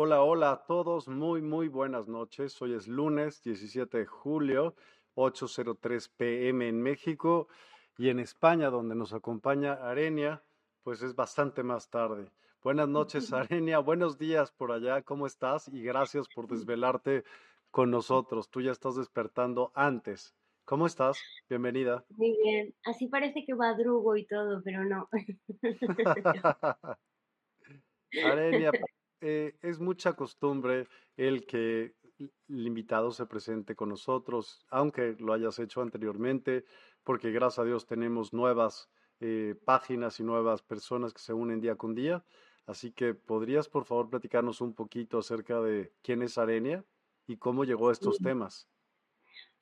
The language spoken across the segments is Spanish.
Hola, hola a todos, muy, muy buenas noches. Hoy es lunes 17 de julio, 8.03 pm en México y en España, donde nos acompaña Arenia, pues es bastante más tarde. Buenas noches, Arenia, buenos días por allá, ¿cómo estás? Y gracias por desvelarte con nosotros. Tú ya estás despertando antes. ¿Cómo estás? Bienvenida. Muy bien, así parece que madrugo y todo, pero no. Arenia, eh, es mucha costumbre el que el invitado se presente con nosotros, aunque lo hayas hecho anteriormente, porque gracias a Dios tenemos nuevas eh, páginas y nuevas personas que se unen día con día. Así que podrías, por favor, platicarnos un poquito acerca de quién es Arenia y cómo llegó a estos temas.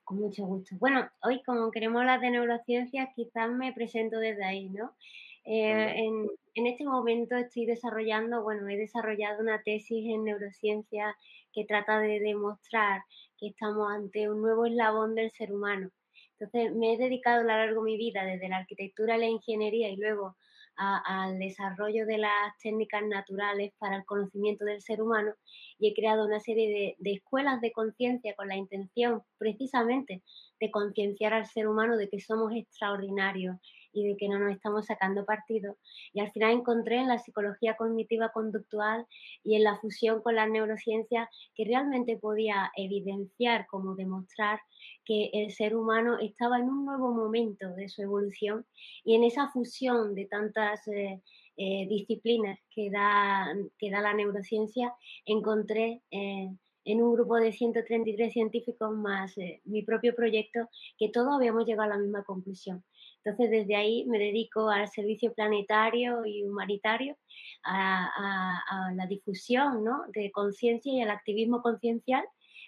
Con mucho gusto. Bueno, hoy como queremos hablar de neurociencias, quizás me presento desde ahí, ¿no? Eh, en, en, este momento estoy desarrollando, bueno, he desarrollado una tesis en neurociencia que trata de demostrar que estamos ante un nuevo eslabón del ser humano. Entonces, me he dedicado a lo largo de mi vida, desde la arquitectura a la ingeniería y luego al desarrollo de las técnicas naturales para el conocimiento del ser humano y he creado una serie de, escuelas de conciencia con la intención precisamente de concienciar al ser humano de que somos extraordinarios y de que no nos estamos sacando partido. Y al final encontré en la psicología cognitiva conductual y en la fusión con la neurociencia que realmente podía evidenciar, como demostrar, que el ser humano estaba en un nuevo momento de su evolución y en esa fusión de tantas eh, eh, disciplinas que da, que da la neurociencia, encontré eh, en un grupo de 133 científicos más mi propio proyecto que todos habíamos llegado a la misma conclusión entonces, desde ahí me dedico al servicio planetario y humanitario, a, la difusión de conciencia y al activismo conciencial,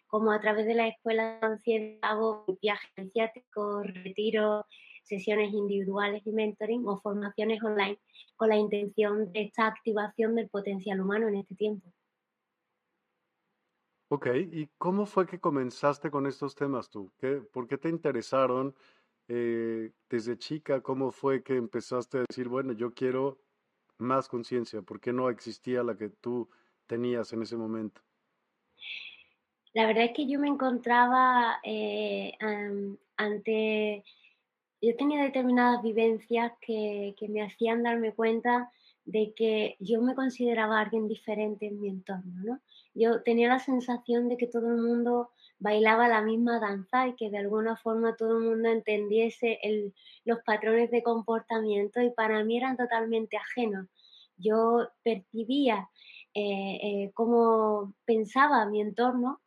como a través de la escuela de conciencia hago viajes iniciáticos, retiros, sesiones individuales y mentoring o formaciones online con la intención de esta activación del potencial humano en este tiempo. Ok, ¿y cómo fue que comenzaste con estos temas tú? ¿Por qué te interesaron? Eh, desde chica, ¿cómo fue que empezaste a decir, bueno, yo quiero más conciencia? ¿Por qué no existía la que tú tenías en ese momento? La verdad es que yo me encontraba eh, ante, yo tenía determinadas vivencias que, que, me hacían darme cuenta de que yo me consideraba alguien diferente en mi entorno, ¿no? Yo tenía la sensación de que todo el mundo bailaba la misma danza y que de alguna forma todo el mundo entendiese los patrones de comportamiento y para mí eran totalmente ajenos. Yo percibía eh, eh, cómo pensaba mi entorno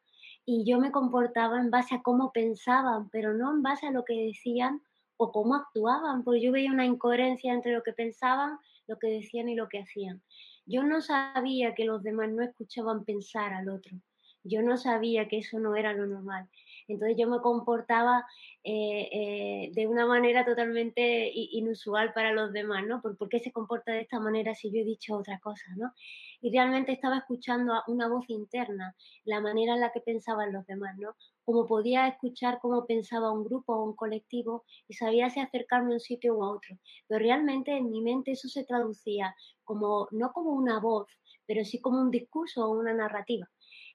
y yo me comportaba en base a cómo pensaban, pero no en base a lo que decían o cómo actuaban, porque yo veía una incoherencia entre lo que pensaban, lo que decían y lo que hacían. Yo no sabía que los demás no escuchaban pensar al otro. Yo no sabía que eso no era lo normal. Entonces yo me comportaba eh, eh, de una manera totalmente inusual para los demás, ¿no? ¿Por, qué se comporta de esta manera si yo he dicho otra cosa, ¿no? Y realmente estaba escuchando una voz interna, la manera en la que pensaban los demás, ¿no? Como podía escuchar cómo pensaba un grupo o un colectivo y sabía si acercarme a un sitio u otro. Pero realmente en mi mente eso se traducía como, no como una voz, pero sí como un discurso o una narrativa.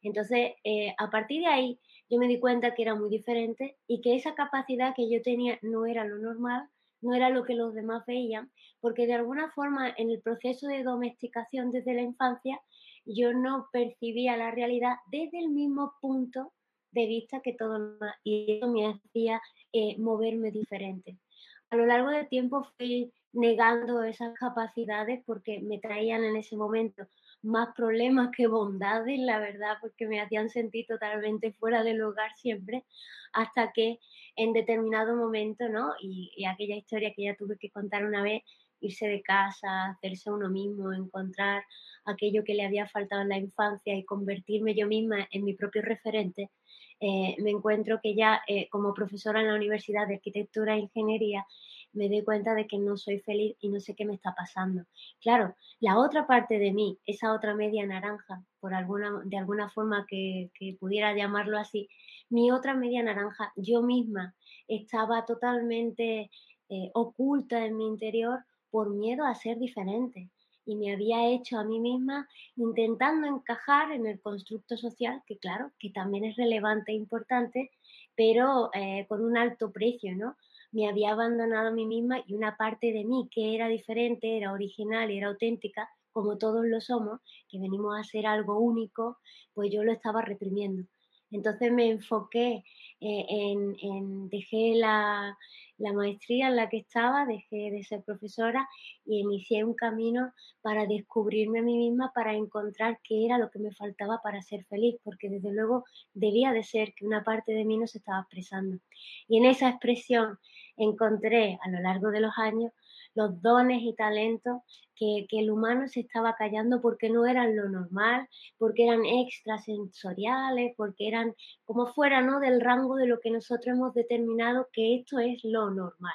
Entonces, eh, a partir de ahí, yo me di cuenta que era muy diferente y que esa capacidad que yo tenía no era lo normal, no era lo que los demás veían, porque de alguna forma en el proceso de domesticación desde la infancia yo no percibía la realidad desde el mismo punto de vista que todo demás y eso me hacía eh, moverme diferente. A lo largo del tiempo fui negando esas capacidades porque me traían en ese momento más problemas que bondades, la verdad, porque me hacían sentir totalmente fuera del hogar siempre, hasta que en determinado momento, ¿no? Y, aquella historia que ya tuve que contar una vez, irse de casa, hacerse uno mismo, encontrar aquello que le había faltado en la infancia y convertirme yo misma en mi propio referente, eh, me encuentro que ya eh, como profesora en la Universidad de Arquitectura e Ingeniería me doy cuenta de que no soy feliz y no sé qué me está pasando. Claro, la otra parte de mí, esa otra media naranja, por alguna, de alguna forma que, pudiera llamarlo así, mi otra media naranja, yo misma, estaba totalmente eh, oculta en mi interior por miedo a ser diferente y me había hecho a mí misma intentando encajar en el constructo social, que claro, que también es relevante e importante, pero eh, con un alto precio, ¿no? Me había abandonado a mí misma y una parte de mí que era diferente, era original, era auténtica, como todos lo somos, que venimos a ser algo único, pues yo lo estaba reprimiendo. Entonces me enfoqué eh, en, dejé la, la, maestría en la que estaba, dejé de ser profesora y inicié un camino para descubrirme a mí misma, para encontrar qué era lo que me faltaba para ser feliz, porque desde luego debía de ser que una parte de mí no se estaba expresando. Y en esa expresión encontré a lo largo de los años los dones y talentos que, el humano se estaba callando porque no eran lo normal, porque eran extrasensoriales, porque eran como fuera ¿no? del rango de lo que nosotros hemos determinado que esto es lo normal.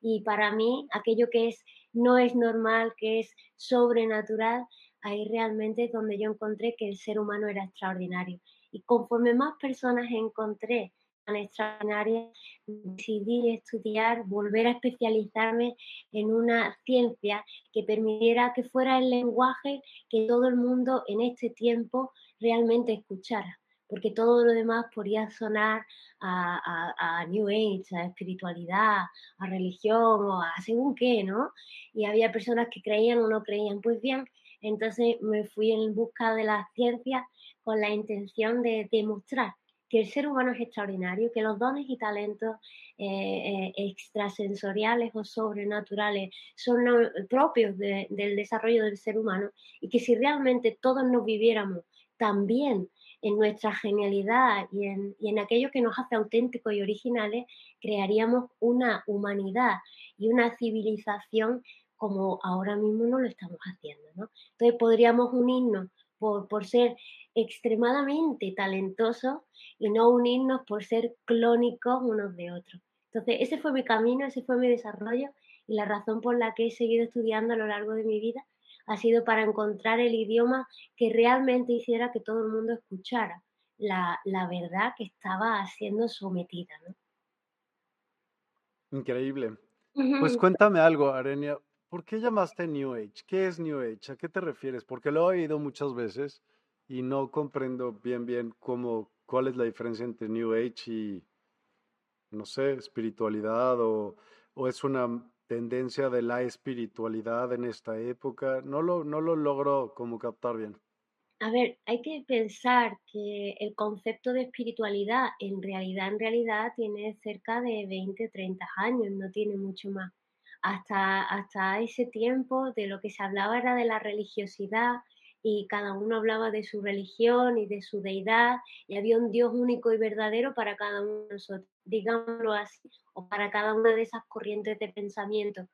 Y para mí, aquello que es no es normal, que es sobrenatural, ahí realmente es donde yo encontré que el ser humano era extraordinario. Y conforme más personas encontré tan extraordinaria, decidí estudiar, volver a especializarme en una ciencia que permitiera que fuera el lenguaje que todo el mundo en este tiempo realmente escuchara, porque todo lo demás podía sonar a, New Age, a espiritualidad, a religión o a según qué, ¿no? Y había personas que creían o no creían. Pues bien, entonces me fui en busca de la ciencia con la intención de demostrar que el ser humano es extraordinario, que los dones y talentos eh, eh, extrasensoriales o sobrenaturales son propios del desarrollo del ser humano y que si realmente todos nos viviéramos también en nuestra genialidad y en, en, aquello que nos hace auténticos y originales, crearíamos una humanidad y una civilización como ahora mismo no lo estamos haciendo. ¿no? Entonces podríamos unirnos por, por ser extremadamente talentosos y no unirnos por ser clónicos unos de otros. Entonces, ese fue mi camino, ese fue mi desarrollo y la razón por la que he seguido estudiando a lo largo de mi vida ha sido para encontrar el idioma que realmente hiciera que todo el mundo escuchara la, verdad que estaba siendo sometida. Increíble. Pues cuéntame algo, Arenia. ¿Por qué llamaste New Age? ¿Qué es New Age? ¿A qué te refieres? Porque lo he oído muchas veces y no comprendo bien bien cómo, cuál es la diferencia entre New Age y, no sé, espiritualidad o, o es una tendencia de la espiritualidad en esta época. No lo, no lo logro como captar bien. A ver, hay que pensar que el concepto de espiritualidad en realidad, en realidad tiene cerca de 20, 30 años, no tiene mucho más. Hasta, hasta ese tiempo de lo que se hablaba era de la religiosidad y cada uno hablaba de su religión y de su deidad y había un Dios único y verdadero para cada uno de nosotros, digámoslo así, o para cada una de esas corrientes de pensamiento.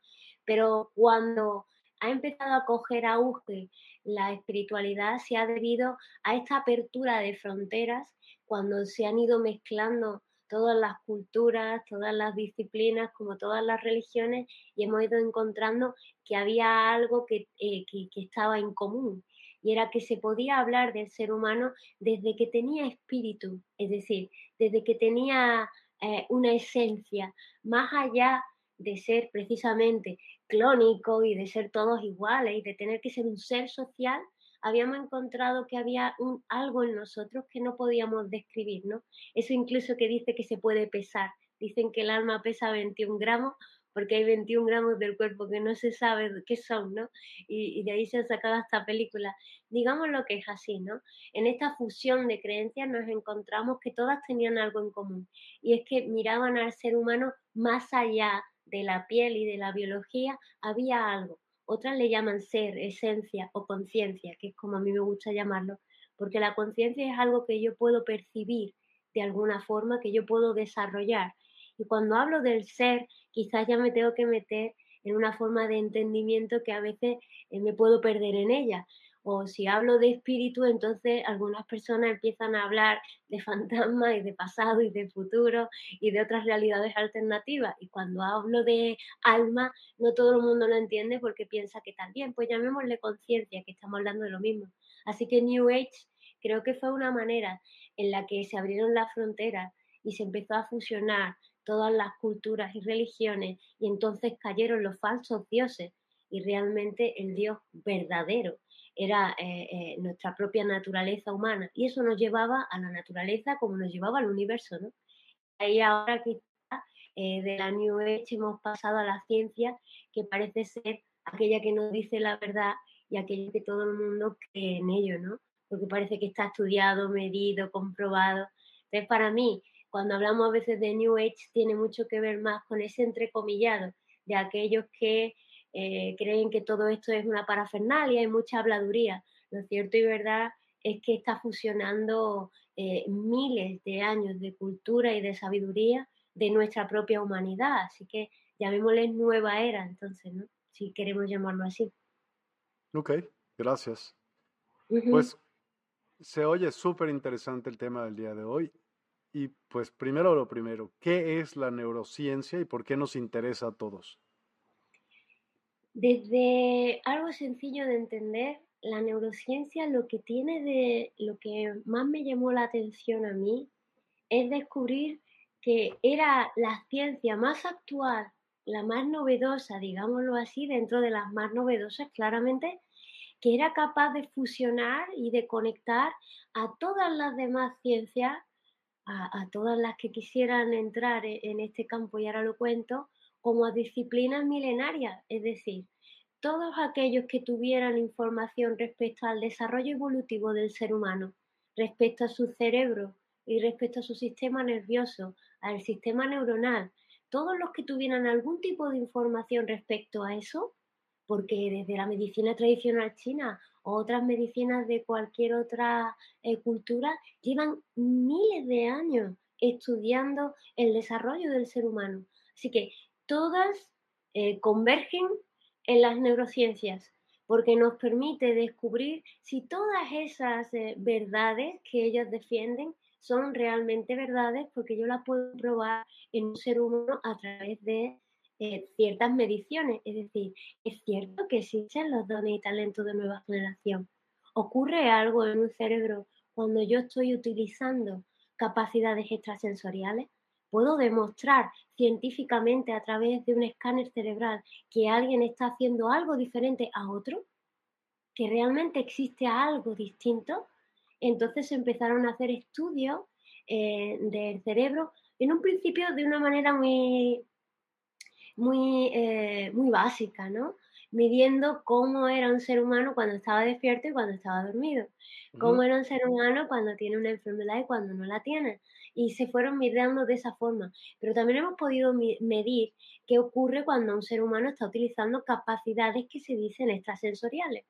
Pero cuando ha empezado a coger auge la espiritualidad se ha debido a esta apertura de fronteras cuando se han ido mezclando todas las culturas, todas las disciplinas, como todas las religiones, y hemos ido encontrando que había algo que, eh, estaba en común, y era que se podía hablar del ser humano desde que tenía espíritu, es decir, desde que tenía eh, una esencia, más allá de ser precisamente clónico y de ser todos iguales y de tener que ser un ser social, habíamos encontrado que había algo en nosotros que no podíamos describir, ¿no? Eso incluso que dice que se puede pesar. Dicen que el alma pesa 21 gramos porque hay 21 gramos del cuerpo que no se sabe qué son, ¿no? Y, de ahí se ha sacado esta película. Digamos lo que es así, ¿no? En esta fusión de creencias nos encontramos que todas tenían algo en común y es que miraban al ser humano más allá de la piel y de la biología había algo. Otras le llaman ser, esencia o conciencia, que es como a mí me gusta llamarlo, porque la conciencia es algo que yo puedo percibir de alguna forma, que yo puedo desarrollar. Y cuando hablo del ser, quizás ya me tengo que meter en una forma de entendimiento que a veces eh, me puedo perder en ella, o si hablo de espíritu, entonces algunas personas empiezan a hablar de fantasmas y de pasado y de futuro y de otras realidades alternativas. Y cuando hablo de alma, no todo el mundo lo entiende porque piensa que también, pues llamémosle conciencia, que estamos hablando de lo mismo. Así que New Age creo que fue una manera en la que se abrieron las fronteras y se empezó a fusionar todas las culturas y religiones y entonces cayeron los falsos dioses y realmente el Dios verdadero era eh, eh, nuestra propia naturaleza humana y eso nos llevaba a la naturaleza como nos llevaba al universo, ¿no? Ahí ahora quizá eh, de la New Age hemos pasado a la ciencia que parece ser aquella que nos dice la verdad y aquella que todo el mundo cree en ello, ¿no? Porque parece que está estudiado, medido, comprobado. Entonces, para mí, cuando hablamos a veces de New Age, tiene mucho que ver más con ese entrecomillado de aquellos que eh, creen que todo esto es una parafernalia y mucha habladuría. Lo cierto y verdad es que está fusionando eh, miles de años de cultura y de sabiduría de nuestra propia humanidad. Así que llamémosle nueva era, entonces, ¿no? Si queremos llamarlo así. Ok, gracias. Pues se oye súper interesante el tema del día de hoy. Y pues primero lo primero, ¿qué es la neurociencia y por qué nos interesa a todos? Desde algo sencillo de entender, la neurociencia lo que tiene de, lo que más me llamó la atención a mí es descubrir que era la ciencia más actual, la más novedosa, digámoslo así, dentro de las más novedosas, claramente, que era capaz de fusionar y de conectar a todas las demás ciencias, a, todas las que quisieran entrar e, en este campo, y ahora lo cuento, como a disciplinas milenarias, es decir, todos aquellos que tuvieran información respecto al desarrollo evolutivo del ser humano, respecto a su cerebro y respecto a su sistema nervioso, al sistema neuronal, todos los que tuvieran algún tipo de información respecto a eso, porque desde la medicina tradicional china o otras medicinas de cualquier otra eh, cultura llevan miles de años estudiando el desarrollo del ser humano. Así que todas eh, convergen en las neurociencias, porque nos permite descubrir si todas esas eh, verdades que ellos defienden son realmente verdades, porque yo las puedo probar en un ser humano a través de eh, ciertas mediciones. Es decir, es cierto que existen los dones y talentos de nueva generación. Ocurre algo en un cerebro cuando yo estoy utilizando capacidades extrasensoriales puedo demostrar científicamente a través de un escáner cerebral que alguien está haciendo algo diferente a otro, que realmente existe algo distinto, entonces empezaron a hacer estudios eh, del cerebro, en un principio de una manera muy, muy, eh, muy básica, ¿no? Midiendo cómo era un ser humano cuando estaba despierto y cuando estaba dormido, cómo era un ser humano cuando tiene una enfermedad y cuando no la tiene. Y se fueron midiendo de esa forma. Pero también hemos podido medir qué ocurre cuando un ser humano está utilizando capacidades que se dicen extrasensoriales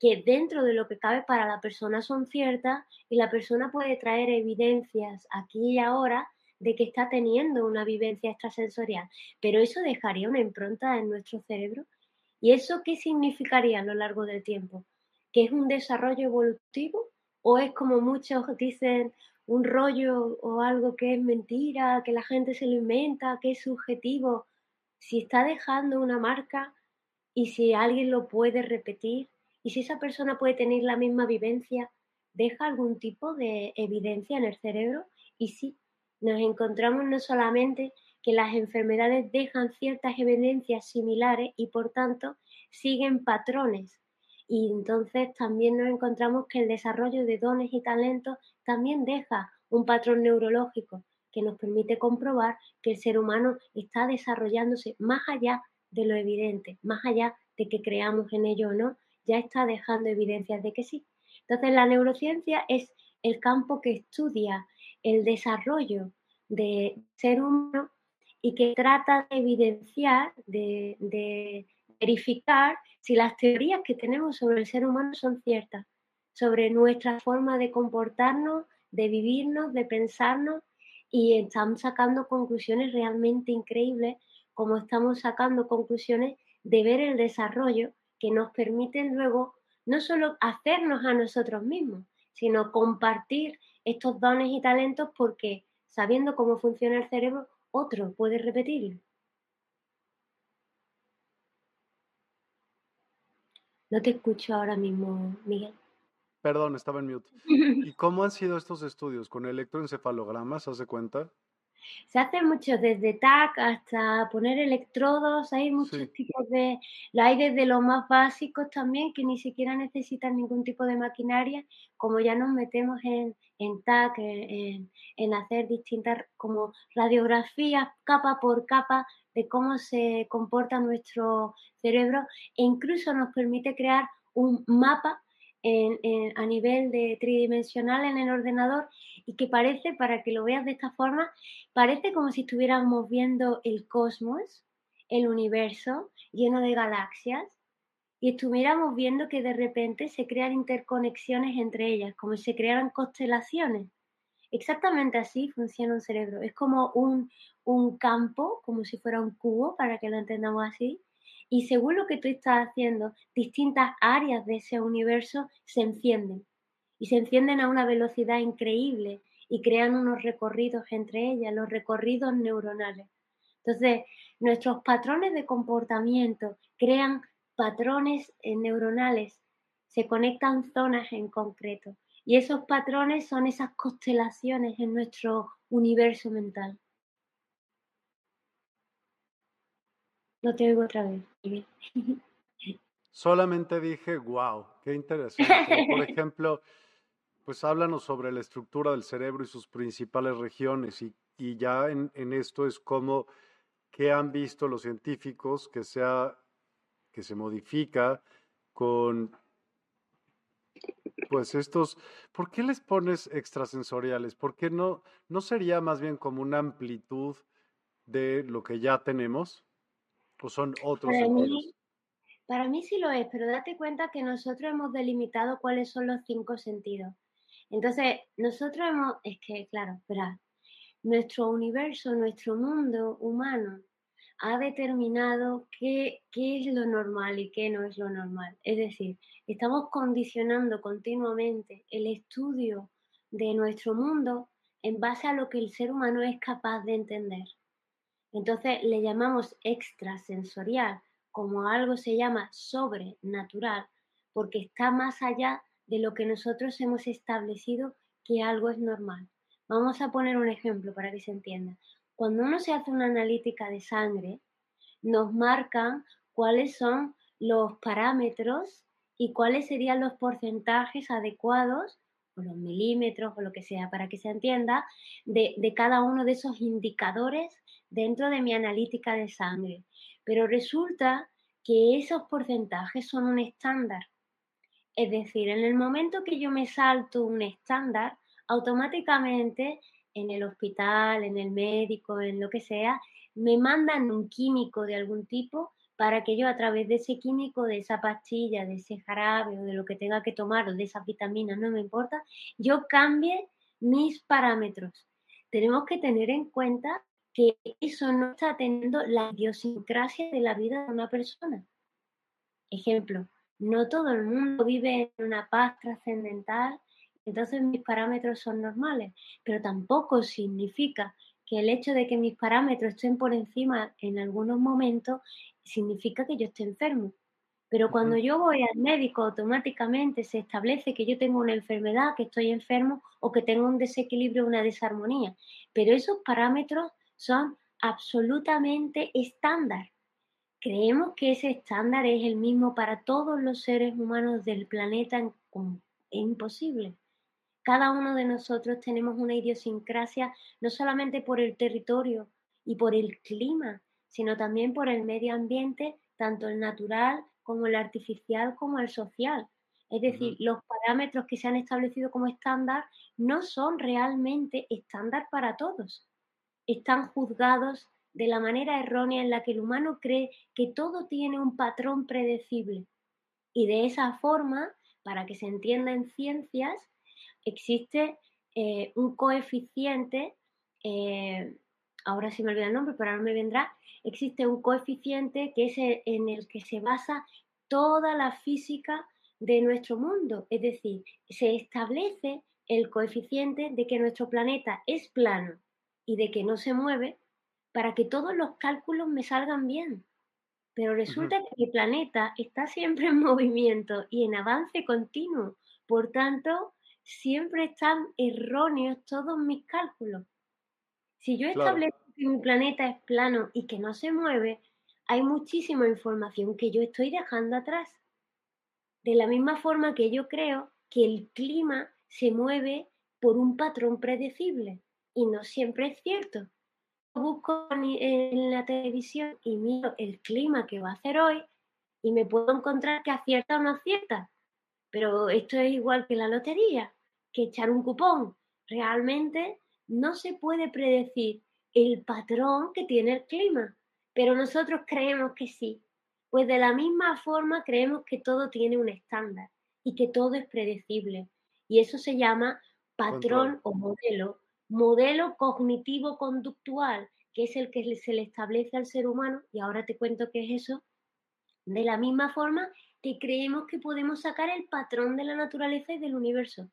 que dentro de lo que cabe para la persona son ciertas y la persona puede traer evidencias aquí y ahora de que está teniendo una vivencia extrasensorial, pero eso dejaría una impronta en nuestro cerebro. ¿Y eso qué significaría a lo largo del tiempo? ¿Que es un desarrollo evolutivo? ¿O es como muchos dicen un rollo o algo que es mentira, que la gente se lo inventa, que es subjetivo? Si está dejando una marca y si alguien lo puede repetir, y si esa persona puede tener la misma vivencia, deja algún tipo de evidencia en el cerebro y sí, nos encontramos no solamente que las enfermedades dejan ciertas evidencias similares y por tanto siguen patrones. Y entonces también nos encontramos que el desarrollo de dones y talentos también deja un patrón neurológico que nos permite comprobar que el ser humano está desarrollándose más allá de lo evidente, más allá de que creamos en ello o no, ya está dejando evidencias de que sí. Entonces, la neurociencia es el campo que estudia el desarrollo de ser humano y que trata de evidenciar, de, verificar si las teorías que tenemos sobre el ser humano son ciertas, sobre nuestra forma de comportarnos, de vivirnos, de pensarnos, y estamos sacando conclusiones realmente increíbles, como estamos sacando conclusiones de ver el desarrollo que nos permiten luego no solo hacernos a nosotros mismos, sino compartir estos dones y talentos porque sabiendo cómo funciona el cerebro, otro puede repetirlo. No te escucho ahora mismo, Miguel. Perdón, estaba en mute. ¿Y cómo han sido estos estudios? ¿Con electroencefalogramas, hace cuenta? Se hace mucho desde TAC hasta poner electrodos, hay muchos tipos de, hay desde los más básicos también que ni siquiera necesitan ningún tipo de maquinaria, como ya nos metemos en, en TAC, en, en hacer distintas como radiografías capa por capa de cómo se comporta nuestro cerebro e incluso nos permite crear un mapa a nivel de tridimensional en el ordenador y que parece, para que lo veas de esta forma, parece como si estuviéramos viendo el cosmos, el universo lleno de galaxias y estuviéramos viendo que de repente se crean interconexiones entre ellas, como si se crearan constelaciones. Exactamente así funciona un cerebro. Es como un, un campo, como si fuera un cubo, para que lo entendamos así, y según lo que tú estás haciendo, distintas áreas de ese universo se encienden y se encienden a una velocidad increíble y crean unos recorridos entre ellas, los recorridos neuronales. Entonces, nuestros patrones de comportamiento crean patrones eh, neuronales, se conectan zonas en concreto y esos patrones son esas constelaciones en nuestro universo mental. No te oigo otra vez. Solamente dije, wow, qué interesante. Por ejemplo, pues háblanos sobre la estructura del cerebro y sus principales regiones y, ya en, esto es como que han visto los científicos que, sea, que se modifica con pues estos, ¿por qué les pones extrasensoriales? ¿Por qué no, no sería más bien como una amplitud de lo que ya tenemos? ¿O son otros para Mí, para mí sí lo es, pero date cuenta que nosotros hemos delimitado cuáles son los cinco sentidos. Entonces, nosotros hemos, es que, claro, espera, nuestro universo, nuestro mundo humano ha determinado qué, qué es lo normal y qué no es lo normal. Es decir, estamos condicionando continuamente el estudio de nuestro mundo en base a lo que el ser humano es capaz de entender. Entonces le llamamos extrasensorial, como algo se llama sobrenatural, porque está más allá de lo que nosotros hemos establecido que algo es normal. Vamos a poner un ejemplo para que se entienda. Cuando uno se hace una analítica de sangre, nos marcan cuáles son los parámetros y cuáles serían los porcentajes adecuados, o los milímetros, o lo que sea, para que se entienda, de, de cada uno de esos indicadores dentro de mi analítica de sangre. Pero resulta que esos porcentajes son un estándar. Es decir, en el momento que yo me salto un estándar, automáticamente en el hospital, en el médico, en lo que sea, me mandan un químico de algún tipo para que yo a través de ese químico, de esa pastilla, de ese jarabe o de lo que tenga que tomar o de esas vitaminas, no me importa, yo cambie mis parámetros. Tenemos que tener en cuenta que eso no está teniendo la idiosincrasia de la vida de una persona. Ejemplo, no todo el mundo vive en una paz trascendental, entonces mis parámetros son normales, pero tampoco significa que el hecho de que mis parámetros estén por encima en algunos momentos significa que yo esté enfermo. Pero cuando yo voy al médico, automáticamente se establece que yo tengo una enfermedad, que estoy enfermo o que tengo un desequilibrio, una desarmonía. Pero esos parámetros son absolutamente estándar. Creemos que ese estándar es el mismo para todos los seres humanos del planeta. Es imposible. Cada uno de nosotros tenemos una idiosincrasia no solamente por el territorio y por el clima, sino también por el medio ambiente, tanto el natural como el artificial como el social. Es decir, los parámetros que se han establecido como estándar no son realmente estándar para todos están juzgados de la manera errónea en la que el humano cree que todo tiene un patrón predecible. Y de esa forma, para que se entienda en ciencias, existe eh, un coeficiente, eh, ahora sí me olvida el nombre, pero ahora me vendrá, existe un coeficiente que es en el que se basa toda la física de nuestro mundo. Es decir, se establece el coeficiente de que nuestro planeta es plano y de que no se mueve para que todos los cálculos me salgan bien. Pero resulta que el planeta está siempre en movimiento y en avance continuo. Por tanto, siempre están erróneos todos mis cálculos. Si yo establezco que mi planeta es plano y que no se mueve, hay muchísima información que yo estoy dejando atrás. De la misma forma que yo creo que el clima se mueve por un patrón predecible y no siempre es cierto. Busco en la televisión y miro el clima que va a hacer hoy y me puedo encontrar que acierta o no acierta. Pero esto es igual que la lotería, que echar un cupón. Realmente no se puede predecir el patrón que tiene el clima, pero nosotros creemos que sí. Pues de la misma forma creemos que todo tiene un estándar y que todo es predecible. Y eso se llama patrón o modelo modelo cognitivo-conductual, que es el que se le establece al ser humano, y ahora te cuento qué es eso, de la misma forma que creemos que podemos sacar el patrón de la naturaleza y del universo,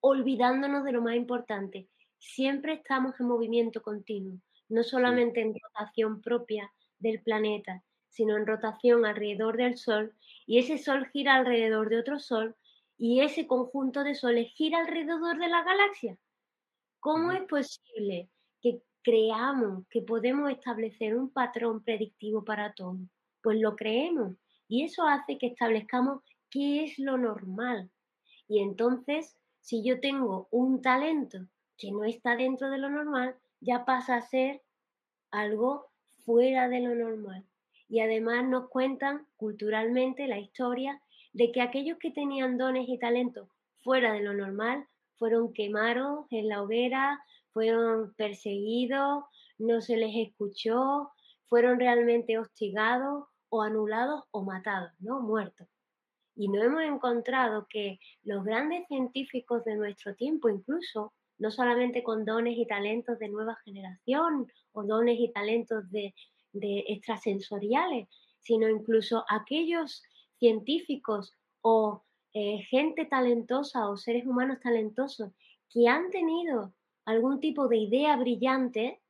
olvidándonos de lo más importante. Siempre estamos en movimiento continuo, no solamente en rotación propia del planeta, sino en rotación alrededor del Sol, y ese Sol gira alrededor de otro Sol, y ese conjunto de soles gira alrededor de la galaxia. ¿Cómo es posible que creamos que podemos establecer un patrón predictivo para todo? Pues lo creemos y eso hace que establezcamos qué es lo normal. Y entonces, si yo tengo un talento que no está dentro de lo normal, ya pasa a ser algo fuera de lo normal. Y además nos cuentan culturalmente la historia de que aquellos que tenían dones y talentos fuera de lo normal fueron quemados en la hoguera, fueron perseguidos, no se les escuchó, fueron realmente hostigados o anulados o matados, ¿no? Muertos. Y no hemos encontrado que los grandes científicos de nuestro tiempo, incluso, no solamente con dones y talentos de nueva generación o dones y talentos de, de extrasensoriales, sino incluso aquellos científicos o eh, gente talentosa o seres humanos talentosos que han tenido algún tipo de idea brillante,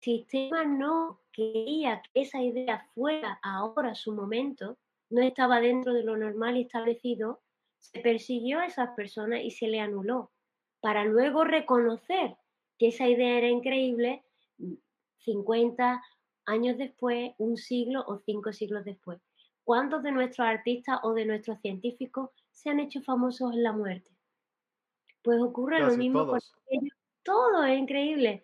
sistema no quería que esa idea fuera ahora su momento, no estaba dentro de lo normal y establecido, se persiguió a esas personas y se le anuló, para luego reconocer que esa idea era increíble 50 años después, un siglo o cinco siglos después. ¿Cuántos de nuestros artistas o de nuestros científicos se han hecho famosos en la muerte? Pues ocurre lo mismo con ellos. Todo es increíble.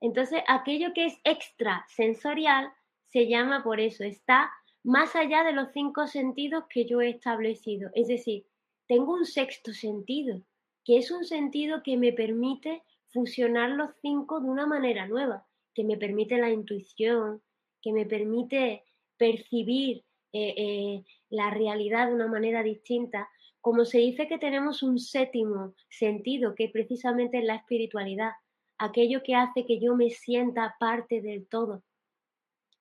Entonces, aquello que es extrasensorial se llama por eso, está más allá de los cinco sentidos que yo he establecido. Es decir, tengo un sexto sentido, que es un sentido que me permite fusionar los cinco de una manera nueva, que me permite la intuición, que me permite percibir eh, eh, la realidad de una manera distinta, como se dice que tenemos un séptimo sentido, que precisamente es la espiritualidad, aquello que hace que yo me sienta parte del todo.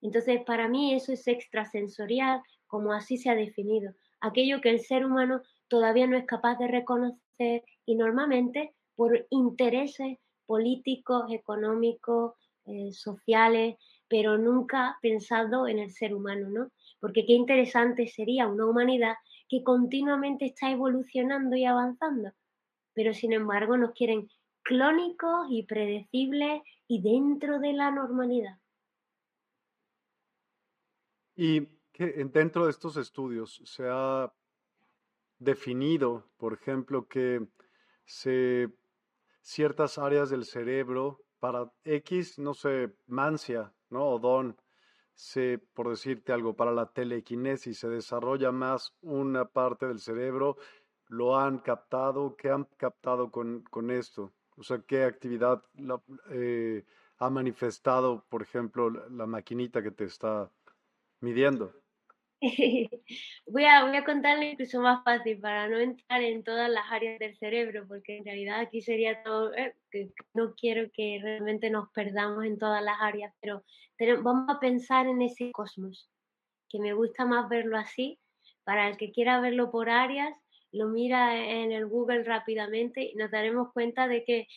Entonces, para mí eso es extrasensorial, como así se ha definido, aquello que el ser humano todavía no es capaz de reconocer y normalmente por intereses políticos, económicos, eh, sociales, pero nunca pensado en el ser humano, ¿no? Porque qué interesante sería una humanidad que continuamente está evolucionando y avanzando, pero sin embargo nos quieren clónicos y predecibles y dentro de la normalidad. Y dentro de estos estudios se ha definido, por ejemplo, que ciertas áreas del cerebro para X, no sé, mancia, ¿no? O don, se, por decirte algo, para la telequinesis se desarrolla más una parte del cerebro, lo han captado, ¿qué han captado con, con esto? O sea, ¿qué actividad eh, ha manifestado, por ejemplo, la maquinita que te está midiendo? voy, a, contarle incluso más fácil para no entrar en todas las áreas del cerebro, porque en realidad aquí sería todo, eh, que no quiero que realmente nos perdamos en todas las áreas, pero vamos a pensar en ese cosmos, que me gusta más verlo así. Para el que quiera verlo por áreas, lo mira en el Google rápidamente y nos daremos cuenta de que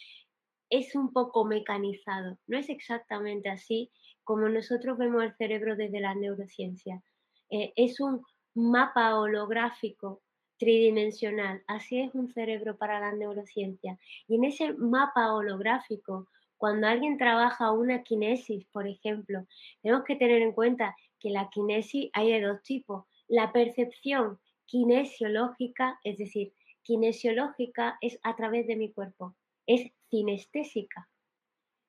es un poco mecanizado. No es exactamente así como nosotros vemos el cerebro desde la neurociencia eh, es un mapa holográfico tridimensional. Así es un cerebro para la neurociencia. Y en ese mapa holográfico, cuando alguien trabaja una kinesis, por ejemplo, tenemos que tener en cuenta que la kinesis hay de dos tipos. La percepción kinesiológica, es decir, kinesiológica es a través de mi cuerpo, es cinestésica.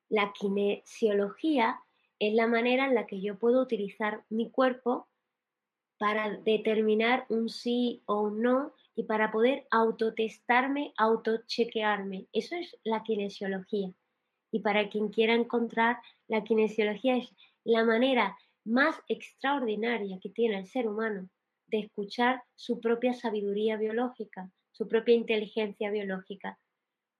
La kinesiología es la manera en la que yo puedo utilizar mi cuerpo para determinar un sí o un no y para poder autotestarme, autochequearme. Eso es la kinesiología. Y para quien quiera encontrar, la kinesiología es la manera más extraordinaria que tiene el ser humano de escuchar su propia sabiduría biológica, su propia inteligencia biológica.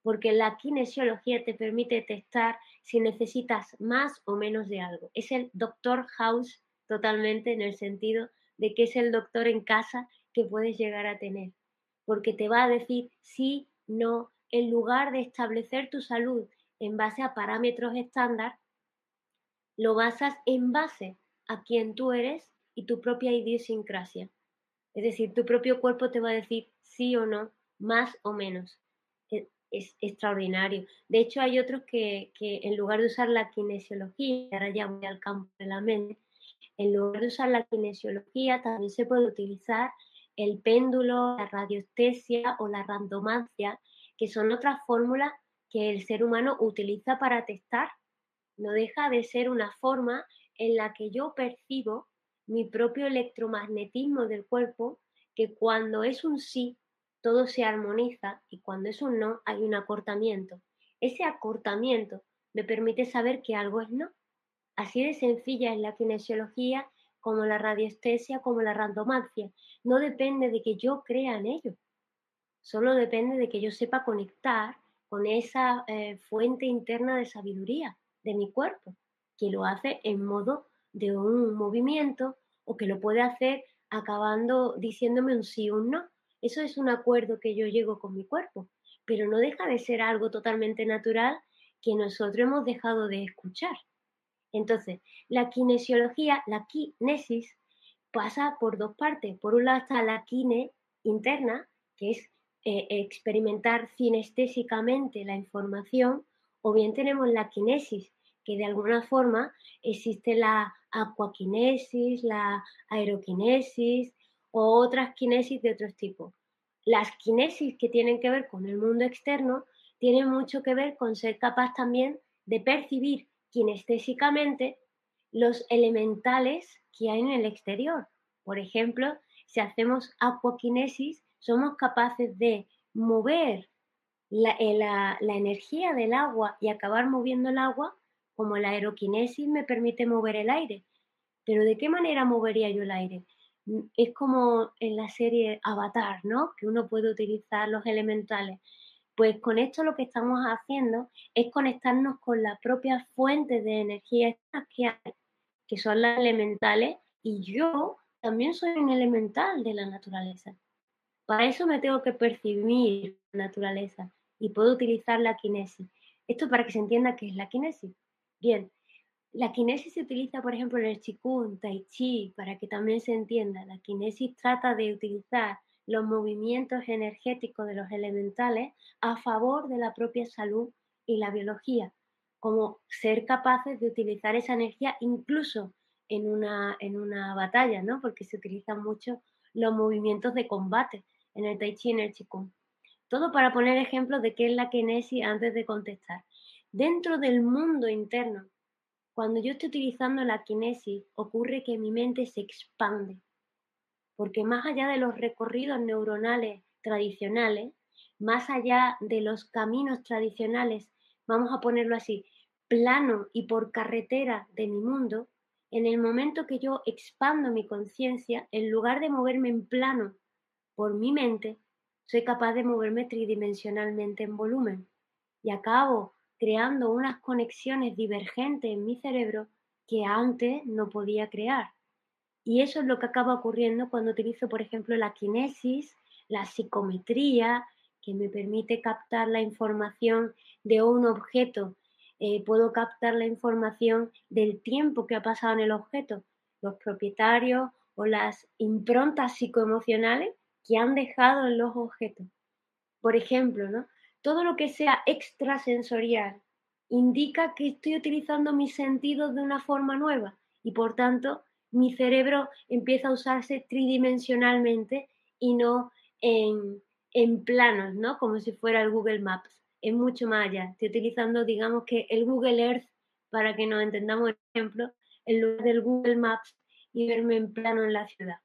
Porque la kinesiología te permite testar si necesitas más o menos de algo. Es el doctor House totalmente en el sentido de qué es el doctor en casa que puedes llegar a tener, porque te va a decir sí, no, en lugar de establecer tu salud en base a parámetros estándar, lo basas en base a quien tú eres y tu propia idiosincrasia. Es decir, tu propio cuerpo te va a decir sí o no, más o menos. E, es, extraordinario. De hecho, hay otros que, que, en lugar de usar la kinesiología, ahora ya voy al campo de la mente, en lugar de usar la kinesiología, también se puede utilizar el péndulo, la radiestesia o la randomancia, que son otras fórmulas que el ser humano utiliza para testar. No deja de ser una forma en la que yo percibo mi propio electromagnetismo del cuerpo, que cuando es un sí, todo se armoniza y cuando es un no, hay un acortamiento. Ese acortamiento me permite saber que algo es no Así de sencilla es la kinesiología como la radiestesia, como la randomancia. No depende de que yo crea en ello, solo depende de que yo sepa conectar con esa eh, fuente interna de sabiduría de mi cuerpo, que lo hace en modo de un movimiento o que lo puede hacer acabando diciéndome un sí o un no. Eso es un acuerdo que yo llego con mi cuerpo, pero no deja de ser algo totalmente natural que nosotros hemos dejado de escuchar. Entonces, la kinesiología, la kinesis, pasa por dos partes. Por un lado está la kine interna, que es eh, experimentar cinestésicamente la información, o bien tenemos la kinesis, que de alguna forma existe la aquakinesis, la aerokinesis o otras kinesis de otros tipos. Las kinesis que tienen que ver con el mundo externo tienen mucho que ver con ser capaz también de percibir kinestésicamente los elementales que hay en el exterior. Por ejemplo, si hacemos aquakinesis, somos capaces de mover eh, la, energía del agua y acabar moviendo el agua, como la aeroquinesis me permite mover el aire. Pero ¿de qué manera movería yo el aire? Es como en la serie Avatar, ¿no? Que uno puede utilizar los elementales. Pues con esto lo que estamos haciendo es conectarnos con las propias fuentes de energía que hay, que son las elementales, y yo también soy un elemental de la naturaleza. Para eso me tengo que percibir la naturaleza y puedo utilizar la kinesis. Esto para que se entienda qué es la kinesis. Bien, la kinesis se utiliza, por ejemplo, en el Qigong, Tai Chi, para que también se entienda. La kinesis trata de utilizar los movimientos energéticos de los elementales a favor de la propia salud y la biología, como ser capaces de utilizar esa energía incluso en una, en una batalla, ¿no? Porque se utilizan mucho los movimientos de combate en el Tai Chi y en el Qigong. Todo para poner ejemplos de qué es la kinesis antes de contestar. Dentro del mundo interno, cuando yo estoy utilizando la kinesis, ocurre que mi mente se expande porque más allá de los recorridos neuronales tradicionales, más allá de los caminos tradicionales, vamos a ponerlo así, plano y por carretera de mi mundo, en el momento que yo expando mi conciencia, en lugar de moverme en plano por mi mente, soy capaz de moverme tridimensionalmente en volumen y acabo creando unas conexiones divergentes en mi cerebro que antes no podía crear. Y eso es lo que acaba ocurriendo cuando utilizo, por ejemplo, la kinesis, la psicometría, que me permite captar la información de un objeto. Eh, puedo captar la información del tiempo que ha pasado en el objeto, los propietarios o las improntas psicoemocionales que han dejado en los objetos. Por ejemplo, ¿no? todo lo que sea extrasensorial indica que estoy utilizando mis sentidos de una forma nueva y por tanto mi cerebro empieza a usarse tridimensionalmente y no en, planos, ¿no? Como si fuera el Google Maps. Es mucho más allá. Estoy utilizando, digamos que el Google Earth para que nos entendamos, por ejemplo, en lugar del Google Maps y verme en plano en la ciudad.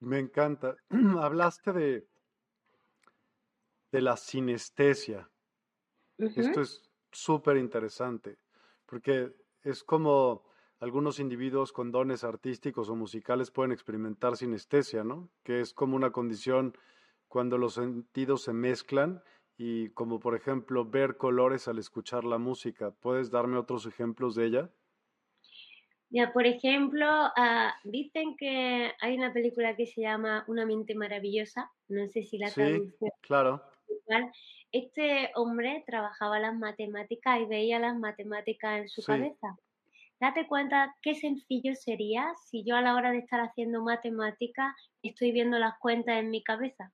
Me encanta. Hablaste de, de la sinestesia. Esto es súper interesante porque es como algunos individuos con dones artísticos o musicales pueden experimentar sinestesia, ¿no? Que es como una condición cuando los sentidos se mezclan y como por ejemplo ver colores al escuchar la música. ¿Puedes darme otros ejemplos de ella? Ya, por ejemplo, uh, dicen que hay una película que se llama Una mente maravillosa, no sé si la sí, claro. Este hombre trabajaba las matemáticas y veía las matemáticas en su cabeza. Date cuenta qué sencillo sería si yo a la hora de estar haciendo matemáticas estoy viendo las cuentas en mi cabeza.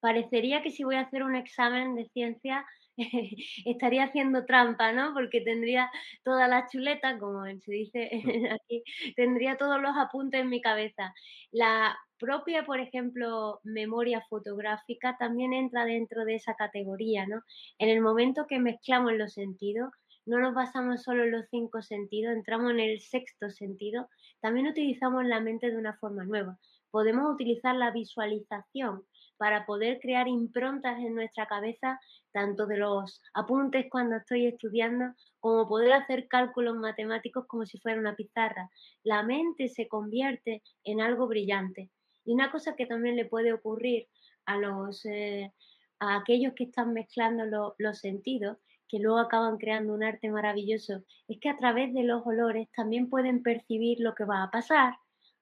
Parecería que si voy a hacer un examen de ciencia estaría haciendo trampa, ¿no? Porque tendría todas las chuletas, como se dice aquí, tendría todos los apuntes en mi cabeza. La propia, por ejemplo, memoria fotográfica también entra dentro de esa categoría, ¿no? En el momento que mezclamos los sentidos, no nos basamos solo en los cinco sentidos, entramos en el sexto sentido, también utilizamos la mente de una forma nueva. Podemos utilizar la visualización para poder crear improntas en nuestra cabeza, tanto de los apuntes cuando estoy estudiando, como poder hacer cálculos matemáticos como si fuera una pizarra. La mente se convierte en algo brillante. Y una cosa que también le puede ocurrir a, los, eh, a aquellos que están mezclando los sentidos, que luego acaban creando un arte maravilloso, es que a través de los olores también pueden percibir lo que va a pasar,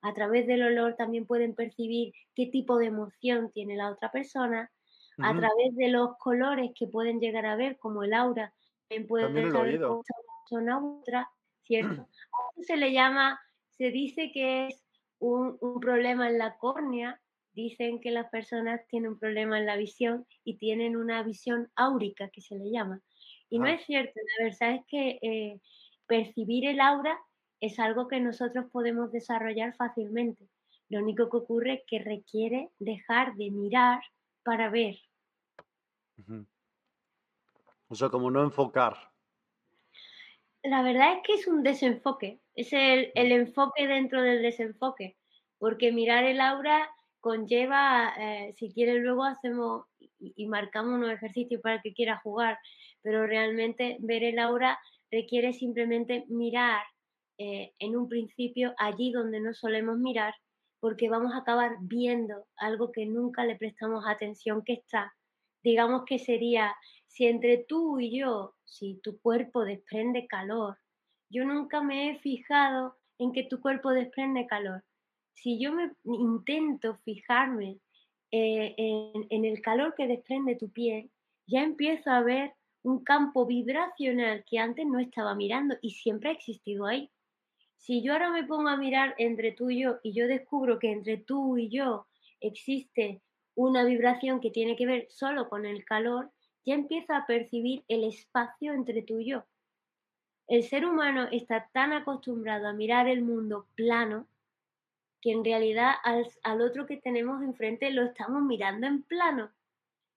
a través del olor también pueden percibir qué tipo de emoción tiene la otra persona, a través de los colores que pueden llegar a ver, como el aura, también pueden saber una persona u otra, ¿cierto? A se le llama, se dice que es un, un problema en la córnea, dicen que las personas tienen un problema en la visión y tienen una visión áurica, que se le llama. Y no es cierto, la verdad es que eh, percibir el aura es algo que nosotros podemos desarrollar fácilmente. Lo único que ocurre es que requiere dejar de mirar para ver. O sea, como no enfocar. La verdad es que es un desenfoque, es el, el Mm. enfoque dentro del desenfoque, porque mirar el aura conlleva, eh, si quieres luego hacemos y, y marcamos unos ejercicios para el que quiera jugar, pero realmente ver el aura requiere simplemente mirar eh, en un principio allí donde no solemos mirar, porque vamos a acabar viendo algo que nunca le prestamos atención que está. Digamos que sería, si entre tú y yo, si tu cuerpo desprende calor, yo nunca me he fijado en que tu cuerpo desprende calor. Si yo me intento fijarme eh, en, en el calor que desprende tu piel, ya empiezo a ver un campo vibracional que antes no estaba mirando y siempre ha existido ahí. Si yo ahora me pongo a mirar entre tú y yo y yo descubro que entre tú y yo existe una vibración que tiene que ver solo con el calor, ya empiezo a percibir el espacio entre tú y yo. El ser humano está tan acostumbrado a mirar el mundo plano que en realidad al, al otro que tenemos enfrente lo estamos mirando en plano.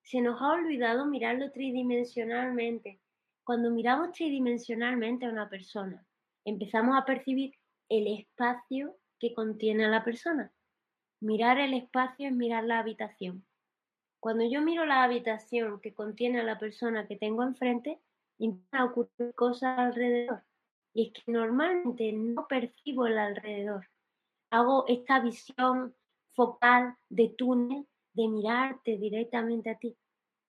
Se nos ha olvidado mirarlo tridimensionalmente. Cuando miramos tridimensionalmente a una persona, empezamos a percibir el espacio que contiene a la persona. Mirar el espacio es mirar la habitación. Cuando yo miro la habitación que contiene a la persona que tengo enfrente, a ocurrir cosas alrededor. Y es que normalmente no percibo el alrededor. Hago esta visión focal de túnel de mirarte directamente a ti.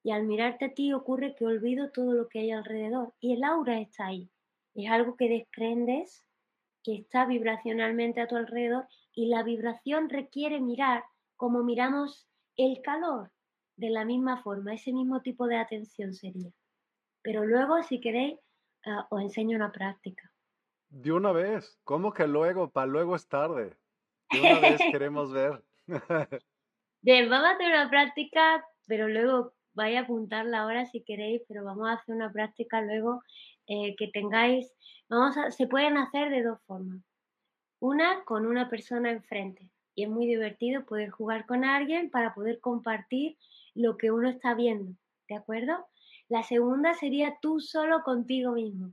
Y al mirarte a ti ocurre que olvido todo lo que hay alrededor. Y el aura está ahí. Es algo que desprendes, que está vibracionalmente a tu alrededor. Y la vibración requiere mirar como miramos el calor. De la misma forma, ese mismo tipo de atención sería. Pero luego, si queréis, uh, os enseño una práctica. De una vez, ¿cómo que luego? Para luego es tarde. De una vez queremos ver. Bien, vamos a hacer una práctica, pero luego vais a apuntarla ahora si queréis, pero vamos a hacer una práctica luego eh, que tengáis. Vamos a, se pueden hacer de dos formas. Una con una persona enfrente. Y es muy divertido poder jugar con alguien para poder compartir lo que uno está viendo. ¿De acuerdo? La segunda sería tú solo contigo mismo.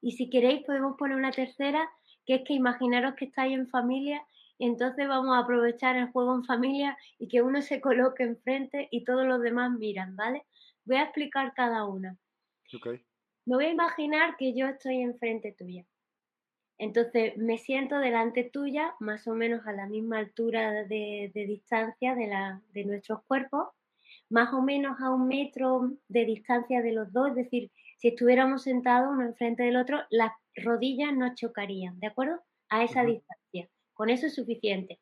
Y si queréis podemos poner una tercera, que es que imaginaros que estáis en familia y entonces vamos a aprovechar el juego en familia y que uno se coloque enfrente y todos los demás miran, ¿vale? Voy a explicar cada una. Okay. Me voy a imaginar que yo estoy enfrente tuya. Entonces me siento delante tuya, más o menos a la misma altura de, de distancia de, la, de nuestros cuerpos, más o menos a un metro de distancia de los dos, es decir, si estuviéramos sentados uno enfrente del otro, las rodillas no chocarían, ¿de acuerdo? A esa uh -huh. distancia. Con eso es suficiente.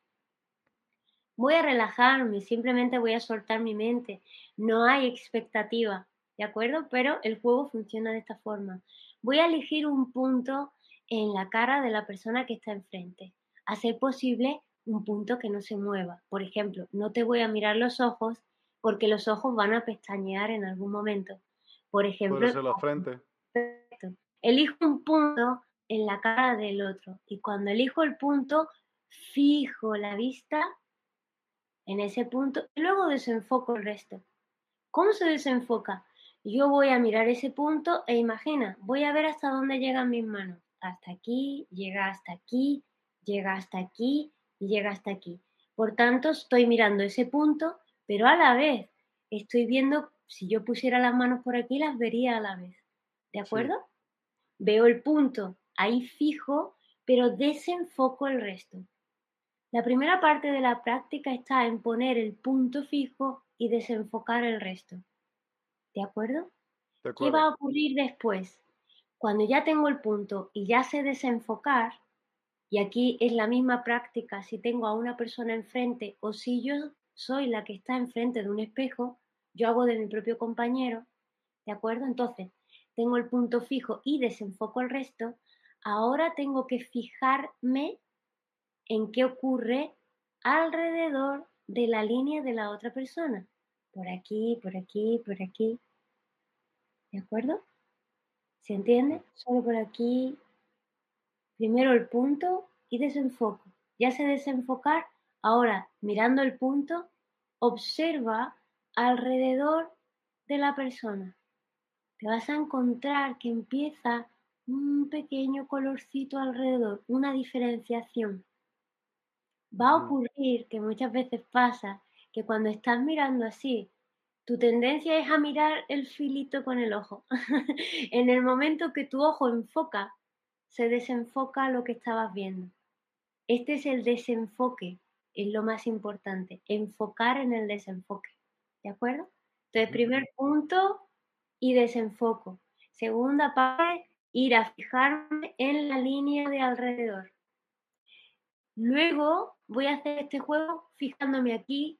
Voy a relajarme, simplemente voy a soltar mi mente. No hay expectativa, ¿de acuerdo? Pero el juego funciona de esta forma. Voy a elegir un punto en la cara de la persona que está enfrente. A ser posible, un punto que no se mueva. Por ejemplo, no te voy a mirar los ojos porque los ojos van a pestañear en algún momento. Por ejemplo, la frente. Elijo un punto en la cara del otro y cuando elijo el punto, fijo la vista en ese punto y luego desenfoco el resto. ¿Cómo se desenfoca? Yo voy a mirar ese punto e imagina, voy a ver hasta dónde llegan mis manos. Hasta aquí, llega hasta aquí, llega hasta aquí y llega hasta aquí. Por tanto, estoy mirando ese punto, pero a la vez estoy viendo, si yo pusiera las manos por aquí, las vería a la vez. ¿De acuerdo? Sí. Veo el punto ahí fijo, pero desenfoco el resto. La primera parte de la práctica está en poner el punto fijo y desenfocar el resto. ¿De acuerdo? De acuerdo. ¿Qué va a ocurrir después? Cuando ya tengo el punto y ya sé desenfocar, y aquí es la misma práctica si tengo a una persona enfrente o si yo soy la que está enfrente de un espejo, yo hago de mi propio compañero, ¿de acuerdo? Entonces, tengo el punto fijo y desenfoco el resto, ahora tengo que fijarme en qué ocurre alrededor de la línea de la otra persona. Por aquí, por aquí, por aquí. ¿De acuerdo? ¿Se entiende? Solo por aquí. Primero el punto y desenfoco. Ya sé desenfocar. Ahora, mirando el punto, observa alrededor de la persona. te vas a encontrar que empieza un pequeño colorcito alrededor, una diferenciación. Va a ocurrir que muchas veces pasa que cuando estás mirando así, tu tendencia es a mirar el filito con el ojo. en el momento que tu ojo enfoca, se desenfoca lo que estabas viendo. Este es el desenfoque, es lo más importante, enfocar en el desenfoque. ¿De acuerdo? Entonces, primer punto y desenfoco. Segunda parte, ir a fijarme en la línea de alrededor. Luego voy a hacer este juego fijándome aquí,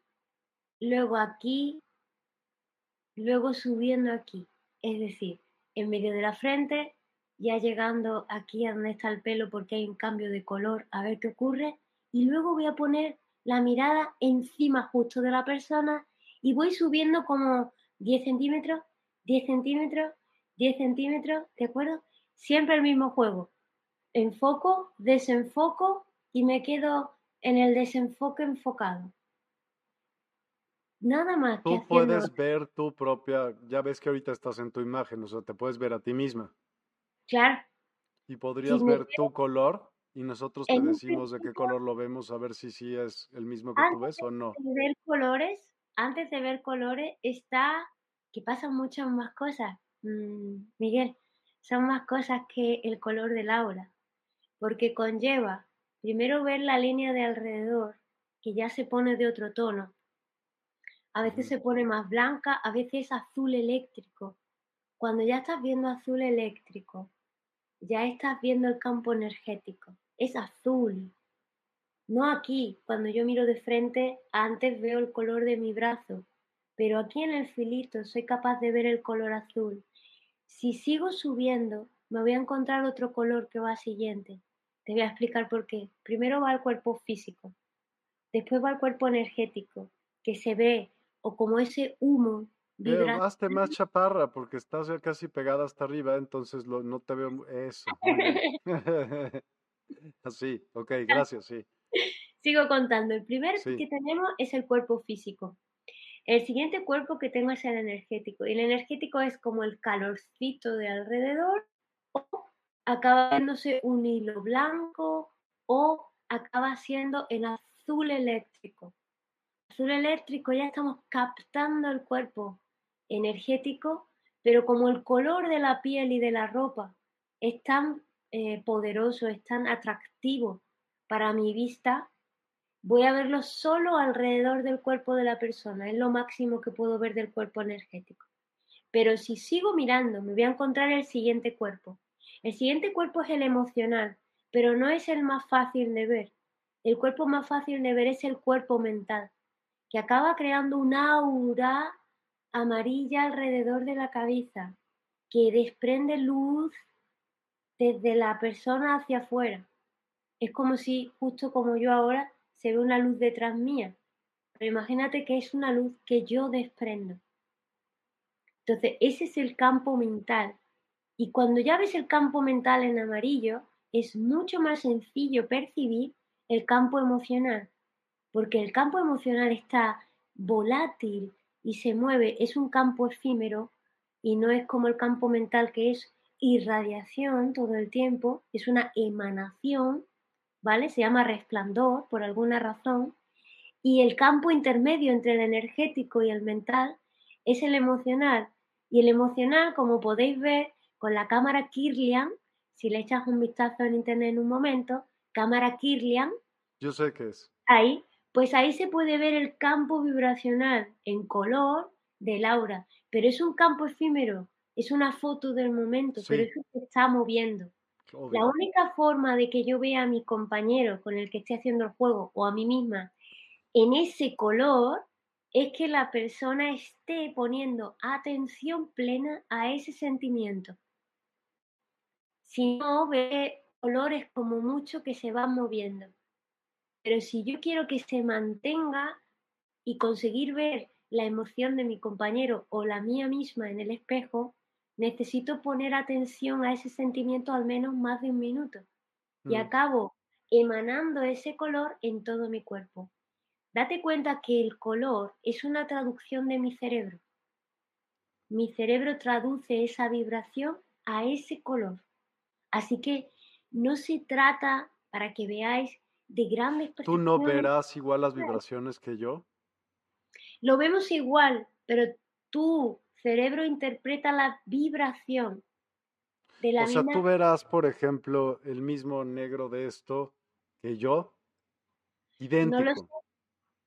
luego aquí, luego subiendo aquí. Es decir, en medio de la frente, ya llegando aquí a donde está el pelo porque hay un cambio de color, a ver qué ocurre. Y luego voy a poner la mirada encima justo de la persona y voy subiendo como 10 centímetros, 10 centímetros, 10 centímetros, ¿de acuerdo? Siempre el mismo juego. Enfoco, desenfoco y me quedo en el desenfoque enfocado. Nada más. Tú puedes ver tu propia, ya ves que ahorita estás en tu imagen, o sea, te puedes ver a ti misma. Claro. Y podrías ver tu color y nosotros te decimos de qué color lo vemos, a ver si sí es el mismo que tú ves o no. De ver colores, antes de ver colores está que pasan muchas más cosas, mm, Miguel, son más cosas que el color del aura, porque conlleva primero ver la línea de alrededor, que ya se pone de otro tono, a veces se pone más blanca, a veces azul eléctrico. Cuando ya estás viendo azul eléctrico, ya estás viendo el campo energético. Es azul. No aquí, cuando yo miro de frente, antes veo el color de mi brazo, pero aquí en el filito soy capaz de ver el color azul. Si sigo subiendo, me voy a encontrar otro color que va siguiente. Te voy a explicar por qué. Primero va el cuerpo físico, después va el cuerpo energético, que se ve o como ese humo. Pero hazte más chaparra porque estás ya casi pegada hasta arriba, entonces lo, no te veo eso. Así, ok, gracias, sí. Sigo contando. El primer que tenemos es el cuerpo físico. El siguiente cuerpo que tengo es el energético. Y el energético es como el calorcito de alrededor o acaba viéndose un hilo blanco o acaba siendo el azul eléctrico azul eléctrico ya estamos captando el cuerpo energético, pero como el color de la piel y de la ropa es tan eh, poderoso, es tan atractivo para mi vista, voy a verlo solo alrededor del cuerpo de la persona, es lo máximo que puedo ver del cuerpo energético. Pero si sigo mirando, me voy a encontrar el siguiente cuerpo. El siguiente cuerpo es el emocional, pero no es el más fácil de ver. El cuerpo más fácil de ver es el cuerpo mental que acaba creando un aura amarilla alrededor de la cabeza, que desprende luz desde la persona hacia afuera. Es como si, justo como yo ahora, se ve una luz detrás mía. Pero imagínate que es una luz que yo desprendo. Entonces, ese es el campo mental. Y cuando ya ves el campo mental en amarillo, es mucho más sencillo percibir el campo emocional porque el campo emocional está volátil y se mueve, es un campo efímero y no es como el campo mental que es irradiación todo el tiempo, es una emanación, ¿vale? Se llama resplandor por alguna razón. Y el campo intermedio entre el energético y el mental es el emocional. Y el emocional, como podéis ver con la cámara Kirlian, si le echas un vistazo en internet en un momento, cámara Kirlian. Yo sé qué es. Ahí pues ahí se puede ver el campo vibracional en color del aura, pero es un campo efímero, es una foto del momento, pero eso se está moviendo. La única forma de que yo vea a mi compañero con el que esté haciendo el juego o a mí misma en ese color es que la persona esté poniendo atención plena a ese sentimiento. Si no, ve colores como mucho que se van moviendo. Pero si yo quiero que se mantenga y conseguir ver la emoción de mi compañero o la mía misma en el espejo, necesito poner atención a ese sentimiento al menos más de un minuto. Y mm. acabo emanando ese color en todo mi cuerpo. Date cuenta que el color es una traducción de mi cerebro. mi cerebro traduce esa vibración a ese color. Así que no se trata, para que veáis, de grandes ¿Tú no verás igual las vibraciones que yo? Lo vemos igual, pero tu cerebro interpreta la vibración de la O sea, tú verás, por ejemplo, el mismo negro de esto que yo, idéntico. No lo sé.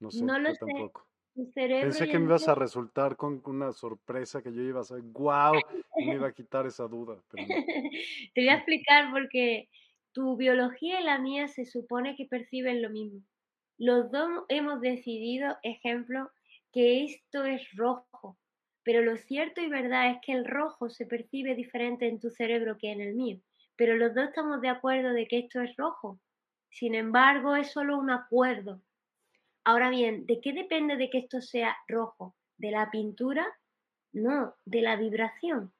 No sé, no lo sé. tampoco. Pensé que me ibas a resultar con una sorpresa que yo iba a ser, wow, y me iba a quitar esa duda. Te voy a explicar porque tu biología y la mía se supone que perciben lo mismo. Los dos hemos decidido, ejemplo, que esto es rojo, pero lo cierto y verdad es que el rojo se percibe diferente en tu cerebro que en el mío, pero los dos estamos de acuerdo de que esto es rojo. Sin embargo, es solo un acuerdo, Ahora bien, ¿de qué depende de que esto sea rojo? ¿De la pintura? No, de la vibración.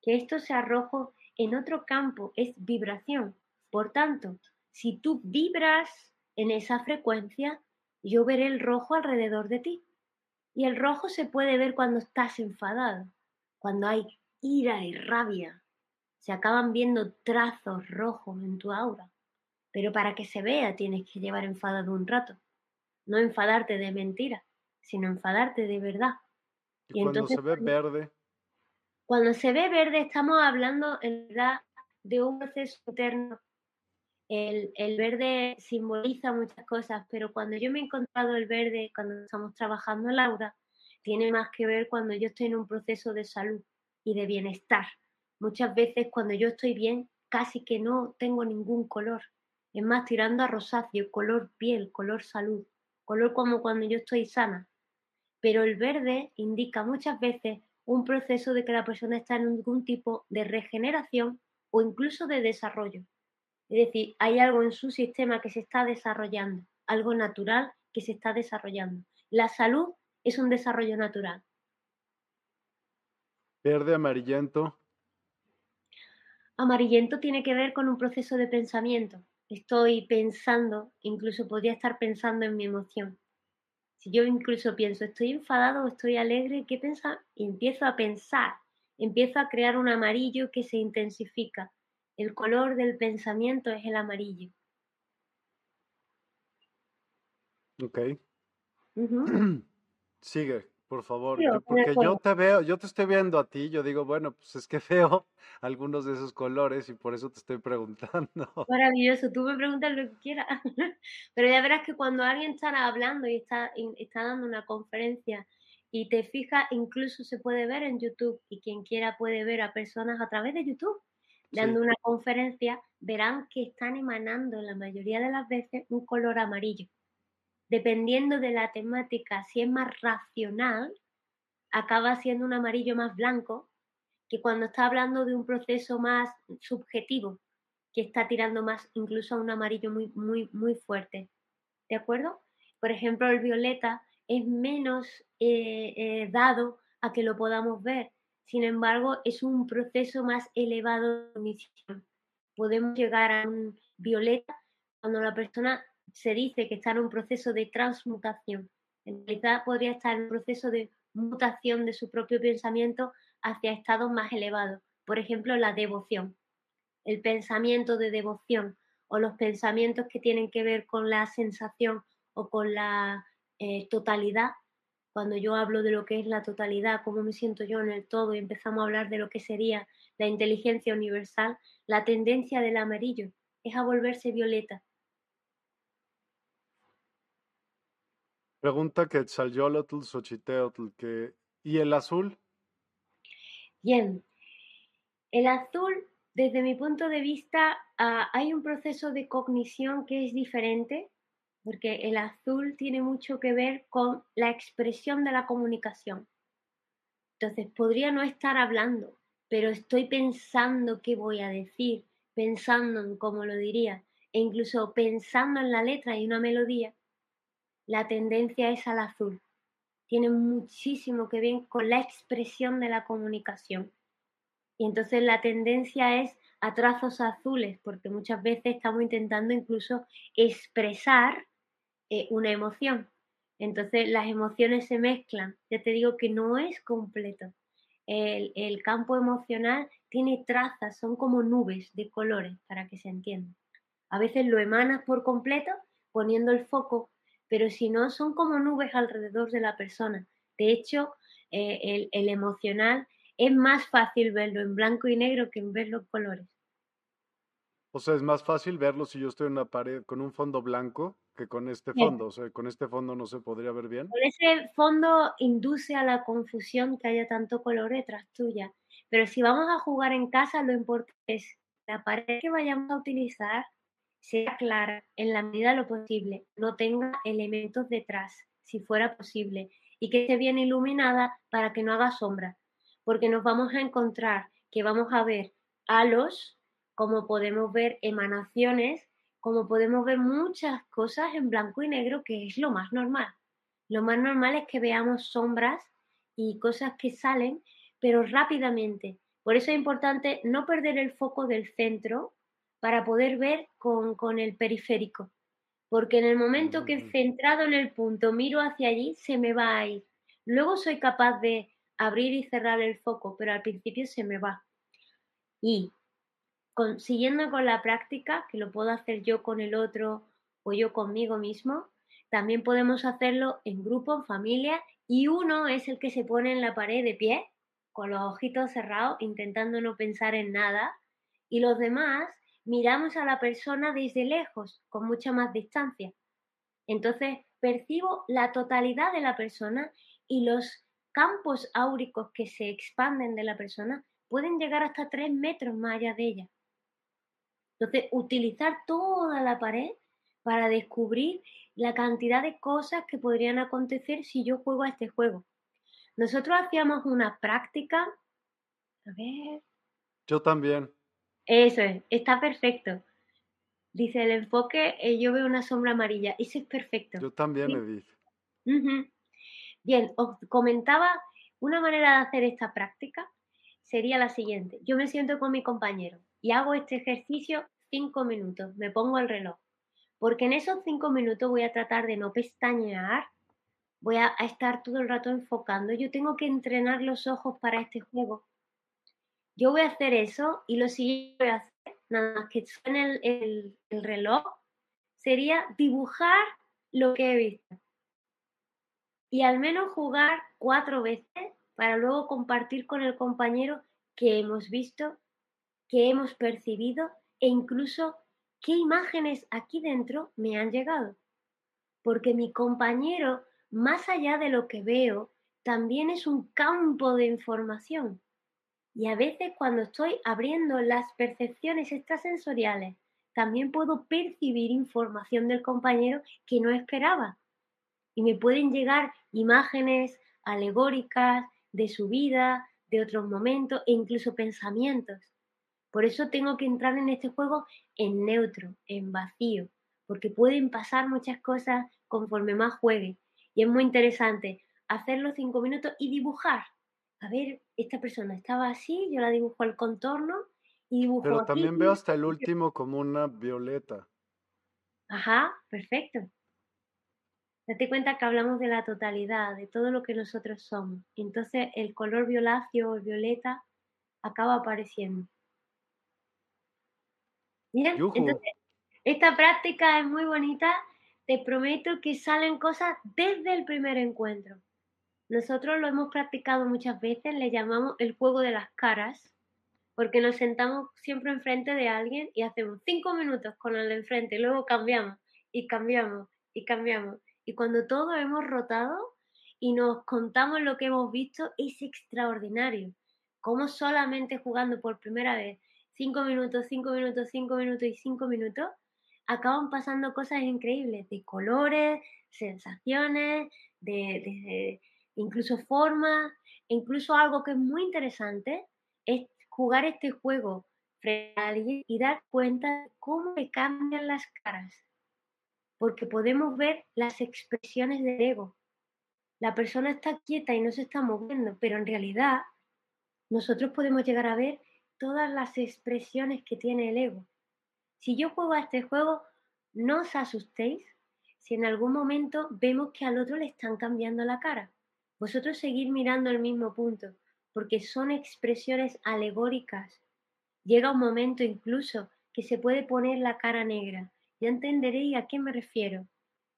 Que esto sea rojo en otro campo es vibración. Por tanto, si tú vibras en esa frecuencia, yo veré el rojo alrededor de ti. Y el rojo se puede ver cuando estás enfadado, cuando hay ira y rabia. Se acaban viendo trazos rojos en tu aura. Pero para que se vea tienes que llevar enfadado un rato no enfadarte de mentira, sino enfadarte de verdad. Y, cuando se ve verde. Cuando se ve verde estamos hablando en verdad de un proceso interno. El, verde simboliza muchas cosas, pero cuando yo me he encontrado el verde, cuando estamos trabajando en Laura, tiene más que ver cuando yo estoy en un proceso de salud y de bienestar. Muchas veces cuando yo estoy bien, casi que no tengo ningún color. Es más, tirando a rosáceo, color piel, color salud color como cuando yo estoy sana. Pero el verde indica muchas veces un proceso de que la persona está en algún tipo de regeneración o incluso de desarrollo. Es decir, hay algo en su sistema que se está desarrollando, algo natural que se está desarrollando. La salud es un desarrollo natural. Verde, amarillento. Amarillento tiene que ver con un proceso de pensamiento estoy pensando, incluso podría estar pensando en mi emoción. Si yo incluso pienso, estoy enfadado o estoy alegre, ¿qué pensar? Empiezo a pensar, empiezo a crear un amarillo que se intensifica. El color del pensamiento es el amarillo. Ok. Sigue por favor, porque yo te veo, yo te estoy viendo a ti, yo digo, bueno, pues es que veo algunos de esos colores y por eso te estoy preguntando. Maravilloso, tú me preguntas lo que quieras, pero ya verás que cuando alguien está hablando y está, está dando una conferencia y te fijas, incluso se puede ver en YouTube y quien quiera puede ver a personas a través de YouTube dando una conferencia, verán que están emanando la mayoría de las veces un color amarillo dependiendo de la temática, si es más racional, acaba siendo un amarillo más blanco que cuando está hablando de un proceso más subjetivo, que está tirando más incluso a un amarillo muy, muy, muy fuerte. ¿De acuerdo? Por ejemplo, el violeta es menos eh, eh, dado a que lo podamos ver. Sin embargo, es un proceso más elevado de emisión. Podemos llegar a un violeta cuando la persona se dice que está en un proceso de transmutación. En realidad podría estar en un proceso de mutación de su propio pensamiento hacia estados más elevados. Por ejemplo, la devoción, el pensamiento de devoción o los pensamientos que tienen que ver con la sensación o con la eh, totalidad. Cuando yo hablo de lo que es la totalidad, cómo me siento yo en el todo y empezamos a hablar de lo que sería la inteligencia universal, la tendencia del amarillo es a volverse violeta, Pregunta que Quetzalcóatl, Xochiteotl, que ¿y el azul? Bien, el azul, desde mi punto de vista, ah, hay un proceso de cognición que es diferente, porque el azul tiene mucho que ver con la expresión de la comunicación. Entonces, podría no estar hablando, pero estoy pensando qué voy a decir, pensando en cómo lo diría, e incluso pensando en la letra y una melodía la tendencia es al azul. Tiene muchísimo que ver con la expresión de la comunicación. Y entonces la tendencia es a trazos azules, porque muchas veces estamos intentando incluso expresar eh, una emoción. Entonces las emociones se mezclan. Ya te digo que no es completo. el, campo emocional tiene trazas, son como nubes de colores, para que se entienda. A veces lo emanas por completo poniendo el foco, pero si no, son como nubes alrededor de la persona. De hecho, eh, el, emocional es más fácil verlo en blanco y negro que en ver los colores. O sea, es más fácil verlo si yo estoy en una pared con un fondo blanco que con este fondo. O sea, con este fondo no se podría ver bien. Con ese fondo induce a la confusión que haya tanto color detrás tuya. Pero si vamos a jugar en casa, lo importante es la pared que vayamos a utilizar sea clara en la medida de lo posible, no tenga elementos detrás, si fuera posible, y que esté bien iluminada para que no haga sombra, porque nos vamos a encontrar que vamos a ver halos como podemos ver emanaciones, como podemos ver muchas cosas en blanco y negro, que es lo más normal. Lo más normal es que veamos sombras y cosas que salen, pero rápidamente. Por eso es importante no perder el foco del centro para poder ver con, el periférico. Porque en el momento que centrado en el punto miro hacia allí, se me va a ir. Luego soy capaz de abrir y cerrar el foco, pero al principio se me va. Y siguiendo con la práctica, que lo puedo hacer yo con el otro o yo conmigo mismo, también podemos hacerlo en grupo, en familia, y uno es el que se pone en la pared de pie, con los ojitos cerrados, intentando no pensar en nada, y los demás miramos a la persona desde lejos, con mucha más distancia. Entonces percibo la totalidad de la persona y los campos áuricos que se expanden de la persona pueden llegar hasta tres metros más allá de ella. Entonces, utilizar toda la pared para descubrir la cantidad de cosas que podrían acontecer si yo juego a este juego. Nosotros hacíamos una práctica. A ver. Yo también. Eso es, está perfecto. Dice el enfoque, eh, yo veo una sombra amarilla. Eso es perfecto. Yo también, Edith. Bien, os comentaba una manera de hacer esta práctica sería la siguiente. Yo me siento con mi compañero y hago este ejercicio cinco minutos, me pongo el reloj, porque en esos cinco minutos voy a tratar de no pestañear, voy a, estar todo el rato enfocando, yo tengo que entrenar los ojos para este juego. Yo voy a hacer eso y lo siguiente que voy a hacer, nada más que suene el, el reloj, sería dibujar lo que he visto. Y al menos jugar cuatro veces para luego compartir con el compañero que hemos visto, que hemos percibido e incluso qué imágenes aquí dentro me han llegado. Porque mi compañero, más allá de lo que veo, también es un campo de información. Y a veces cuando estoy abriendo las percepciones extrasensoriales, también puedo percibir información del compañero que no esperaba. Y me pueden llegar imágenes alegóricas de su vida, de otros momentos e incluso pensamientos. Por eso tengo que entrar en este juego en neutro, en vacío, porque pueden pasar muchas cosas conforme más juegue. Y es muy interesante hacerlo cinco minutos y dibujar. A ver, esta persona estaba así, yo la dibujo al contorno y dibujo. Pero también veo hasta el último como una violeta. Ajá, perfecto. Date cuenta que hablamos de la totalidad, de todo lo que nosotros somos. Entonces el color violáceo o violeta acaba apareciendo. Mira, entonces, esta práctica es muy bonita. Te prometo que salen cosas desde el primer encuentro. Nosotros lo hemos practicado muchas veces, le llamamos el juego de las caras, porque nos sentamos siempre enfrente de alguien y hacemos cinco minutos con el de enfrente, y luego cambiamos y cambiamos y cambiamos. Y cuando todos hemos rotado y nos contamos lo que hemos visto, es extraordinario. Como solamente jugando por primera vez cinco minutos, cinco minutos, cinco minutos y cinco minutos, acaban pasando cosas increíbles de colores, sensaciones, de, incluso formas, incluso algo que es muy interesante es jugar este juego frente a alguien y dar cuenta de cómo le cambian las caras, porque podemos ver las expresiones del ego. La persona está quieta y no se está moviendo, pero en realidad nosotros podemos llegar a ver todas las expresiones que tiene el ego. Si yo juego a este juego, no os asustéis si en algún momento vemos que al otro le están cambiando la cara. Vosotros seguir mirando el mismo punto, porque son expresiones alegóricas. Llega un momento incluso que se puede poner la cara negra. Ya entenderéis a qué me refiero.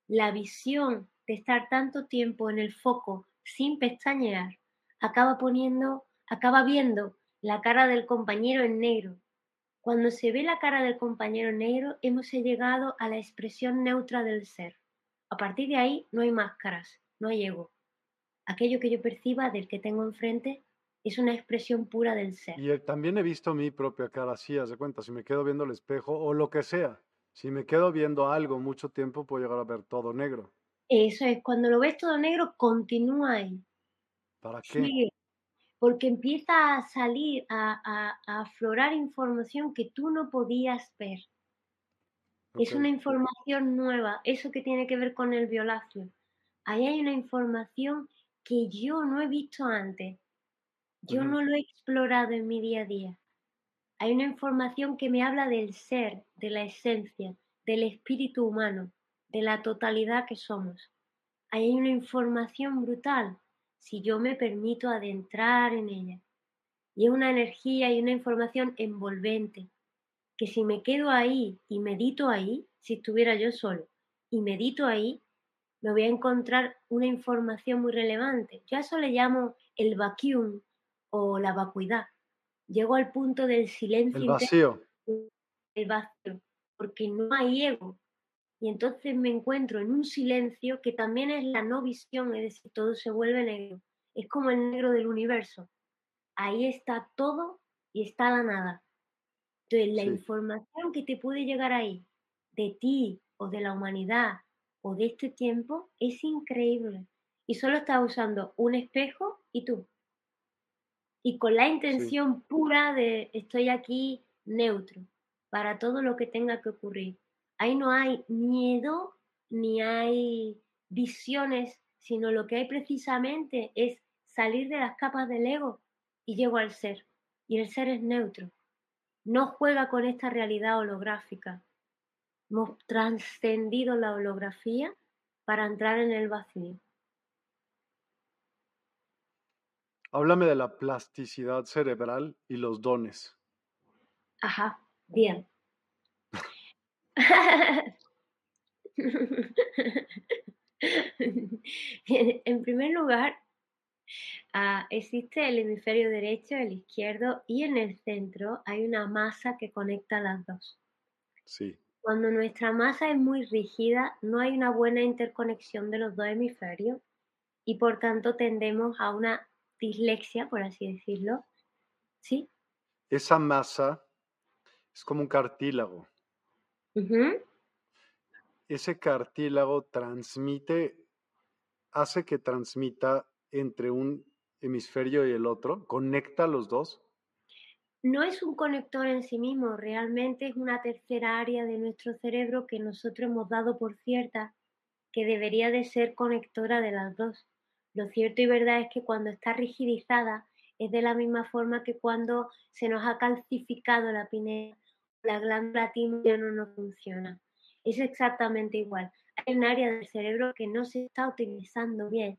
La visión de estar tanto tiempo en el foco sin pestañear acaba poniendo, acaba viendo la cara del compañero en negro. Cuando se ve la cara del compañero negro, hemos llegado a la expresión neutra del ser. A partir de ahí no hay máscaras, no hay ego. Aquello que yo perciba del que tengo enfrente es una expresión pura del ser. Y eh, también he visto mi propia cara así, haz de cuenta, si me quedo viendo el espejo o lo que sea, si me quedo viendo algo mucho tiempo, puedo llegar a ver todo negro. Eso es, cuando lo ves todo negro, continúa ahí. ¿Para qué? Porque empieza a salir, a, aflorar información que tú no podías ver. Es una información nueva, eso que tiene que ver con el violáceo. Ahí hay una información que yo no he visto antes. Yo no lo he explorado en mi día a día. Hay una información que me habla del ser, de la esencia, del espíritu humano, de la totalidad que somos. Ahí hay una información brutal si yo me permito adentrar en ella. Y es una energía y una información envolvente, que si me quedo ahí y medito ahí, si estuviera yo solo y medito ahí, me voy a encontrar una información muy relevante. Yo a eso le llamo el vacuum o la vacuidad. Llego al punto del silencio. El vacío. El vacío, porque no hay ego, y entonces me encuentro en un silencio que también es la no visión, es decir, todo se vuelve negro. Es como el negro del universo. Ahí está todo y está la nada. Entonces, la información que te puede llegar ahí, de ti o de la humanidad o de este tiempo, es increíble. Y solo estás usando un espejo y tú. Y con la intención pura de estoy aquí neutro para todo lo que tenga que ocurrir Ahí no hay miedo ni hay visiones, sino lo que hay precisamente es salir de las capas del ego y llego al ser. Y el ser es neutro. No juega con esta realidad holográfica. Hemos trascendido la holografía para entrar en el vacío. Háblame de la plasticidad cerebral y los dones. Ajá, bien. en primer lugar, ah, existe el hemisferio derecho, el izquierdo y en el centro hay una masa que conecta las dos. Sí. Cuando nuestra masa es muy rígida, no hay una buena interconexión de los dos hemisferios y por tanto tendemos a una dislexia, por así decirlo. ¿Sí? Esa masa es como un cartílago. Ese cartílago transmite, hace que transmita entre un hemisferio y el otro, conecta los dos. No es un conector en sí mismo, realmente es una tercera área de nuestro cerebro que nosotros hemos dado por cierta que debería de ser conectora de las dos. Lo cierto y verdad es que cuando está rigidizada es de la misma forma que cuando se nos ha calcificado la pinea la glándula timular no funciona. Es exactamente igual. Hay un área del cerebro que no se está utilizando bien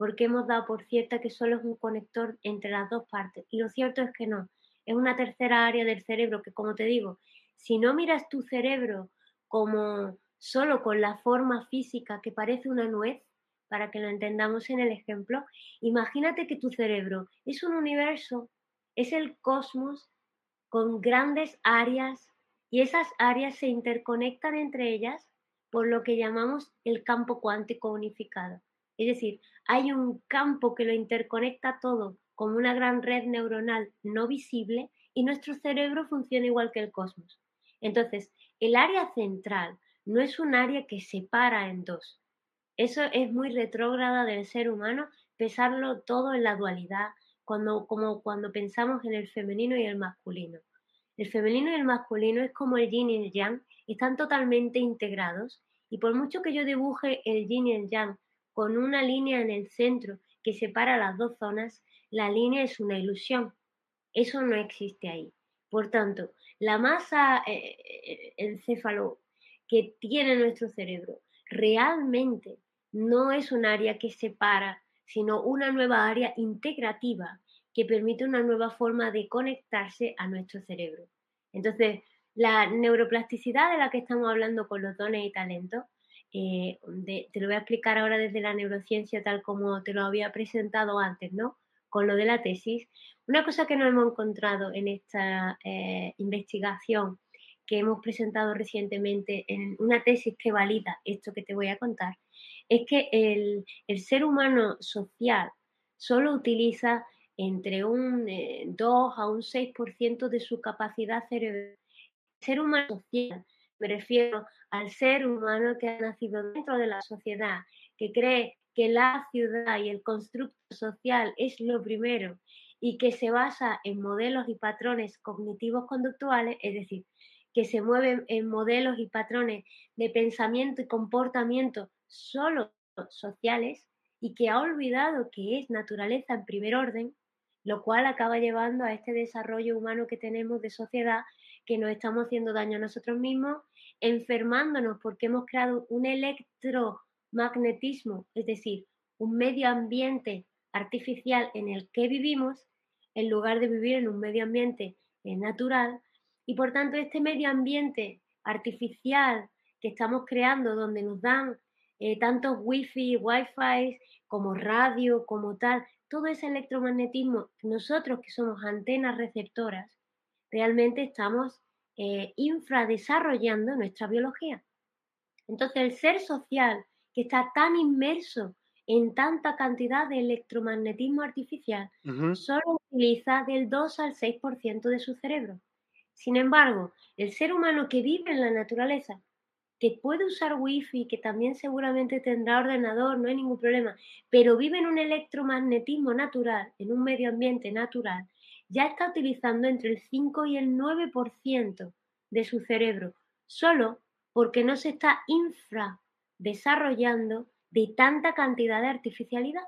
porque hemos dado por cierta que solo es un conector entre las dos partes. Y lo cierto es que no. Es una tercera área del cerebro que, como te digo, si no miras tu cerebro como solo con la forma física que parece una nuez, para que lo entendamos en el ejemplo, imagínate que tu cerebro es un universo, es el cosmos con grandes áreas y esas áreas se interconectan entre ellas por lo que llamamos el campo cuántico unificado. Es decir, hay un campo que lo interconecta todo como una gran red neuronal no visible y nuestro cerebro funciona igual que el cosmos. Entonces, el área central no es un área que separa en dos. Eso es muy retrógrada del ser humano, pesarlo todo en la dualidad, cuando, como cuando pensamos en el femenino y el masculino. El femenino y el masculino es como el yin y el yang, están totalmente integrados y por mucho que yo dibuje el yin y el yang con una línea en el centro que separa las dos zonas, la línea es una ilusión. Eso no existe ahí. Por tanto, la masa eh, eh, encéfalo que tiene nuestro cerebro realmente no es un área que separa, sino una nueva área integrativa que permite una nueva forma de conectarse a nuestro cerebro. Entonces, la neuroplasticidad de la que estamos hablando con los dones y talentos, eh, te lo voy a explicar ahora desde la neurociencia tal como te lo había presentado antes, ¿no? Con lo de la tesis. Una cosa que nos hemos encontrado en esta eh, investigación que hemos presentado recientemente en una tesis que valida esto que te voy a contar, es que el, ser humano social solo utiliza entre un 2 eh, a un 6% de su capacidad cerebral. El ser humano social, me refiero al ser humano que ha nacido dentro de la sociedad, que cree que la ciudad y el constructo social es lo primero y que se basa en modelos y patrones cognitivos conductuales, es decir, que se mueven en modelos y patrones de pensamiento y comportamiento solo sociales y que ha olvidado que es naturaleza en primer orden, lo cual acaba llevando a este desarrollo humano que tenemos de sociedad, que nos estamos haciendo daño a nosotros mismos, enfermándonos porque hemos creado un electromagnetismo, es decir, un medio ambiente artificial en el que vivimos, en lugar de vivir en un medio ambiente eh, natural, y por tanto, este medio ambiente artificial que estamos creando, donde nos dan eh, tantos wifi, wifi, como radio, como tal, todo ese electromagnetismo, nosotros que somos antenas receptoras, realmente estamos eh, infradesarrollando nuestra biología. Entonces, el ser social que está tan inmerso en tanta cantidad de electromagnetismo artificial, solo utiliza del 2 al 6% de su cerebro. Sin embargo, el ser humano que vive en la naturaleza, que puede usar wifi, que también seguramente tendrá ordenador, no hay ningún problema, pero vive en un electromagnetismo natural, en un medio ambiente natural, ya está utilizando entre el 5 y el 9% de su cerebro, solo porque no se está infra desarrollando de tanta cantidad de artificialidad.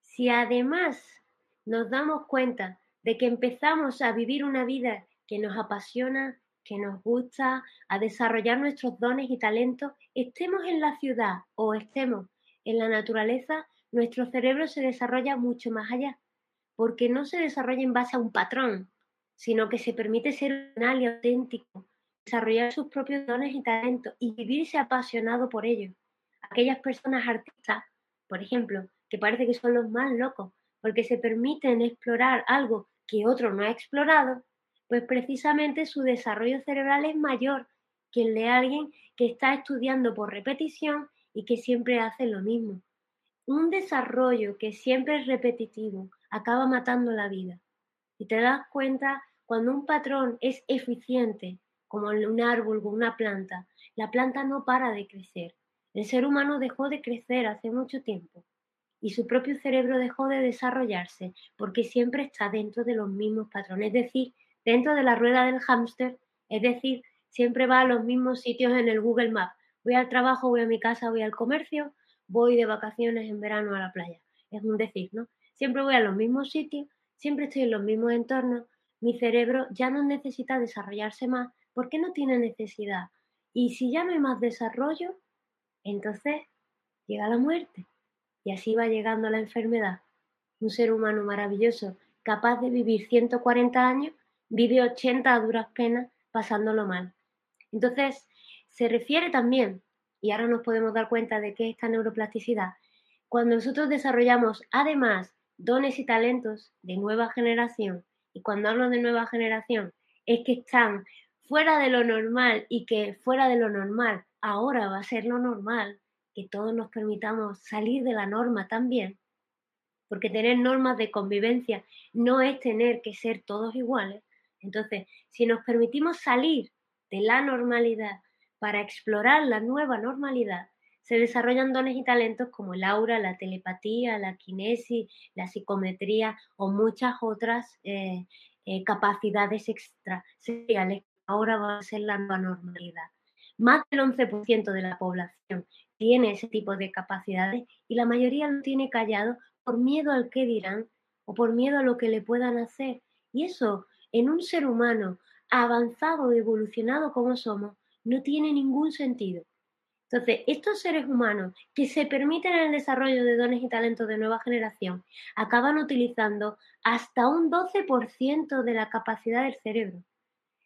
Si además nos damos cuenta de que empezamos a vivir una vida que nos apasiona, que nos gusta, a desarrollar nuestros dones y talentos, estemos en la ciudad o estemos en la naturaleza, nuestro cerebro se desarrolla mucho más allá, porque no se desarrolla en base a un patrón, sino que se permite ser real y auténtico, desarrollar sus propios dones y talentos y vivirse apasionado por ellos. Aquellas personas artistas, por ejemplo, que parece que son los más locos, porque se permiten explorar algo que otro no ha explorado, pues precisamente su desarrollo cerebral es mayor que el de alguien que está estudiando por repetición y que siempre hace lo mismo. Un desarrollo que siempre es repetitivo acaba matando la vida. Y te das cuenta cuando un patrón es eficiente, como un árbol o una planta, la planta no para de crecer. El ser humano dejó de crecer hace mucho tiempo y su propio cerebro dejó de desarrollarse porque siempre está dentro de los mismos patrones, es decir, dentro de la rueda del hámster, es decir, siempre va a los mismos sitios en el Google Maps. Voy al trabajo, voy a mi casa, voy al comercio, voy de vacaciones en verano a la playa. Es un decir, ¿no? Siempre voy a los mismos sitios, siempre estoy en los mismos entornos. Mi cerebro ya no necesita desarrollarse más porque no tiene necesidad. Y si ya no hay más desarrollo, entonces llega la muerte. Y así va llegando la enfermedad. Un ser humano maravilloso, capaz de vivir 140 años, vive 80 a duras penas pasándolo mal. Entonces, se refiere también, y ahora nos podemos dar cuenta de que esta neuroplasticidad, cuando nosotros desarrollamos además dones y talentos de nueva generación, y cuando hablo de nueva generación, es que están fuera de lo normal y que fuera de lo normal ahora va a ser lo normal, que todos nos permitamos salir de la norma también, porque tener normas de convivencia no es tener que ser todos iguales. Entonces, si nos permitimos salir de la normalidad para explorar la nueva normalidad, se desarrollan dones y talentos como el aura, la telepatía, la kinesis, la psicometría o muchas otras eh, eh, capacidades extrasensoriales. Ahora va a ser la nueva normalidad. Más del 11% de la población tiene ese tipo de capacidades y la mayoría lo tiene callado por miedo al que dirán o por miedo a lo que le puedan hacer. Y eso en un ser humano avanzado, evolucionado como somos, no tiene ningún sentido. Entonces, estos seres humanos que se permiten el desarrollo de dones y talentos de nueva generación acaban utilizando hasta un 12% de la capacidad del cerebro.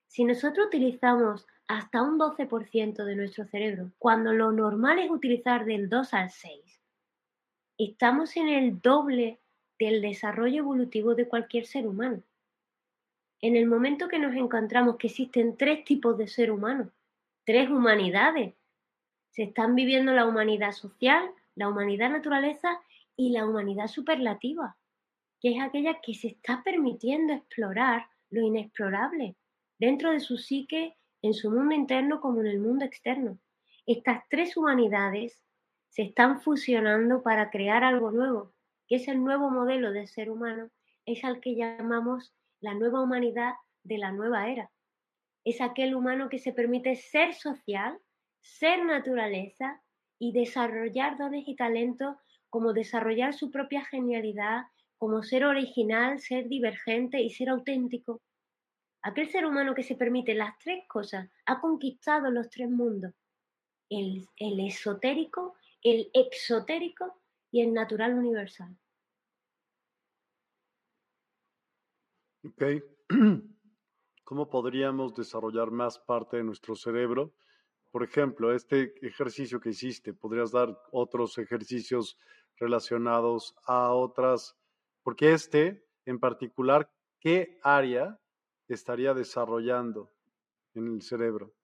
Si nosotros utilizamos hasta un 12% de nuestro cerebro, cuando lo normal es utilizar del 2 al 6, estamos en el doble del desarrollo evolutivo de cualquier ser humano. En el momento que nos encontramos que existen tres tipos de ser humano, tres humanidades, se están viviendo la humanidad social, la humanidad naturaleza y la humanidad superlativa, que es aquella que se está permitiendo explorar lo inexplorable dentro de su psique, en su mundo interno como en el mundo externo. Estas tres humanidades se están fusionando para crear algo nuevo, que es el nuevo modelo de ser humano, es al que llamamos la nueva humanidad de la nueva era. Es aquel humano que se permite ser social, ser naturaleza y desarrollar dones y talentos como desarrollar su propia genialidad, como ser original, ser divergente y ser auténtico. Aquel ser humano que se permite las tres cosas ha conquistado los tres mundos, el, esotérico, el exotérico y el natural universal. Ok. ¿Cómo podríamos desarrollar más parte de nuestro cerebro? Por ejemplo, este ejercicio que hiciste, ¿podrías dar otros ejercicios relacionados a otras? Porque este, en particular, ¿qué área estaría desarrollando en el cerebro?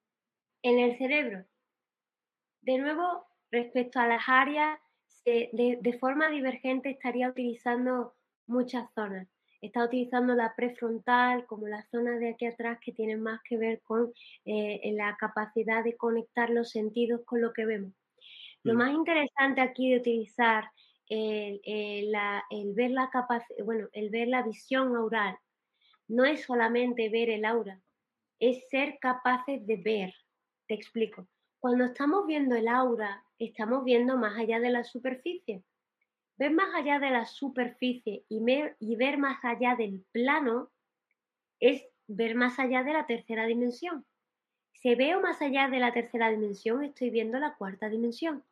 En el cerebro. De nuevo, respecto a las áreas, de, forma divergente estaría utilizando muchas zonas. Está utilizando la prefrontal como la zona de aquí atrás que tiene más que ver con eh, la capacidad de conectar los sentidos con lo que vemos. Lo mm. más interesante aquí de utilizar el, ver la bueno, el ver la visión aural no es solamente ver el aura, es ser capaces de ver. Te explico. Cuando estamos viendo el aura, estamos viendo más allá de la superficie. Ver más allá de la superficie y ver, más allá del plano es ver más allá de la tercera dimensión. Si veo más allá de la tercera dimensión, estoy viendo la cuarta dimensión.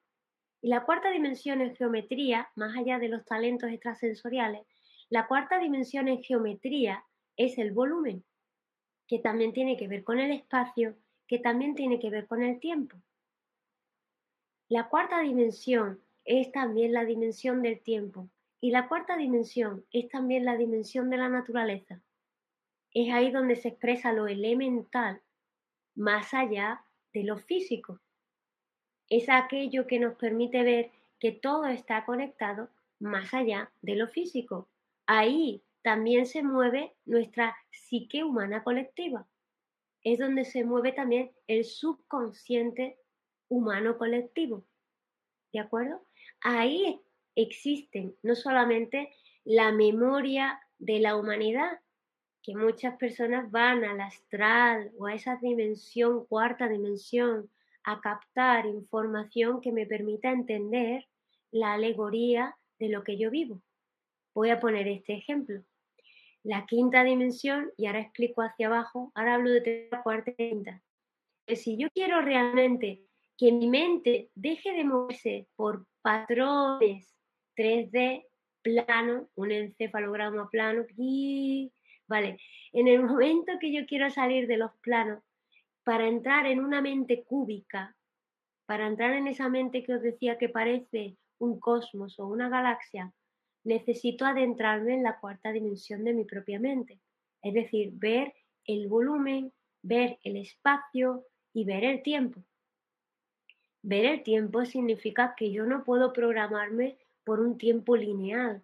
Y la cuarta dimensión en geometría, más allá de los talentos extrasensoriales, la cuarta dimensión en geometría es el volumen, que también tiene que ver con el espacio, que también tiene que ver con el tiempo. La cuarta dimensión es también la dimensión del tiempo y la cuarta dimensión es también la dimensión de la naturaleza. Es ahí donde se expresa lo elemental más allá de lo físico. Es aquello que nos permite ver que todo está conectado más allá de lo físico. Ahí también se mueve nuestra psique humana colectiva. Es donde se mueve también el subconsciente humano colectivo. ¿De acuerdo? Ahí existen no solamente la memoria de la humanidad, que muchas personas van al astral o a esa dimensión, cuarta dimensión, a captar información que me permita entender la alegoría de lo que yo vivo. Voy a poner este ejemplo. La quinta dimensión, y ahora explico hacia abajo, ahora hablo de la cuarta quinta. Si yo quiero realmente que mi mente deje de moverse por patrones 3D plano, un encefalograma plano, y, vale, en el momento que yo quiero salir de los planos para entrar en una mente cúbica, para entrar en esa mente que os decía que parece un cosmos o una galaxia, necesito adentrarme en la cuarta dimensión de mi propia mente, es decir, ver el volumen, ver el espacio y ver el tiempo. Ver el tiempo significa que yo no puedo programarme por un tiempo lineal,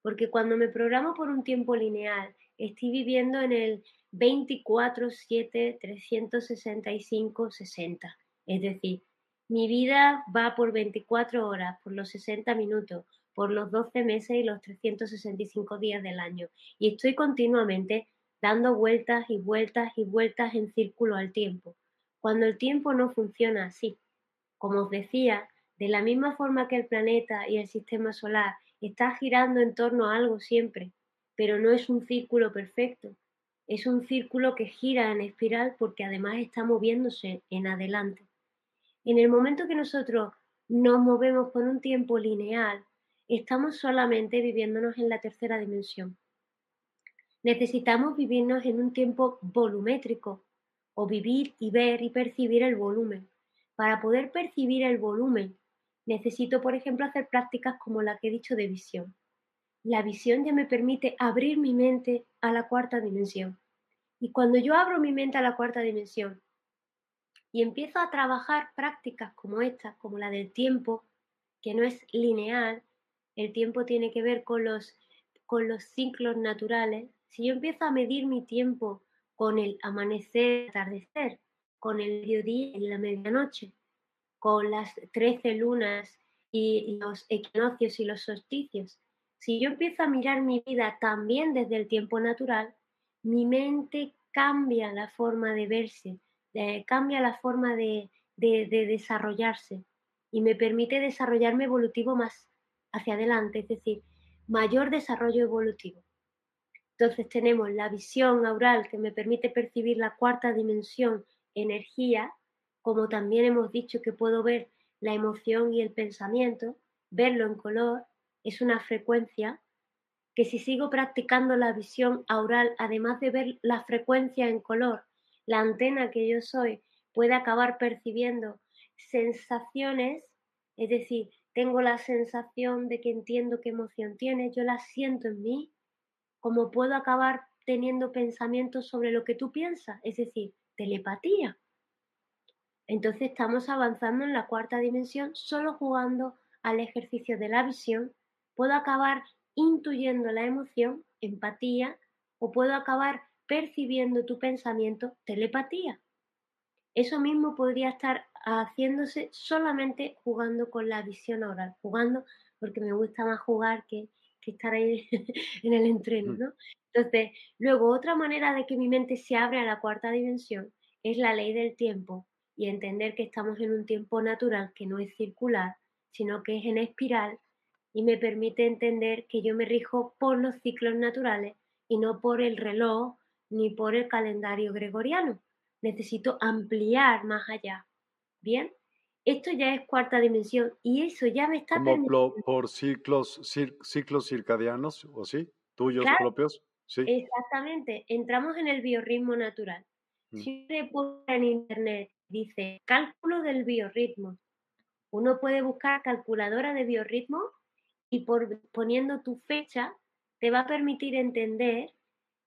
porque cuando me programo por un tiempo lineal, estoy viviendo en el 24, 7, 365, 60. Es decir, mi vida va por 24 horas, por los 60 minutos, por los 12 meses y los 365 días del año. Y estoy continuamente dando vueltas y vueltas y vueltas en círculo al tiempo. Cuando el tiempo no funciona así, como os decía, de la misma forma que el planeta y el sistema solar está girando en torno a algo siempre, pero no es un círculo perfecto, es un círculo que gira en espiral porque además está moviéndose en adelante. En el momento que nosotros nos movemos con un tiempo lineal, estamos solamente viviéndonos en la tercera dimensión. Necesitamos vivirnos en un tiempo volumétrico o vivir y ver y percibir el volumen. Para poder percibir el volumen, necesito, por ejemplo, hacer prácticas como la que he dicho de visión. La visión ya me permite abrir mi mente a la cuarta dimensión. Y cuando yo abro mi mente a la cuarta dimensión y empiezo a trabajar prácticas como esta, como la del tiempo, que no es lineal, el tiempo tiene que ver con los, con los ciclos naturales, si yo empiezo a medir mi tiempo con el amanecer, atardecer, con el mediodía y la medianoche, con las trece lunas y los equinoccios y los solsticios, si yo empiezo a mirar mi vida también desde el tiempo natural, mi mente cambia la forma de verse, cambia la forma de, de, desarrollarse y me permite desarrollarme evolutivo más hacia adelante, es decir, mayor desarrollo evolutivo. Entonces tenemos la visión aural que me permite percibir la cuarta dimensión, energía, como también hemos dicho que puedo ver la emoción y el pensamiento, verlo en color, es una frecuencia que si sigo practicando la visión aural, además de ver la frecuencia en color, la antena que yo soy puede acabar percibiendo sensaciones, es decir, tengo la sensación de que entiendo qué emoción tiene, yo la siento en mí, como puedo acabar teniendo pensamientos sobre lo que tú piensas, es decir, telepatía. Entonces estamos avanzando en la cuarta dimensión solo jugando al ejercicio de la visión, puedo acabar intuyendo la emoción, empatía, o puedo acabar percibiendo tu pensamiento, telepatía. Eso mismo podría estar haciéndose solamente jugando con la visión oral, jugando porque me gusta más jugar que, que estar ahí en el entreno. ¿no? Entonces, luego otra manera de que mi mente se abre a la cuarta dimensión es la ley del tiempo y entender que estamos en un tiempo natural que no es circular, sino que es en espiral y me permite entender que yo me rijo por los ciclos naturales y no por el reloj ni por el calendario gregoriano. Necesito ampliar más allá. Bien, esto ya es cuarta dimensión y eso ya me está Como por ciclos, ciclos circadianos, ¿o sí? ¿Tuyos propios? Sí. Exactamente. Entramos en el biorritmo natural. Mm. Si en internet dice cálculo del biorritmo, uno puede buscar calculadora de biorritmo y por poniendo tu fecha te va a permitir entender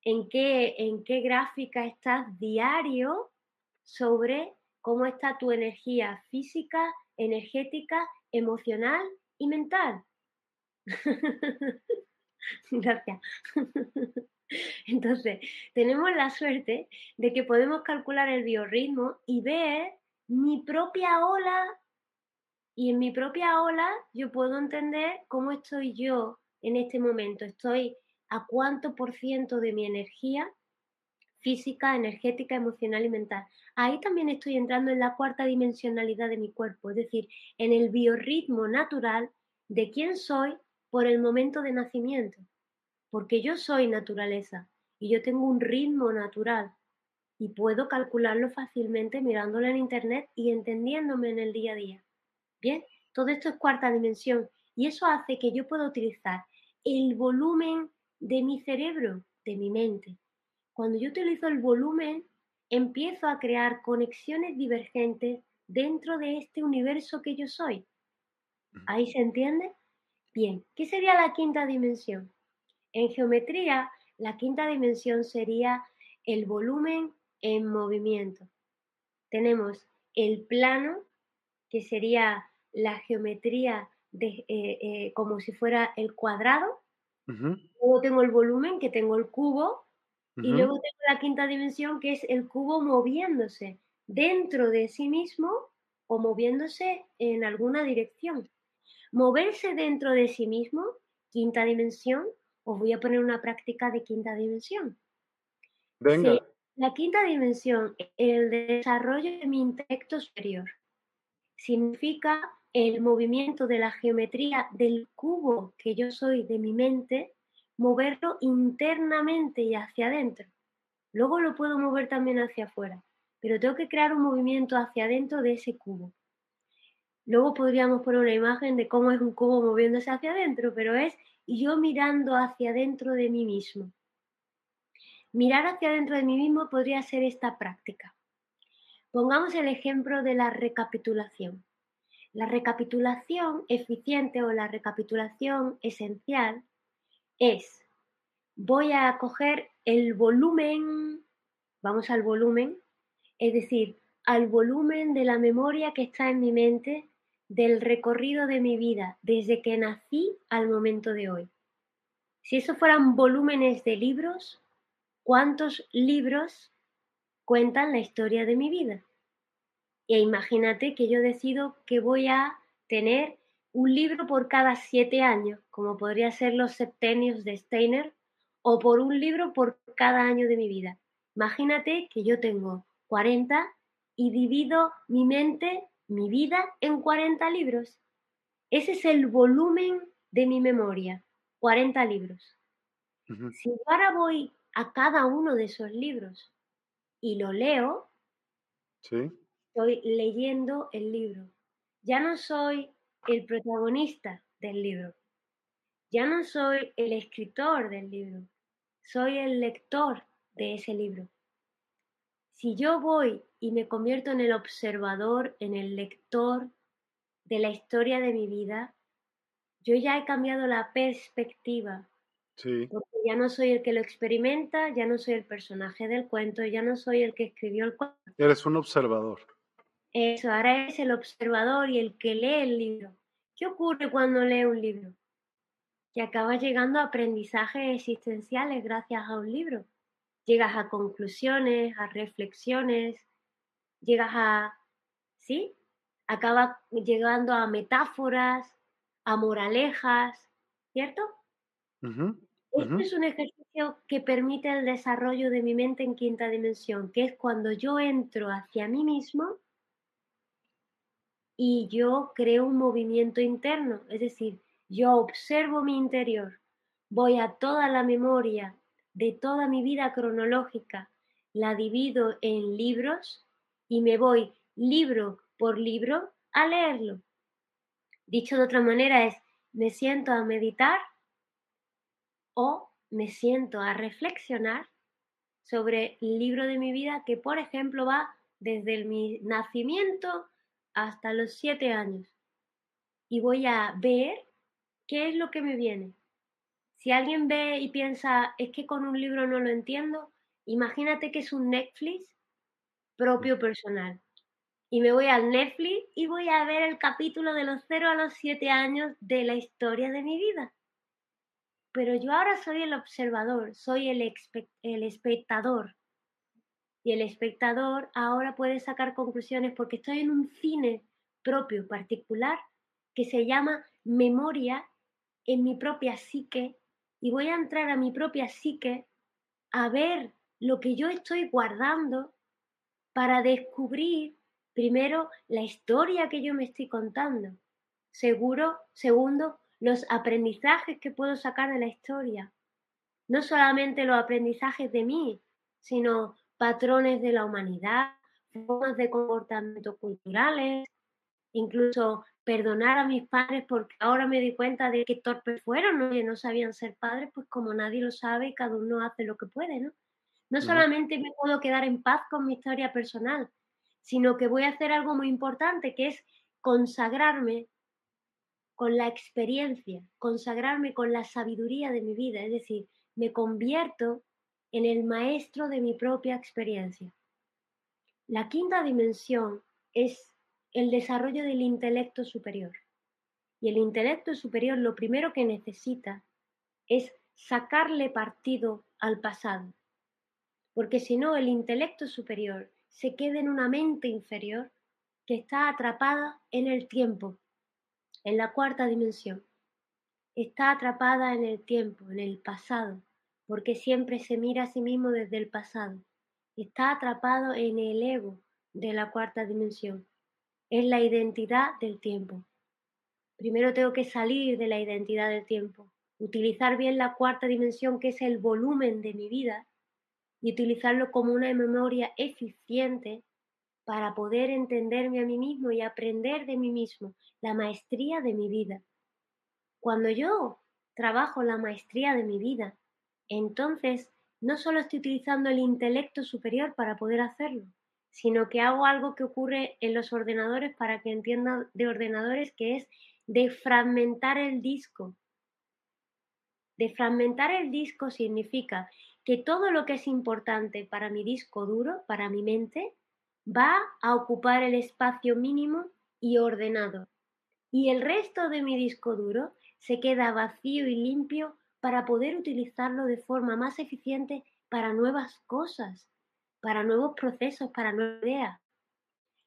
en qué, en qué gráfica estás diario sobre cómo está tu energía física, energética, emocional y mental. Gracias. Entonces, tenemos la suerte de que podemos calcular el biorritmo y ver mi propia ola. Y en mi propia ola yo puedo entender cómo estoy yo en este momento. Estoy a cuánto por ciento de mi energía física, energética, emocional y mental. Ahí también estoy entrando en la cuarta dimensionalidad de mi cuerpo, es decir, en el biorritmo natural de quién soy por el momento de nacimiento. Porque yo soy naturaleza y yo tengo un ritmo natural y puedo calcularlo fácilmente mirándolo en internet y entendiéndome en el día a día. Bien, todo esto es cuarta dimensión y eso hace que yo pueda utilizar el volumen de mi cerebro, de mi mente. Cuando yo utilizo el volumen, empiezo a crear conexiones divergentes dentro de este universo que yo soy. ¿Ahí se entiende? Bien, ¿qué sería la quinta dimensión? En geometría, la quinta dimensión sería el volumen en movimiento. Tenemos el plano, que sería la geometría de, eh, eh, como si fuera el cuadrado, Luego tengo el volumen, que tengo el cubo, y luego tengo la quinta dimensión, que es el cubo moviéndose dentro de sí mismo o moviéndose en alguna dirección. Moverse dentro de sí mismo, quinta dimensión, os voy a poner una práctica de quinta dimensión. Venga. la quinta dimensión, el desarrollo de mi intelecto superior, significa el movimiento de la geometría del cubo que yo soy de mi mente, moverlo internamente y hacia adentro. Luego lo puedo mover también hacia afuera, pero tengo que crear un movimiento hacia adentro de ese cubo. Luego podríamos poner una imagen de cómo es un cubo moviéndose hacia adentro, pero es yo mirando hacia adentro de mí mismo. Mirar hacia adentro de mí mismo podría ser esta práctica. Pongamos el ejemplo de la recapitulación. La recapitulación eficiente o la recapitulación esencial es, voy a coger el volumen, vamos al volumen, es decir, al volumen de la memoria que está en mi mente del recorrido de mi vida desde que nací al momento de hoy. Si eso fueran volúmenes de libros, ¿cuántos libros cuentan la historia de mi vida? E imagínate que yo decido que voy a tener un libro por cada siete años, como podría ser los septenios de Steiner, o por un libro por cada año de mi vida. Imagínate que yo tengo 40 y divido mi mente, mi vida, en 40 libros. Ese es el volumen de mi memoria, 40 libros. Si ahora voy a cada uno de esos libros y lo leo, estoy leyendo el libro. Ya no soy el protagonista del libro. Ya no soy el escritor del libro. Soy el lector de ese libro. Si yo voy y me convierto en el observador, en el lector de la historia de mi vida, yo ya he cambiado la perspectiva. Sí. Porque ya no soy el que lo experimenta, ya no soy el personaje del cuento, ya no soy el que escribió el cuento. Eres un observador. Eso, ahora es el observador y el que lee el libro. ¿Qué ocurre cuando lee un libro? Que acabas llegando a aprendizajes existenciales gracias a un libro llegas a conclusiones, a reflexiones, llegas a, ¿sí? Acaba llegando a metáforas, a moralejas, ¿cierto? Este es un ejercicio que permite el desarrollo de mi mente en quinta dimensión, que es cuando yo entro hacia mí mismo y yo creo un movimiento interno, es decir, yo observo mi interior, voy a toda la memoria de toda mi vida cronológica la divido en libros y me voy libro por libro a leerlo. Dicho de otra manera es, me siento a meditar o me siento a reflexionar sobre el libro de mi vida que, por ejemplo, va desde mi nacimiento hasta los siete años. Y voy a ver qué es lo que me viene. Si alguien ve y piensa, es que con un libro no lo entiendo, imagínate que es un Netflix propio personal. Y me voy al Netflix y voy a ver el capítulo de los 0 a los 7 años de la historia de mi vida. Pero yo ahora soy el observador, soy el, el espectador. Y el espectador ahora puede sacar conclusiones porque estoy en un cine propio, particular, que se llama memoria en mi propia psique y voy a entrar a mi propia psique a ver lo que yo estoy guardando para descubrir primero la historia que yo me estoy contando. Seguro, segundo, los aprendizajes que puedo sacar de la historia. No solamente los aprendizajes de mí, sino patrones de la humanidad, formas de comportamiento culturales, incluso perdonar a mis padres porque ahora me di cuenta de que torpes fueron, ¿no? que no sabían ser padres, pues como nadie lo sabe, cada uno hace lo que puede, ¿no? No solamente me puedo quedar en paz con mi historia personal, sino que voy a hacer algo muy importante, que es consagrarme con la experiencia, consagrarme con la sabiduría de mi vida, es decir, me convierto en el maestro de mi propia experiencia. La quinta dimensión es el desarrollo del intelecto superior. Y el intelecto superior lo primero que necesita es sacarle partido al pasado. Porque si no, el intelecto superior se queda en una mente inferior que está atrapada en el tiempo, en la cuarta dimensión. Está atrapada en el tiempo, en el pasado, porque siempre se mira a sí mismo desde el pasado. Está atrapado en el ego de la cuarta dimensión es la identidad del tiempo. Primero tengo que salir de la identidad del tiempo, utilizar bien la cuarta dimensión que es el volumen de mi vida y utilizarlo como una memoria eficiente para poder entenderme a mí mismo y aprender de mí mismo, la maestría de mi vida. Cuando yo trabajo la maestría de mi vida, entonces no solo estoy utilizando el intelecto superior para poder hacerlo, sino que hago algo que ocurre en los ordenadores para que entiendan de ordenadores, que es de fragmentar el disco. De fragmentar el disco significa que todo lo que es importante para mi disco duro, para mi mente, va a ocupar el espacio mínimo y ordenado. Y el resto de mi disco duro se queda vacío y limpio para poder utilizarlo de forma más eficiente para nuevas cosas, para nuevos procesos, para nuevas ideas.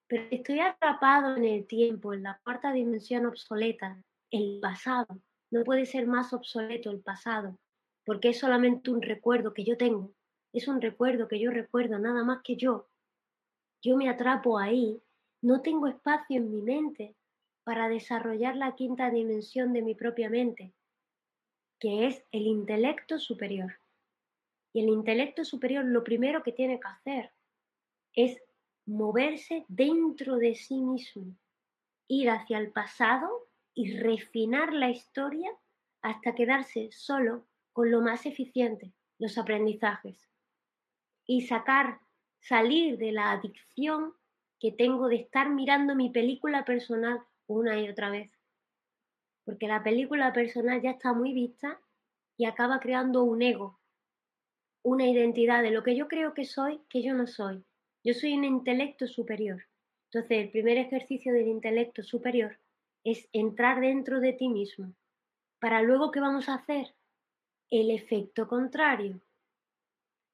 Pero estoy atrapado en el tiempo, en la cuarta dimensión obsoleta, el pasado. No puede ser más obsoleto el pasado, porque es solamente un recuerdo que yo tengo. Es un recuerdo que yo recuerdo, nada más que yo yo me atrapo ahí, no tengo espacio en mi mente para desarrollar la quinta dimensión de mi propia mente, que es el intelecto superior. Y el intelecto superior lo primero que tiene que hacer es moverse dentro de sí mismo, ir hacia el pasado y refinar la historia hasta quedarse solo con lo más eficiente, los aprendizajes, y sacar salir de la adicción que tengo de estar mirando mi película personal una y otra vez. Porque la película personal ya está muy vista y acaba creando un ego, una identidad de lo que yo creo que soy, que yo no soy. Yo soy un intelecto superior. Entonces, el primer ejercicio del intelecto superior es entrar dentro de ti mismo. Para luego, ¿qué vamos a hacer? El efecto contrario.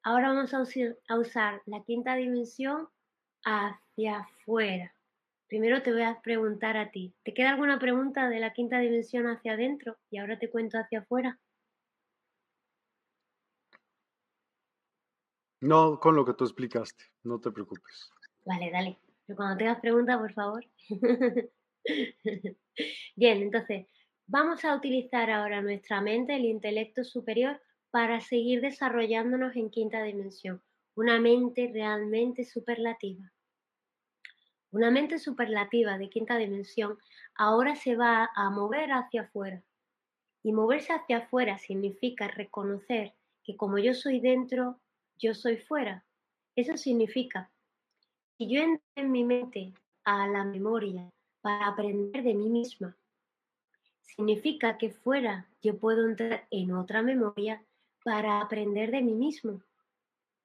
Ahora vamos a usar la quinta dimensión hacia afuera. Primero te voy a preguntar a ti. ¿Te queda alguna pregunta de la quinta dimensión hacia adentro? Y ahora te cuento hacia afuera. No, con lo que tú explicaste, no te preocupes. Vale, dale. Pero cuando tengas preguntas, por favor. Bien, entonces, vamos a utilizar ahora nuestra mente, el intelecto superior, para seguir desarrollándonos en quinta dimensión, una mente realmente superlativa. Una mente superlativa de quinta dimensión ahora se va a mover hacia afuera. Y moverse hacia afuera significa reconocer que como yo soy dentro, yo soy fuera. Eso significa, si yo entro en mi mente a la memoria para aprender de mí misma, significa que fuera yo puedo entrar en otra memoria para aprender de mí mismo.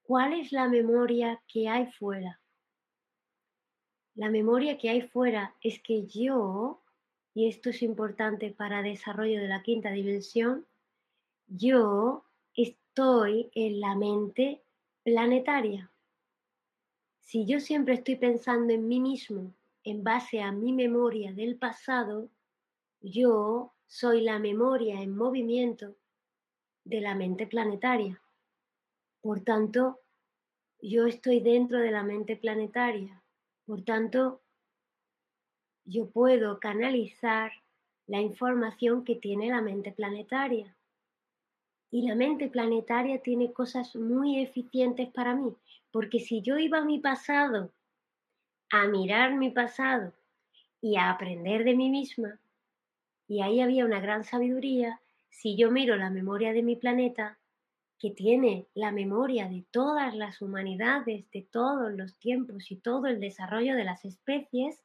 ¿Cuál es la memoria que hay fuera? La memoria que hay fuera es que yo, y esto es importante para desarrollo de la quinta dimensión, yo estoy en la mente planetaria. Si yo siempre estoy pensando en mí mismo en base a mi memoria del pasado, yo soy la memoria en movimiento de la mente planetaria. Por tanto, yo estoy dentro de la mente planetaria. Por tanto, yo puedo canalizar la información que tiene la mente planetaria. Y la mente planetaria tiene cosas muy eficientes para mí, porque si yo iba a mi pasado, a mirar mi pasado y a aprender de mí misma, y ahí había una gran sabiduría, si yo miro la memoria de mi planeta, que tiene la memoria de todas las humanidades, de todos los tiempos y todo el desarrollo de las especies,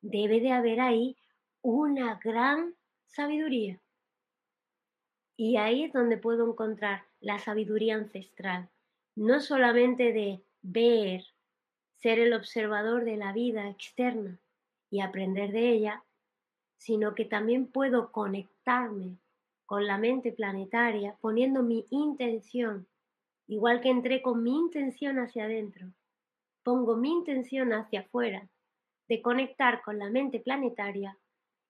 debe de haber ahí una gran sabiduría. Y ahí es donde puedo encontrar la sabiduría ancestral, no solamente de ver, ser el observador de la vida externa y aprender de ella, sino que también puedo conectarme con la mente planetaria, poniendo mi intención, igual que entré con mi intención hacia adentro, pongo mi intención hacia afuera, de conectar con la mente planetaria,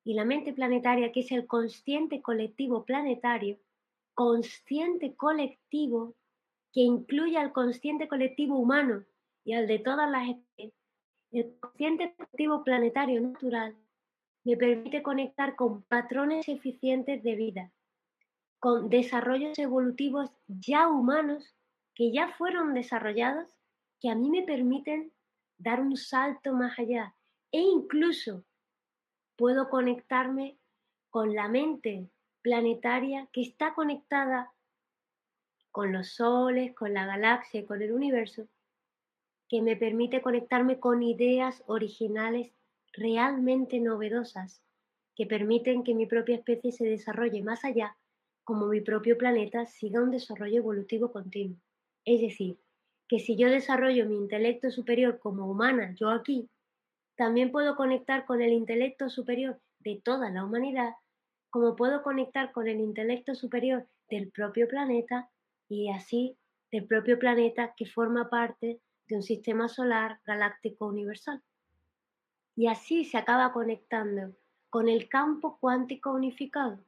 y la mente planetaria, que es el consciente colectivo planetario, consciente colectivo que incluye al consciente colectivo humano y al de todas las especies, el consciente colectivo planetario natural me permite conectar con patrones eficientes de vida, con desarrollos evolutivos ya humanos que ya fueron desarrollados, que a mí me permiten dar un salto más allá. E incluso puedo conectarme con la mente planetaria que está conectada con los soles, con la galaxia con el universo, que me permite conectarme con ideas originales realmente novedosas, que permiten que mi propia especie se desarrolle más allá, como mi propio planeta siga un desarrollo evolutivo continuo. Es decir, que si yo desarrollo mi intelecto superior como humana, yo aquí, también puedo conectar con el intelecto superior de toda la humanidad, como puedo conectar con el intelecto superior del propio planeta y así del propio planeta que forma parte de un sistema solar galáctico universal. Y así se acaba conectando con el campo cuántico unificado,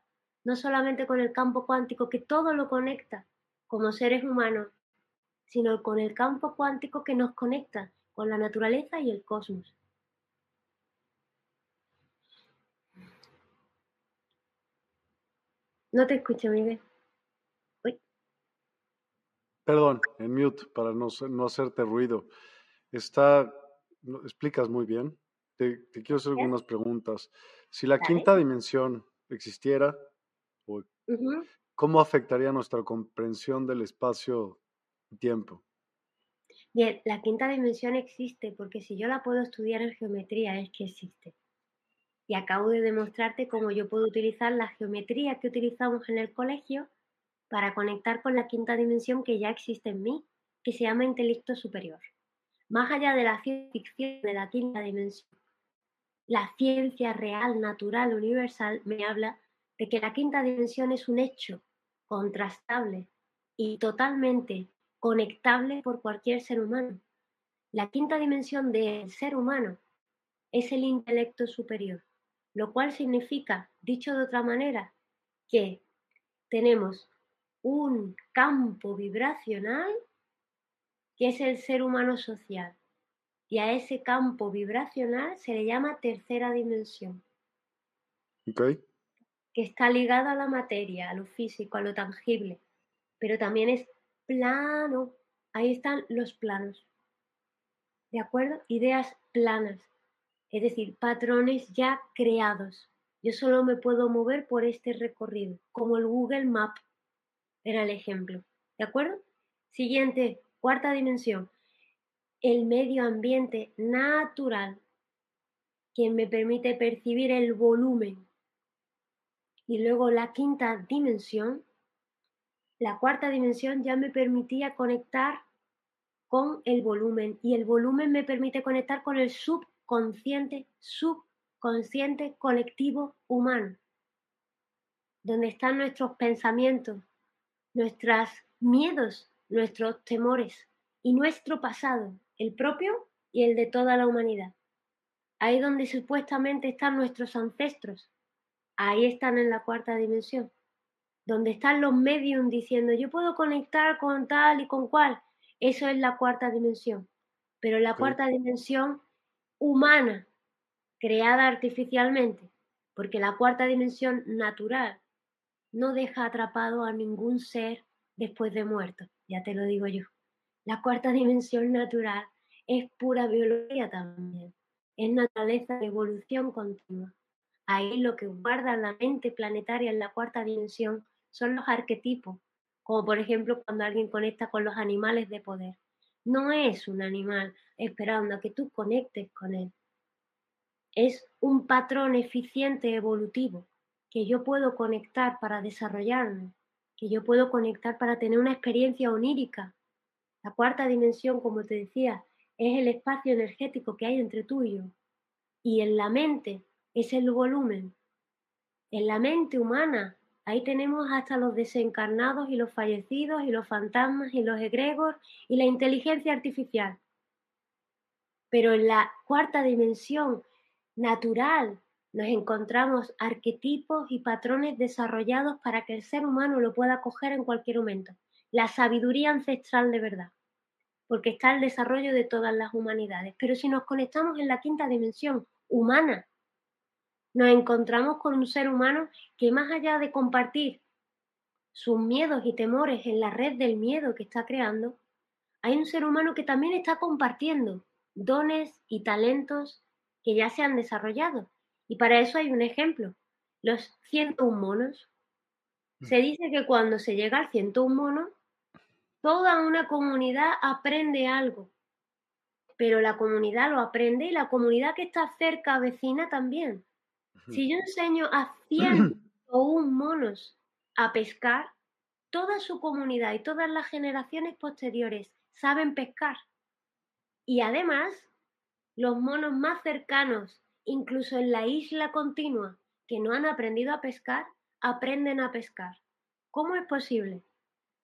no solamente con el campo cuántico que todo lo conecta como seres humanos, sino con el campo cuántico que nos conecta con la naturaleza y el cosmos. No te escucho, Miguel. Perdón, en mute para no, no hacerte ruido. Está, explicas muy bien. Te, quiero hacer algunas preguntas. Si la quinta dimensión existiera, ¿cómo afectaría nuestra comprensión del espacio-tiempo? Bien, la quinta dimensión existe porque si yo la puedo estudiar en geometría es que existe. Y acabo de demostrarte cómo yo puedo utilizar la geometría que utilizamos en el colegio para conectar con la quinta dimensión que ya existe en mí, que se llama intelecto superior. Más allá de la ficción de la quinta dimensión, la ciencia real, natural, universal me habla de que la quinta dimensión es un hecho contrastable y totalmente conectable por cualquier ser humano. La quinta dimensión del ser humano es el intelecto superior, lo cual significa, dicho de otra manera, que tenemos un campo vibracional que es el ser humano social. Y a ese campo vibracional se le llama tercera dimensión. Que está ligado a la materia, a lo físico, a lo tangible. Pero también es plano. Ahí están los planos. ¿De acuerdo? Ideas planas. Es decir, patrones ya creados. Yo solo me puedo mover por este recorrido, como el Google Map era el ejemplo. ¿De acuerdo? Siguiente, cuarta dimensión. El medio ambiente natural, que me permite percibir el volumen. Y luego la quinta dimensión, la cuarta dimensión ya me permitía conectar con el volumen y el volumen me permite conectar con el subconsciente, subconsciente colectivo humano, donde están nuestros pensamientos, nuestros miedos, nuestros temores y nuestro pasado, el propio y el de toda la humanidad. Ahí donde supuestamente están nuestros ancestros, ahí están en la cuarta dimensión, donde están los medios diciendo yo puedo conectar con tal y con cual, eso es la cuarta dimensión, pero la cuarta dimensión humana, creada artificialmente, porque la cuarta dimensión natural no deja atrapado a ningún ser después de muerto, ya te lo digo yo. La cuarta dimensión natural es pura biología también, es naturaleza de evolución continua. Ahí lo que guarda la mente planetaria en la cuarta dimensión son los arquetipos, como por ejemplo cuando alguien conecta con los animales de poder. No es un animal esperando a que tú conectes con él. Es un patrón eficiente evolutivo que yo puedo conectar para desarrollarme, que yo puedo conectar para tener una experiencia onírica. La cuarta dimensión, como te decía, es el espacio energético que hay entre tú y yo. Y en la mente es el volumen. En la mente humana, ahí tenemos hasta los desencarnados y los fallecidos y los fantasmas y los egregos y la inteligencia artificial. Pero en la cuarta dimensión natural, nos encontramos arquetipos y patrones desarrollados para que el ser humano lo pueda coger en cualquier momento. La sabiduría ancestral de verdad, porque está el desarrollo de todas las humanidades. Pero si nos conectamos en la quinta dimensión humana, nos encontramos con un ser humano que más allá de compartir sus miedos y temores en la red del miedo que está creando, hay un ser humano que también está compartiendo dones y talentos que ya se han desarrollado. Y para eso hay un ejemplo, los 101 monos. Mm. Se dice que cuando se llega al 101 mono, toda una comunidad aprende algo, pero la comunidad lo aprende y la comunidad que está cerca, vecina también. Si yo enseño a 101 monos a pescar, toda su comunidad y todas las generaciones posteriores saben pescar. Y además, los monos más cercanos, incluso en la isla continua, que no han aprendido a pescar, aprenden a pescar. ¿Cómo es posible?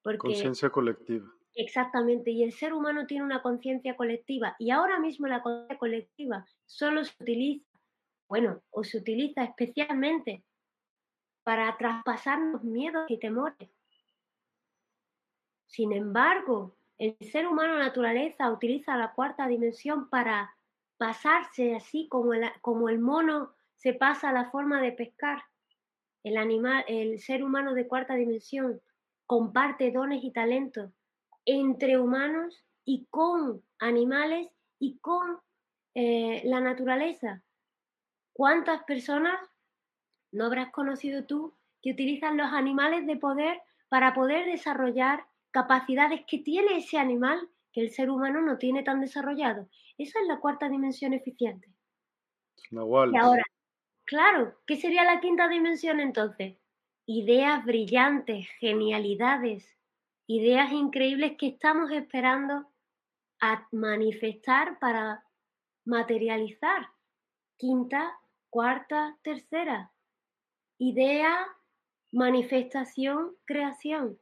Porque conciencia colectiva. Exactamente, y el ser humano tiene una conciencia colectiva y ahora mismo la conciencia colectiva solo se utiliza, bueno, o se utiliza especialmente para traspasarnos miedos y temores. Sin embargo, el ser humano naturaleza utiliza la cuarta dimensión para pasarse así como el, como el mono se pasa a la forma de pescar. El animal, el ser humano de cuarta dimensión comparte dones y talentos entre humanos y con animales y con eh, la naturaleza. ¿Cuántas personas no habrás conocido tú que utilizan los animales de poder para poder desarrollar capacidades que tiene ese animal que el ser humano no tiene tan desarrollado? Esa es la cuarta dimensión eficiente. Y ahora, claro, ¿qué sería la quinta dimensión entonces? Ideas brillantes, genialidades, ideas increíbles que estamos esperando a manifestar para materializar. Quinta, cuarta, tercera. Idea, manifestación, creación.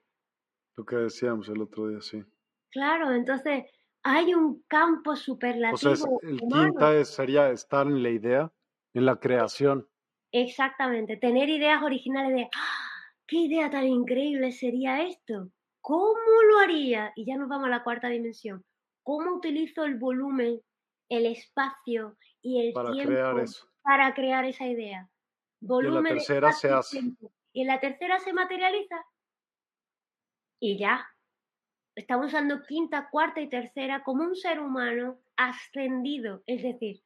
Lo que decíamos el otro día, sí. Claro, entonces hay un campo superlativo. O sea, el quinta sería estar en la idea, en la creación. Exactamente, tener ideas originales de, ¡Ah! ¿qué idea tan increíble sería esto? ¿Cómo lo haría? Y ya nos vamos a la cuarta dimensión. ¿Cómo utilizo el volumen, el espacio y el para tiempo crear eso. Para crear esa idea? Volumen, y en la tercera se hace. Y en la tercera se materializa. Y ya. Estamos usando quinta, cuarta y tercera como un ser humano ascendido. Es decir,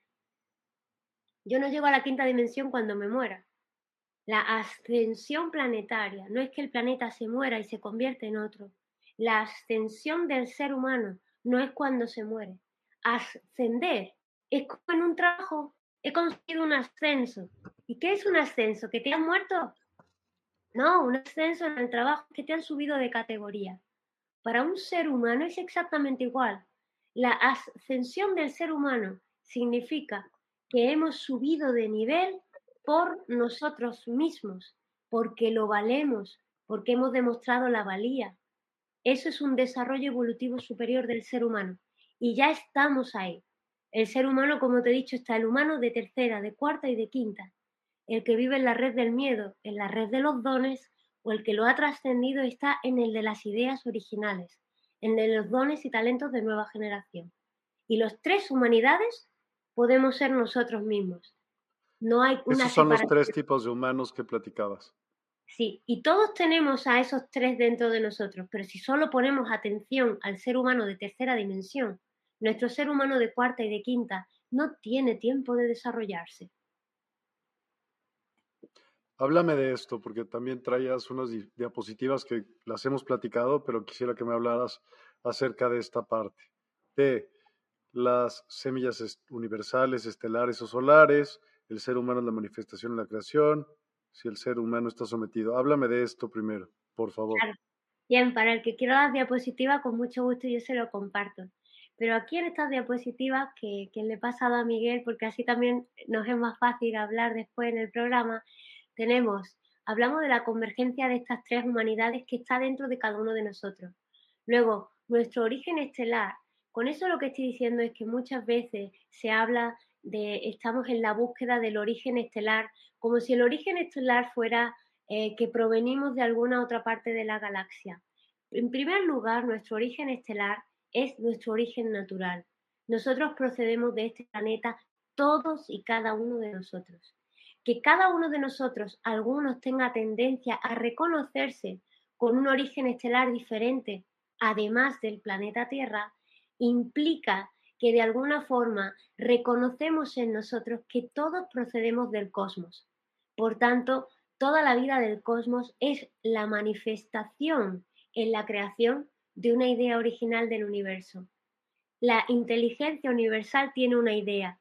yo no llego a la quinta dimensión cuando me muera. La ascensión planetaria no es que el planeta se muera y se convierte en otro. La ascensión del ser humano no es cuando se muere. Ascender es como en un trabajo. He conseguido un ascenso. ¿Y qué es un ascenso? ¿Que te han muerto? No, un ascenso en el trabajo que te han subido de categoría. Para un ser humano es exactamente igual. La ascensión del ser humano significa que hemos subido de nivel por nosotros mismos, porque lo valemos, porque hemos demostrado la valía. Eso es un desarrollo evolutivo superior del ser humano. Y ya estamos ahí. El ser humano, como te he dicho, está el humano de tercera, de cuarta y de quinta. El que vive en la red del miedo, en la red de los dones, o el que lo ha trascendido está en el de las ideas originales, en el de los dones y talentos de nueva generación. Y los tres humanidades podemos ser nosotros mismos. No hay una Esos son los tres tipos de humanos que platicabas. Sí, y todos tenemos a esos tres dentro de nosotros, pero si solo ponemos atención al ser humano de tercera dimensión, nuestro ser humano de cuarta y de quinta no tiene tiempo de desarrollarse. Háblame de esto, porque también traías unas diapositivas que las hemos platicado, pero quisiera que me hablaras acerca de esta parte, de las semillas universales, estelares o solares, el ser humano es la manifestación de la creación, si el ser humano está sometido. Háblame de esto primero, por favor. Bien, para el que quiera las diapositivas, con mucho gusto yo se lo comparto. Pero aquí en estas diapositivas que, que le he pasado a Miguel, porque así también nos es más fácil hablar después en el programa, tenemos, hablamos de la convergencia de estas tres humanidades que está dentro de cada uno de nosotros. Luego, nuestro origen estelar. Con eso lo que estoy diciendo es que muchas veces se habla estamos en la búsqueda del origen estelar, como si el origen estelar fuera eh, que provenimos de alguna otra parte de la galaxia. En primer lugar, nuestro origen estelar es nuestro origen natural. Nosotros procedemos de este planeta, todos y cada uno de nosotros. Que cada uno de nosotros, algunos tenga tendencia a reconocerse con un origen estelar diferente, además del planeta Tierra, implica que de alguna forma reconocemos en nosotros que todos procedemos del cosmos. Por tanto, toda la vida del cosmos es la manifestación en la creación de una idea original del universo. La inteligencia universal tiene una idea.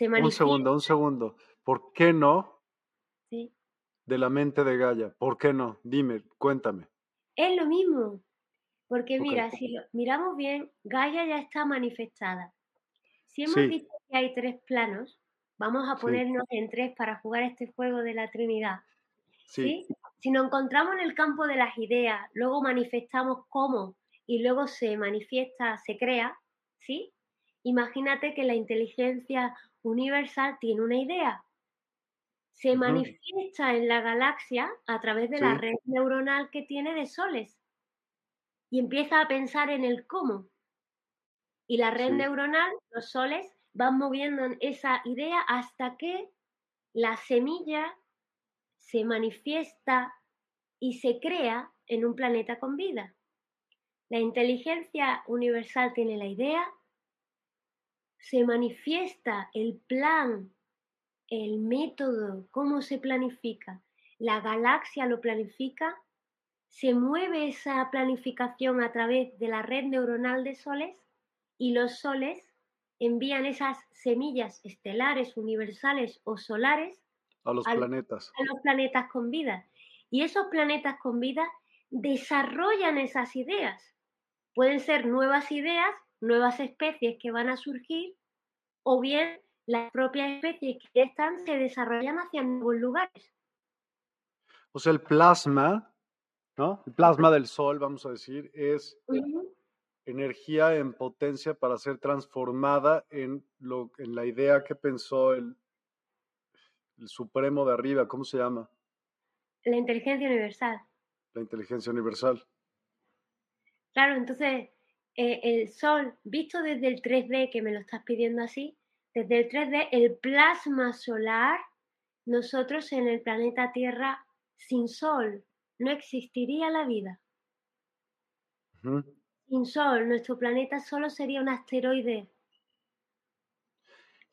Un segundo, un segundo. ¿Por qué no? Sí. De la mente de Gaia. ¿Por qué no? Dime, cuéntame. Es lo mismo. Porque mira, si lo miramos bien, Gaia ya está manifestada. Si hemos visto que hay tres planos, vamos a ponernos en tres para jugar este juego de la Trinidad. Sí. Si nos encontramos en el campo de las ideas, luego manifestamos cómo y luego se manifiesta, se crea, ¿sí? Imagínate que la inteligencia universal tiene una idea. Se manifiesta en la galaxia a través de la red neuronal que tiene de soles y empieza a pensar en el cómo. Y la red neuronal, los soles, van moviendo esa idea hasta que la semilla se manifiesta y se crea en un planeta con vida. La inteligencia universal tiene la idea, se manifiesta el plan, el método, cómo se planifica. La galaxia lo planifica se mueve esa planificación a través de la red neuronal de soles y los soles envían esas semillas estelares, universales o solares a los planetas. A los planetas con vida. Y esos planetas con vida desarrollan esas ideas. Pueden ser nuevas ideas, nuevas especies que van a surgir, o bien las propias especies que ya están se desarrollan hacia nuevos lugares. O sea, el plasma ¿no? El plasma del sol, vamos a decir, es energía en potencia para ser transformada en, lo, en la idea que pensó el, el supremo de arriba, ¿cómo se llama? La inteligencia universal. La inteligencia universal. Claro, entonces eh, el sol, visto desde el 3D, que me lo estás pidiendo así, desde el 3D, el plasma solar, nosotros en el planeta Tierra sin sol, no existiría la vida. Sin Sol, nuestro planeta solo sería un asteroide.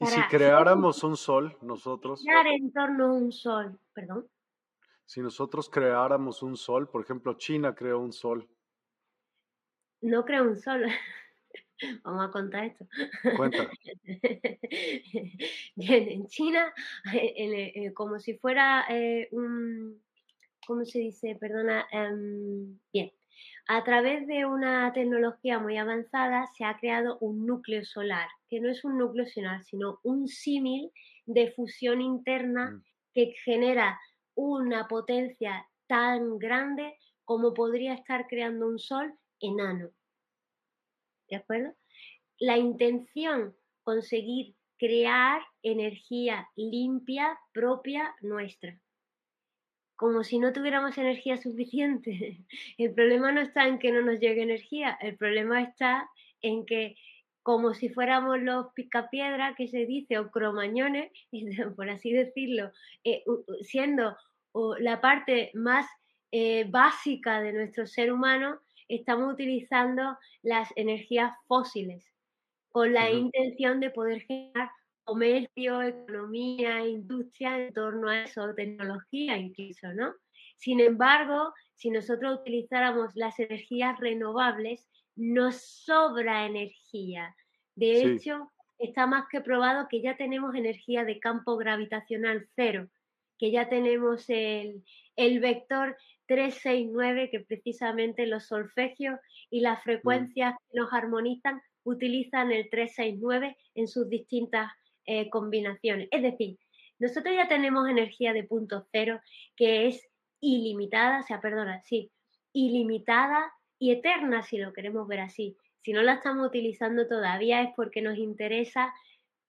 ¿Y si creáramos un Sol, nosotros? Crear en torno a un Sol, perdón. Si nosotros creáramos un Sol, por ejemplo, China creó un Sol. No creó un Sol. Vamos a contar esto. Cuenta. Bien, en China, eh, como si fuera eh, un, ¿cómo se dice? Perdona, em, bien. A través de una tecnología muy avanzada se ha creado un núcleo solar, que no es un núcleo solar, sino un símil de fusión interna mm. que genera una potencia tan grande como podría estar creando un sol enano. ¿De acuerdo? La intención, conseguir crear energía limpia propia nuestra como si no tuviéramos energía suficiente. El problema no está en que no nos llegue energía, el problema está en que como si fuéramos los picapiedras que se dice o cromañones, por así decirlo, eh, siendo la parte más eh, básica de nuestro ser humano, estamos utilizando las energías fósiles con la intención de poder generar comercio, economía, industria en torno a eso, tecnología incluso, ¿no? Sin embargo, si nosotros utilizáramos las energías renovables, nos sobra energía. De hecho, está más que probado que ya tenemos energía de campo gravitacional cero, que ya tenemos el, el vector 369, que precisamente los solfegios y las mm. frecuencias que nos armonizan utilizan el 369 en sus distintas eh, combinaciones. Es decir, nosotros ya tenemos energía de punto cero que es ilimitada, o sea, perdona, sí, ilimitada y eterna si lo queremos ver así. Si no la estamos utilizando todavía es porque nos interesa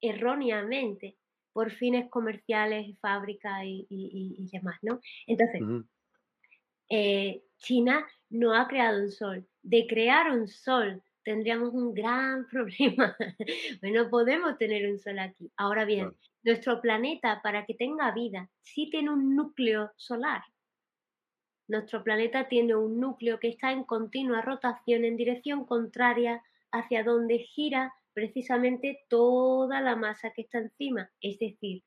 erróneamente por fines comerciales, fábrica y, y, demás, ¿no? Entonces, eh, China no ha creado un sol. De crear un sol tendríamos un gran problema. bueno, podemos tener un sol aquí. Ahora bien, nuestro planeta, para que tenga vida, sí tiene un núcleo solar. Nuestro planeta tiene un núcleo que está en continua rotación en dirección contraria hacia donde gira precisamente toda la masa que está encima, es decir,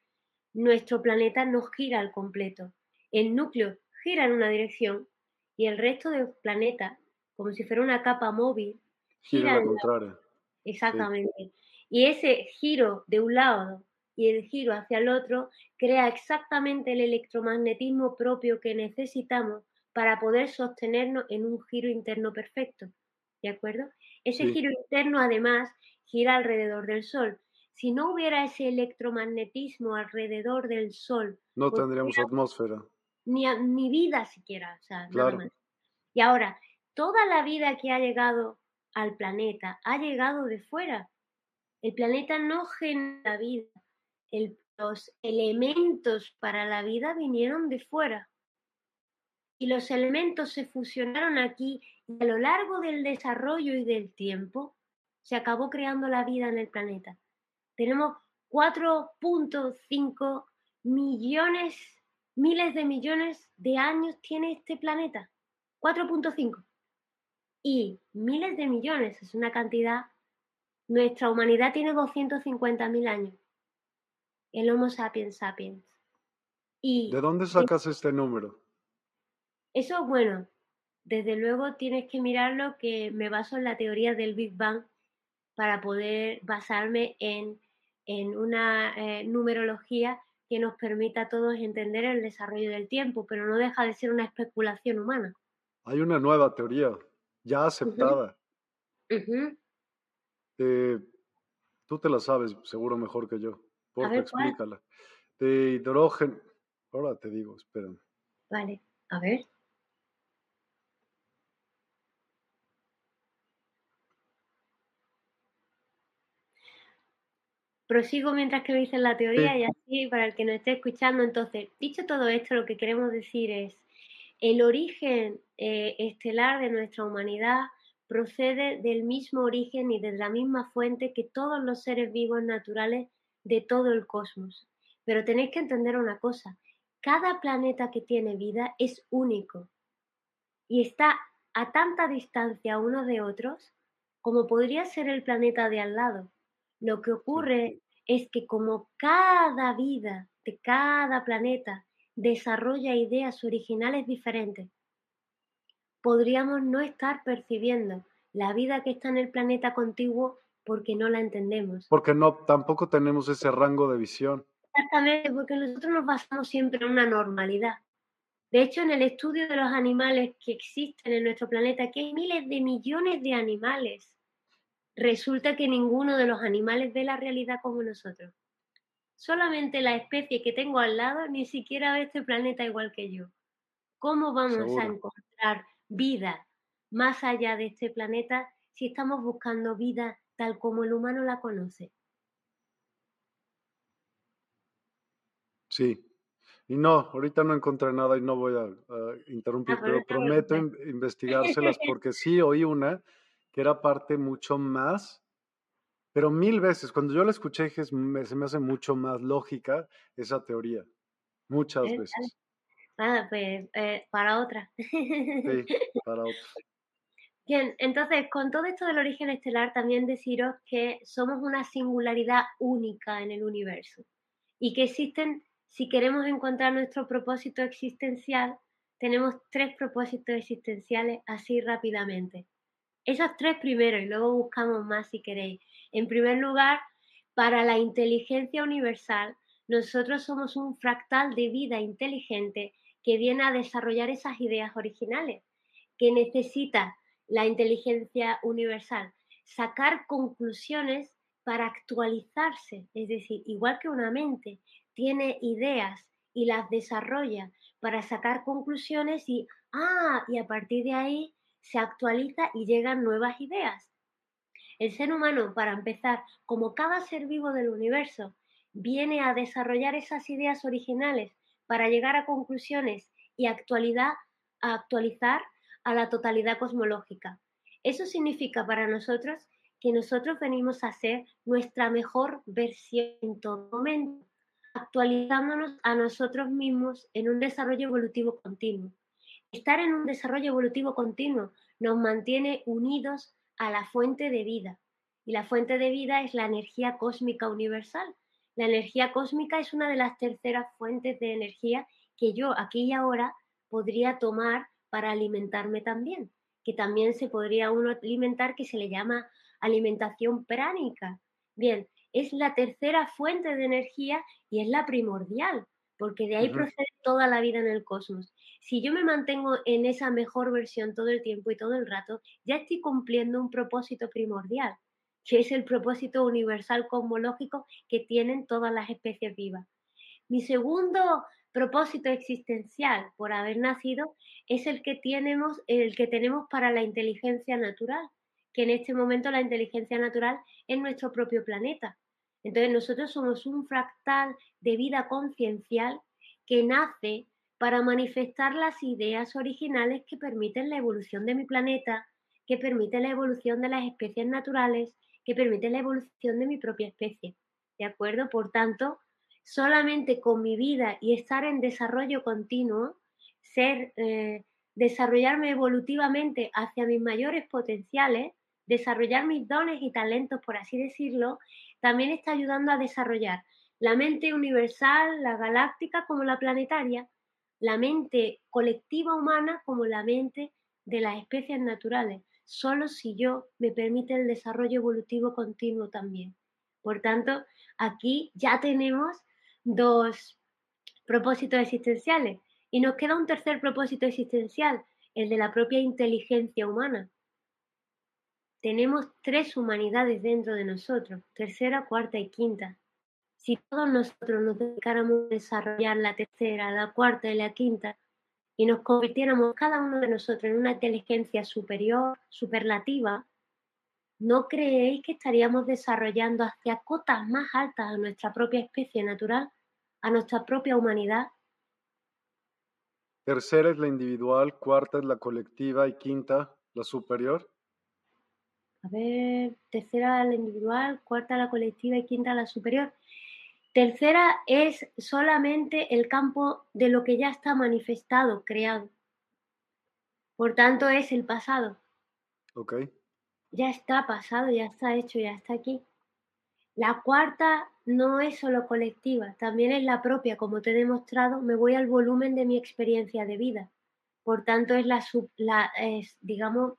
nuestro planeta no gira al completo. El núcleo gira en una dirección y el resto del planeta, como si fuera una capa móvil, gira, en la contraria. Exactamente. Y ese giro de un lado y el giro hacia el otro crea exactamente el electromagnetismo propio que necesitamos para poder sostenernos en un giro interno perfecto. ¿De acuerdo? Ese giro interno además gira alrededor del Sol. Si no hubiera ese electromagnetismo alrededor del Sol, no pues tendríamos atmósfera. Ni, ni, vida siquiera, o sea, nada más. Y ahora, toda la vida que ha llegado al planeta ha llegado de fuera. El planeta no genera vida. los elementos para la vida vinieron de fuera. Y los elementos se fusionaron aquí y a lo largo del desarrollo y del tiempo se acabó creando la vida en el planeta. Tenemos 4.5 millones, miles de millones de años tiene este planeta. 4.5 y miles de millones, es una cantidad. Nuestra humanidad tiene 250.000 años. El Homo sapiens sapiens. Y ¿De dónde sacas este número? Eso, bueno, desde luego tienes que mirarlo que me baso en la teoría del Big Bang para poder basarme en, en una eh, numerología que nos permita a todos entender el desarrollo del tiempo, pero no deja de ser una especulación humana. Hay una nueva teoría ya aceptada. Eh, tú te la sabes seguro mejor que yo. Por explícala. De hidrógeno. Ahora te digo, espera. Vale, a ver. Prosigo mientras que me dicen la teoría y así para el que nos esté escuchando. Entonces, dicho todo esto, lo que queremos decir es, el origen eh, estelar de nuestra humanidad procede del mismo origen y de la misma fuente que todos los seres vivos naturales de todo el cosmos. Pero tenéis que entender una cosa, cada planeta que tiene vida es único y está a tanta distancia unos de otros como podría ser el planeta de al lado. Lo que ocurre es que como cada vida de cada planeta desarrolla ideas originales diferentes. Podríamos no estar percibiendo la vida que está en el planeta contiguo porque no la entendemos. Porque no, tampoco tenemos ese rango de visión. Exactamente, porque nosotros nos basamos siempre en una normalidad. De hecho, en el estudio de los animales que existen en nuestro planeta, que hay miles de millones de animales, resulta que ninguno de los animales ve la realidad como nosotros solamente la especie que tengo al lado ni siquiera ve este planeta igual que yo. ¿Cómo vamos a encontrar vida más allá de este planeta si estamos buscando vida tal como el humano la conoce? Sí. Y no, ahorita no encontré nada y no voy a, interrumpir, ah, pero prometo investigárselas porque sí oí una que era parte mucho más pero mil veces, cuando yo la escuché, se me hace mucho más lógica esa teoría. Muchas veces. Ah, pues eh, para otra. Sí, para otra. Bien, entonces, con todo esto del origen estelar, también deciros que somos una singularidad única en el universo y que existen, si queremos encontrar nuestro propósito existencial, tenemos tres propósitos existenciales así rápidamente. Esos tres primero y luego buscamos más si queréis. En primer lugar, para la inteligencia universal, nosotros somos un fractal de vida inteligente que viene a desarrollar esas ideas originales, que necesita la inteligencia universal, sacar conclusiones para actualizarse, es decir, igual que una mente tiene ideas y las desarrolla para sacar conclusiones y, ah, y a partir de ahí se actualiza y llegan nuevas ideas. El ser humano, para empezar, como cada ser vivo del universo, viene a desarrollar esas ideas originales para llegar a conclusiones y actualidad, a actualizar a la totalidad cosmológica. Eso significa para nosotros que nosotros venimos a ser nuestra mejor versión en todo momento, actualizándonos a nosotros mismos en un desarrollo evolutivo continuo. Estar en un desarrollo evolutivo continuo nos mantiene unidos a la fuente de vida. Y la fuente de vida es la energía cósmica universal. La energía cósmica es una de las terceras fuentes de energía que yo aquí y ahora podría tomar para alimentarme también, que también se podría uno alimentar, que se le llama alimentación pránica. Bien, es la tercera fuente de energía y es la primordial, porque de ahí procede toda la vida en el cosmos. Si yo me mantengo en esa mejor versión todo el tiempo y todo el rato, ya estoy cumpliendo un propósito primordial, que es el propósito universal cosmológico que tienen todas las especies vivas. Mi segundo propósito existencial por haber nacido es el que tenemos, el que tenemos para la inteligencia natural, que en este momento la inteligencia natural es nuestro propio planeta. Entonces nosotros somos un fractal de vida conciencial que nace para manifestar las ideas originales que permiten la evolución de mi planeta, que permiten la evolución de las especies naturales, que permiten la evolución de mi propia especie. ¿De acuerdo? Por tanto, solamente con mi vida y estar en desarrollo continuo, ser, eh, desarrollarme evolutivamente hacia mis mayores potenciales, desarrollar mis dones y talentos, por así decirlo, también está ayudando a desarrollar la mente universal, la galáctica como la planetaria, la mente colectiva humana como la mente de las especies naturales, solo si yo me permite el desarrollo evolutivo continuo también. Por tanto, aquí ya tenemos dos propósitos existenciales y nos queda un tercer propósito existencial, el de la propia inteligencia humana. Tenemos tres humanidades dentro de nosotros, tercera, cuarta y quinta. Si todos nosotros nos dedicáramos a desarrollar la tercera, la cuarta y la quinta, y nos convirtiéramos cada uno de nosotros en una inteligencia superior, superlativa, ¿no creéis que estaríamos desarrollando hacia cotas más altas a nuestra propia especie natural, a nuestra propia humanidad? Tercera es la individual, cuarta es la colectiva y quinta la superior. A ver, tercera la individual, cuarta la colectiva y quinta la superior. Tercera es solamente el campo de lo que ya está manifestado, creado. Por tanto, es el pasado. Ok. Ya está pasado, ya está hecho, ya está aquí. La cuarta no es solo colectiva, también es la propia. Como te he demostrado, me voy al volumen de mi experiencia de vida. Por tanto, es la, la es, digamos,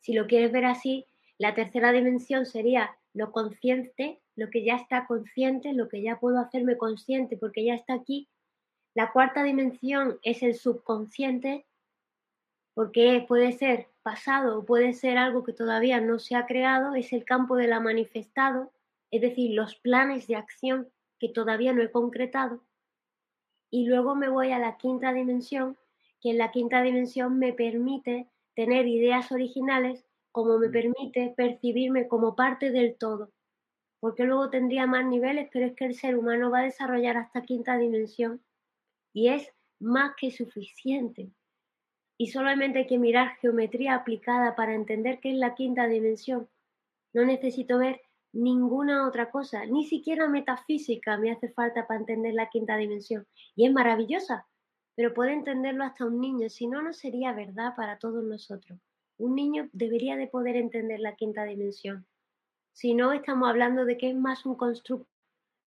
si lo quieres ver así, la tercera dimensión sería lo consciente, lo que ya está consciente, lo que ya puedo hacerme consciente porque ya está aquí. La cuarta dimensión es el subconsciente, porque puede ser pasado o puede ser algo que todavía no se ha creado, es el campo de la manifestado, es decir, los planes de acción que todavía no he concretado. Y luego me voy a la quinta dimensión, que en la quinta dimensión me permite tener ideas originales como me permite percibirme como parte del todo, porque luego tendría más niveles, pero es que el ser humano va a desarrollar hasta quinta dimensión y es más que suficiente. Y solamente hay que mirar geometría aplicada para entender qué es la quinta dimensión. No necesito ver ninguna otra cosa, ni siquiera metafísica me hace falta para entender la quinta dimensión. Y es maravillosa, pero puede entenderlo hasta un niño, si no, no sería verdad para todos nosotros. Un niño debería de poder entender la quinta dimensión. Si no, estamos hablando de que es más un constructo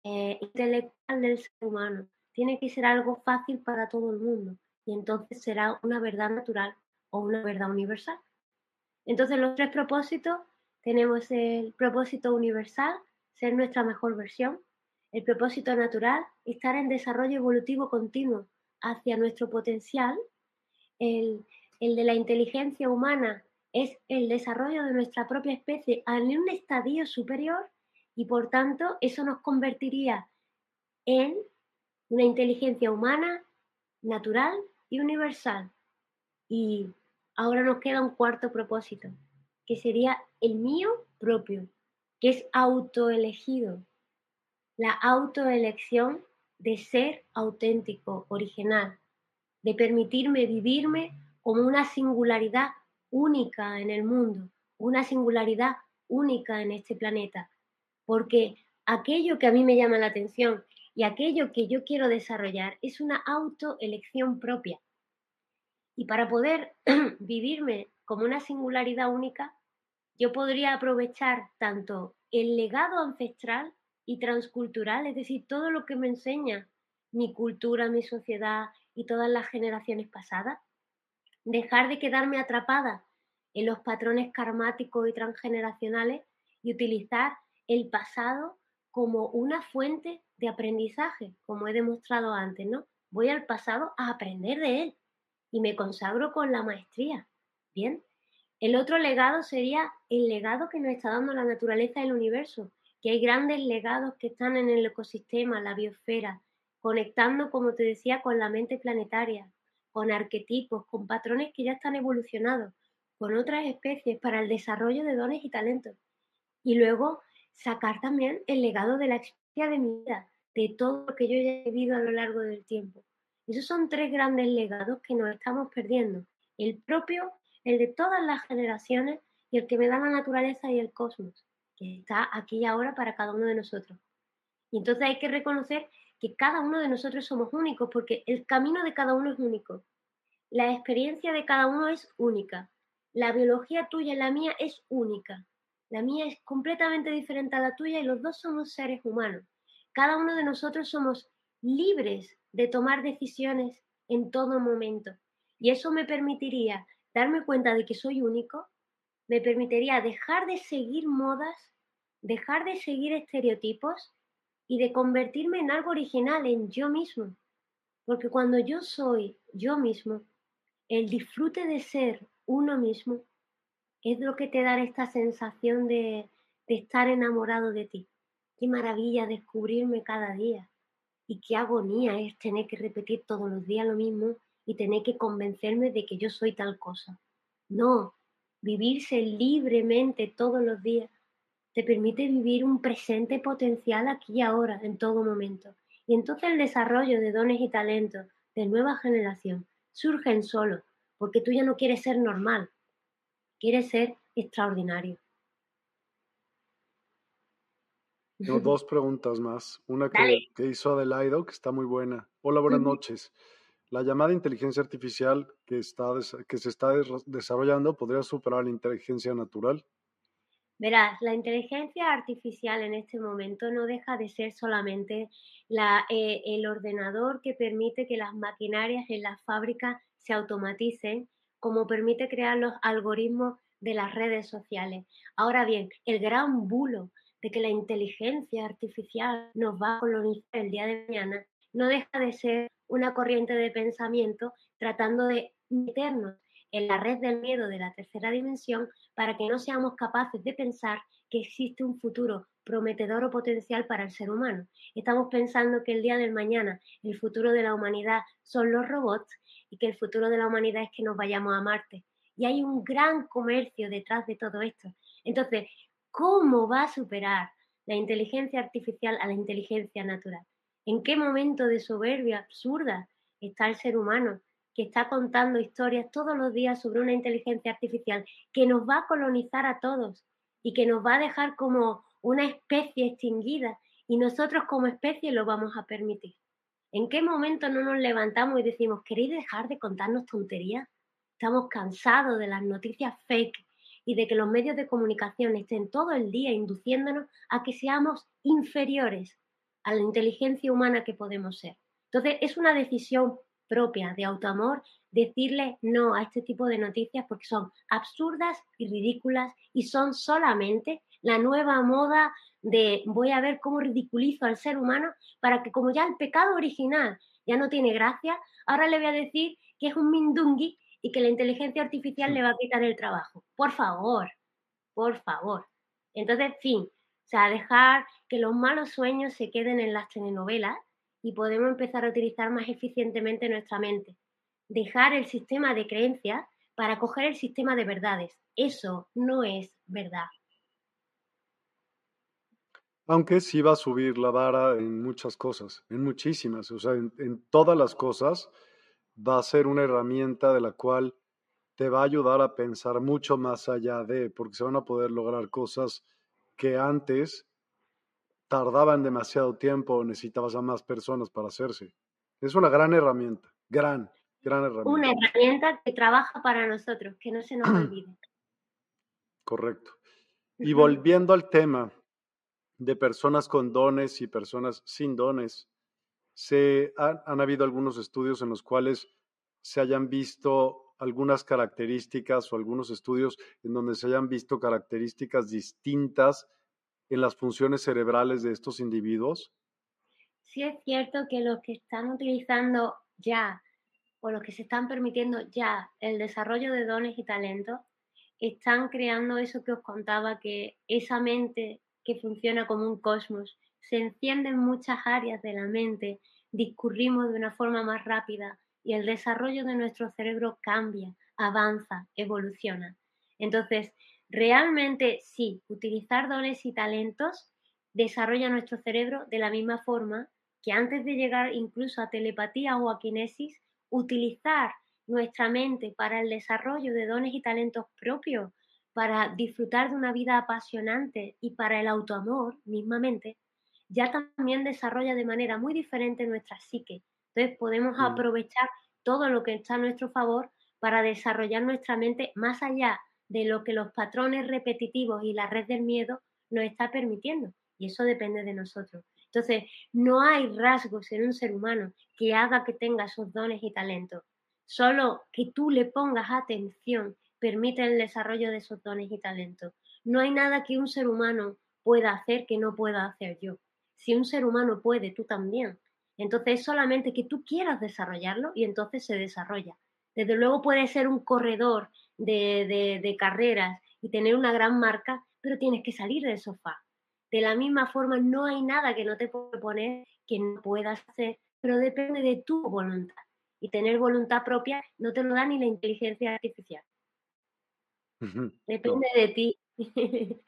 eh, intelectual del ser humano. Tiene que ser algo fácil para todo el mundo y entonces será una verdad natural o una verdad universal. Entonces los tres propósitos, tenemos el propósito universal, ser nuestra mejor versión, el propósito natural, estar en desarrollo evolutivo continuo, hacia nuestro potencial, el, de la inteligencia humana es el desarrollo de nuestra propia especie en un estadio superior y por tanto eso nos convertiría en una inteligencia humana, natural y universal. Y ahora nos queda un cuarto propósito, que sería el mío propio, que es autoelegido. La autoelección de ser auténtico, original, de permitirme vivirme como una singularidad única en el mundo, una singularidad única en este planeta, porque aquello que a mí me llama la atención y aquello que yo quiero desarrollar es una autoelección propia. Y para poder vivirme como una singularidad única, yo podría aprovechar tanto el legado ancestral y transcultural, es decir, todo lo que me enseña mi cultura, mi sociedad y todas las generaciones pasadas, dejar de quedarme atrapada en los patrones karmáticos y transgeneracionales y utilizar el pasado como una fuente de aprendizaje, como he demostrado antes, ¿no? Voy al pasado a aprender de él y me consagro con la maestría. Bien. El otro legado sería el legado que nos está dando la naturaleza del universo, que hay grandes legados que están en el ecosistema, la biosfera, conectando, como te decía, con la mente planetaria, con arquetipos, con patrones que ya están evolucionados, con otras especies para el desarrollo de dones y talentos. Y luego sacar también el legado de la experiencia de mi vida, de todo lo que yo he vivido a lo largo del tiempo. Esos son tres grandes legados que nos estamos perdiendo. El propio, el de todas las generaciones y el que me da la naturaleza y el cosmos, que está aquí y ahora para cada uno de nosotros. Y entonces hay que reconocer que cada uno de nosotros somos únicos, porque el camino de cada uno es único. La experiencia de cada uno es única. La biología tuya y la mía es única. La mía es completamente diferente a la tuya y los dos somos seres humanos. Cada uno de nosotros somos libres de tomar decisiones en todo momento. Y eso me permitiría darme cuenta de que soy único, me permitiría dejar de seguir modas, dejar de seguir estereotipos y de convertirme en algo original, en yo mismo. Porque cuando yo soy yo mismo, el disfrute de ser uno mismo es lo que te da esta sensación de, de estar enamorado de ti. Qué maravilla descubrirme cada día. Y qué agonía es tener que repetir todos los días lo mismo y tener que convencerme de que yo soy tal cosa. No, vivirse libremente todos los días te permite vivir un presente potencial aquí y ahora, en todo momento. Y entonces el desarrollo de dones y talentos de nueva generación surgen solo, porque tú ya no quieres ser normal, quieres ser extraordinario. Tengo dos preguntas más. Una que, que, hizo Adelaido, que está muy buena. Hola, buenas noches. La llamada inteligencia artificial que, está, que se está desarrollando podría superar la inteligencia natural. Verás, la inteligencia artificial en este momento no deja de ser solamente la, eh, el ordenador que permite que las maquinarias en las fábricas se automaticen, como permite crear los algoritmos de las redes sociales. Ahora bien, el gran bulo de que la inteligencia artificial nos va a colonizar el día de mañana no deja de ser una corriente de pensamiento tratando de meternos en la red del miedo de la tercera dimensión para que no seamos capaces de pensar que existe un futuro prometedor o potencial para el ser humano. Estamos pensando que el día del mañana el futuro de la humanidad son los robots y que el futuro de la humanidad es que nos vayamos a Marte. Y hay un gran comercio detrás de todo esto. Entonces, ¿cómo va a superar la inteligencia artificial a la inteligencia natural? ¿En qué momento de soberbia absurda está el ser humano que está contando historias todos los días sobre una inteligencia artificial que nos va a colonizar a todos y que nos va a dejar como una especie extinguida y nosotros como especie lo vamos a permitir. ¿En qué momento no nos levantamos y decimos, ¿queréis dejar de contarnos tonterías? Estamos cansados de las noticias fake y de que los medios de comunicación estén todo el día induciéndonos a que seamos inferiores a la inteligencia humana que podemos ser. Entonces, es una decisión propia de autoamor, decirle no a este tipo de noticias porque son absurdas y ridículas y son solamente la nueva moda de voy a ver cómo ridiculizo al ser humano para que como ya el pecado original ya no tiene gracia, ahora le voy a decir que es un mindungui y que la inteligencia artificial le va a quitar el trabajo. Por favor, por favor. Entonces, fin, o sea, dejar que los malos sueños se queden en las telenovelas y podemos empezar a utilizar más eficientemente nuestra mente. Dejar el sistema de creencias para coger el sistema de verdades. Eso no es verdad. Aunque sí va a subir la vara en muchas cosas, en muchísimas, o sea, en, todas las cosas va a ser una herramienta de la cual te va a ayudar a pensar mucho más allá de, porque se van a poder lograr cosas que antes tardaban demasiado tiempo, necesitabas a más personas para hacerse. Es una gran herramienta, gran, gran herramienta. Una herramienta que trabaja para nosotros, que no se nos olvide. Correcto. Y volviendo al tema de personas con dones y personas sin dones, se han, han habido algunos estudios en los cuales se hayan visto algunas características o algunos estudios en donde se hayan visto características distintas en las funciones cerebrales de estos individuos? Sí es cierto que los que están utilizando ya o los que se están permitiendo ya el desarrollo de dones y talentos están creando eso que os contaba, que esa mente que funciona como un cosmos, se enciende en muchas áreas de la mente, discurrimos de una forma más rápida, y el desarrollo de nuestro cerebro cambia, avanza, evoluciona. Entonces, realmente sí, utilizar dones y talentos desarrolla nuestro cerebro de la misma forma que antes de llegar incluso a telepatía o a kinesis, utilizar nuestra mente para el desarrollo de dones y talentos propios, para disfrutar de una vida apasionante y para el autoamor mismamente, ya también desarrolla de manera muy diferente nuestra psique, entonces podemos mm. aprovechar todo lo que está a nuestro favor para desarrollar nuestra mente más allá de lo que los patrones repetitivos y la red del miedo nos está permitiendo. Y eso depende de nosotros. Entonces, no hay rasgos en un ser humano que haga que tenga esos dones y talentos. Solo que tú le pongas atención permite el desarrollo de esos dones y talentos. No hay nada que un ser humano pueda hacer que no pueda hacer yo. Si un ser humano puede, tú también. Entonces es solamente que tú quieras desarrollarlo y entonces se desarrolla. Desde luego puede ser un corredor de, carreras y tener una gran marca, pero tienes que salir del sofá. De la misma forma, no hay nada que no te pueda poner que no puedas hacer, pero depende de tu voluntad. Y tener voluntad propia no te lo da ni la inteligencia artificial. Depende de ti.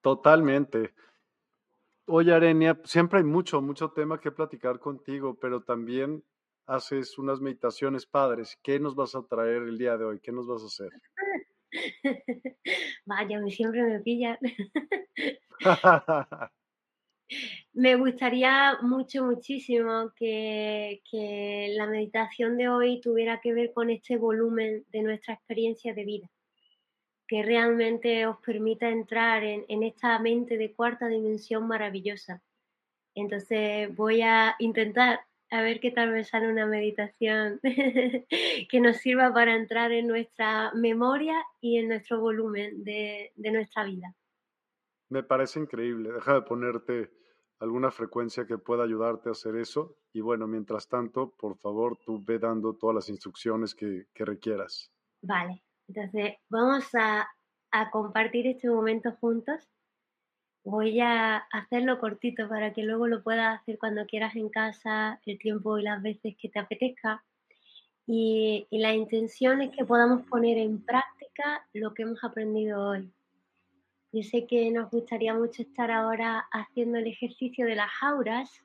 Totalmente. Oye, Arenia, siempre hay mucho, mucho tema que platicar contigo, pero también haces unas meditaciones padres. ¿Qué nos vas a traer el día de hoy? ¿Qué nos vas a hacer? Vaya, siempre me pillan. me gustaría mucho, muchísimo que, que la meditación de hoy tuviera que ver con este volumen de nuestra experiencia de vida que realmente os permita entrar en, esta mente de cuarta dimensión maravillosa. Entonces voy a intentar a ver qué tal me sale una meditación que nos sirva para entrar en nuestra memoria y en nuestro volumen de, de, nuestra vida. Me parece increíble. Deja de ponerte alguna frecuencia que pueda ayudarte a hacer eso. Y bueno, mientras tanto, por favor, tú ve dando todas las instrucciones que, que requieras. Vale. Entonces, vamos a, compartir este momento juntos. Voy a hacerlo cortito para que luego lo puedas hacer cuando quieras en casa, el tiempo y las veces que te apetezca. Y, la intención es que podamos poner en práctica lo que hemos aprendido hoy. Yo sé que nos gustaría mucho estar ahora haciendo el ejercicio de las auras,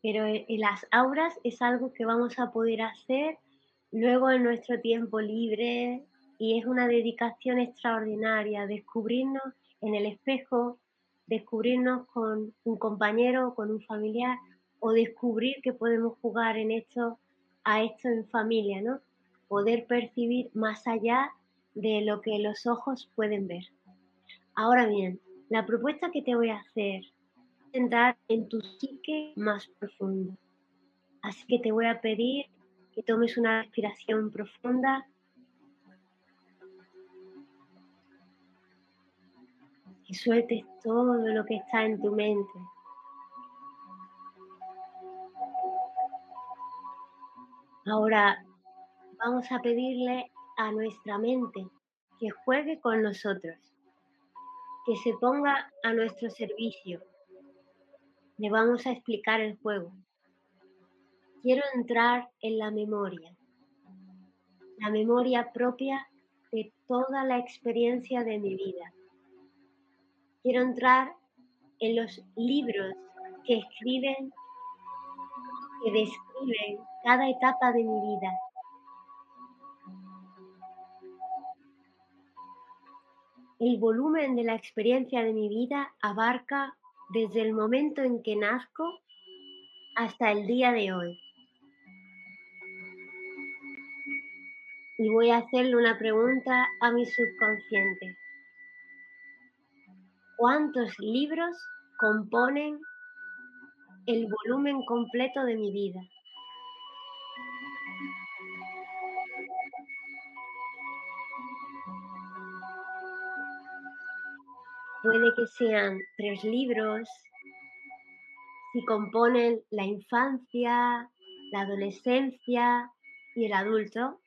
pero en las auras es algo que vamos a poder hacer luego en nuestro tiempo libre, y es una dedicación extraordinaria, descubrirnos en el espejo, descubrirnos con un compañero, con un familiar o descubrir que podemos jugar en esto, a esto en familia, ¿no? Poder percibir más allá de lo que los ojos pueden ver. Ahora bien, la propuesta que te voy a hacer es entrar en tu psique más profundo. Así que te voy a pedir que tomes una respiración profunda y sueltes todo lo que está en tu mente. Ahora vamos a pedirle a nuestra mente que juegue con nosotros, que se ponga a nuestro servicio. Le vamos a explicar el juego. Quiero entrar en la memoria, la memoria propia de toda la experiencia de mi vida quiero entrar en los libros que escriben, que describen cada etapa de mi vida. El volumen de la experiencia de mi vida abarca desde el momento en que nazco hasta el día de hoy. Y voy a hacerle una pregunta a mi subconsciente. Cuántos libros componen el volumen completo de mi vida. Puede que sean tres libros, si componen la infancia, la adolescencia y el adulto.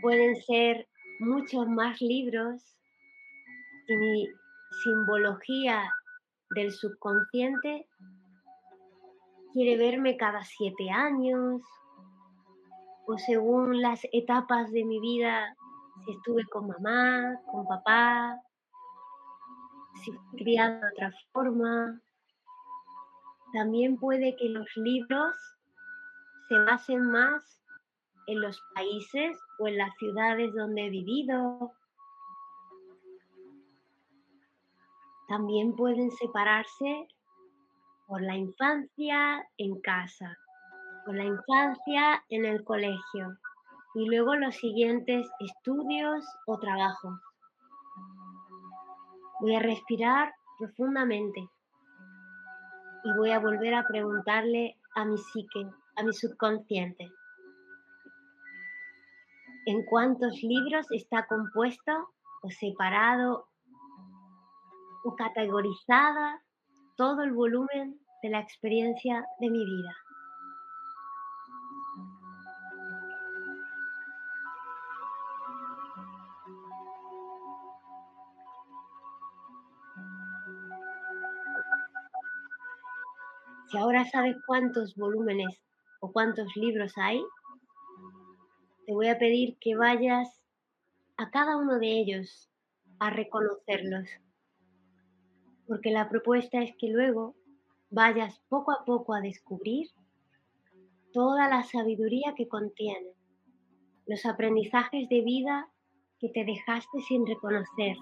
Pueden ser muchos más libros y mi simbología del subconsciente quiere verme cada siete años o según las etapas de mi vida, si estuve con mamá, con papá, si fui criada de otra forma. También puede que los libros se basen más en los países o en las ciudades donde he vivido. También pueden separarse por la infancia en casa, por la infancia en el colegio y luego los siguientes estudios o trabajos. Voy a respirar profundamente y voy a volver a preguntarle a mi psique, a mi subconsciente, en cuántos libros está compuesto o separado o categorizada todo el volumen de la experiencia de mi vida. Si ahora sabes cuántos volúmenes o cuántos libros hay, te voy a pedir que vayas a cada uno de ellos a reconocerlos. Porque la propuesta es que luego vayas poco a poco a descubrir toda la sabiduría que contiene, los aprendizajes de vida que te dejaste sin reconocer,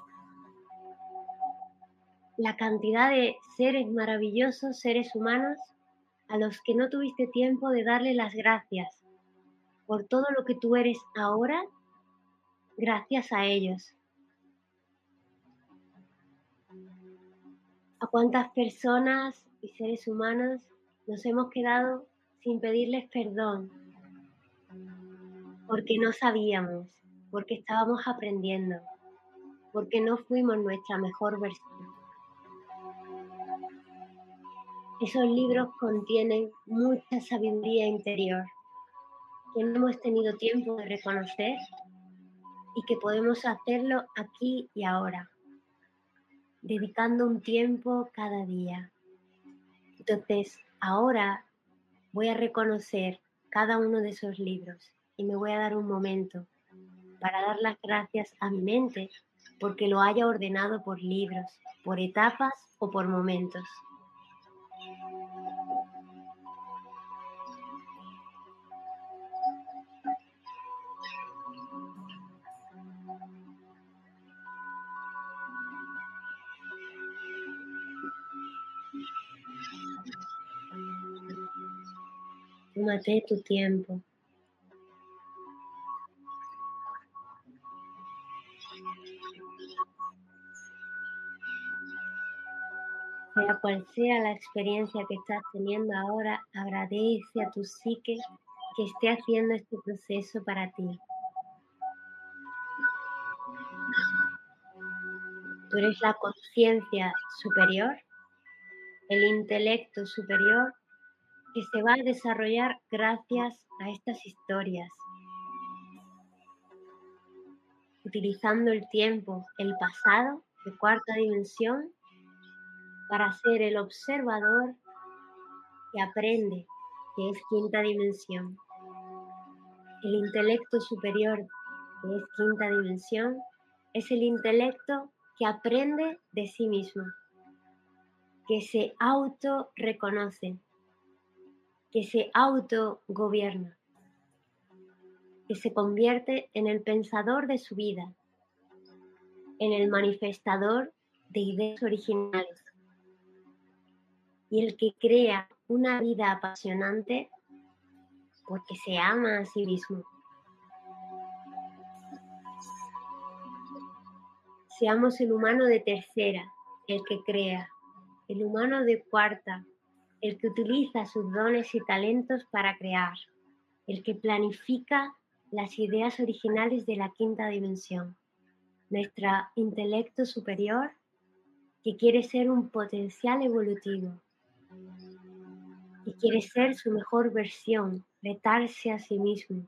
la cantidad de seres maravillosos, seres humanos, a los que no tuviste tiempo de darle las gracias por todo lo que tú eres ahora, gracias a ellos. ¿A cuántas personas y seres humanos nos hemos quedado sin pedirles perdón? Porque no sabíamos, porque estábamos aprendiendo, porque no fuimos nuestra mejor versión. Esos libros contienen mucha sabiduría interior que no hemos tenido tiempo de reconocer y que podemos hacerlo aquí y ahora, dedicando un tiempo cada día. Entonces, ahora voy a reconocer cada uno de esos libros y me voy a dar un momento para dar las gracias a mi mente porque lo haya ordenado por libros, por etapas o por momentos. Tómate tu tiempo. Sea cual sea la experiencia que estás teniendo ahora, agradece a tu psique que esté haciendo este proceso para ti. Tú eres la conciencia superior, el intelecto superior que se va a desarrollar gracias a estas historias, utilizando el tiempo, el pasado de cuarta dimensión, para ser el observador que aprende, que es quinta dimensión. El intelecto superior, que es quinta dimensión, es el intelecto que aprende de sí mismo, que se auto reconoce, que se autogobierna, que se convierte en el pensador de su vida, en el manifestador de ideas originales y el que crea una vida apasionante porque se ama a sí mismo. seamos el humano de tercera, el que crea, el humano de cuarta, el que utiliza sus dones y talentos para crear, el que planifica las ideas originales de la quinta dimensión, nuestro intelecto superior que quiere ser un potencial evolutivo y quiere ser su mejor versión, retarse a sí mismo.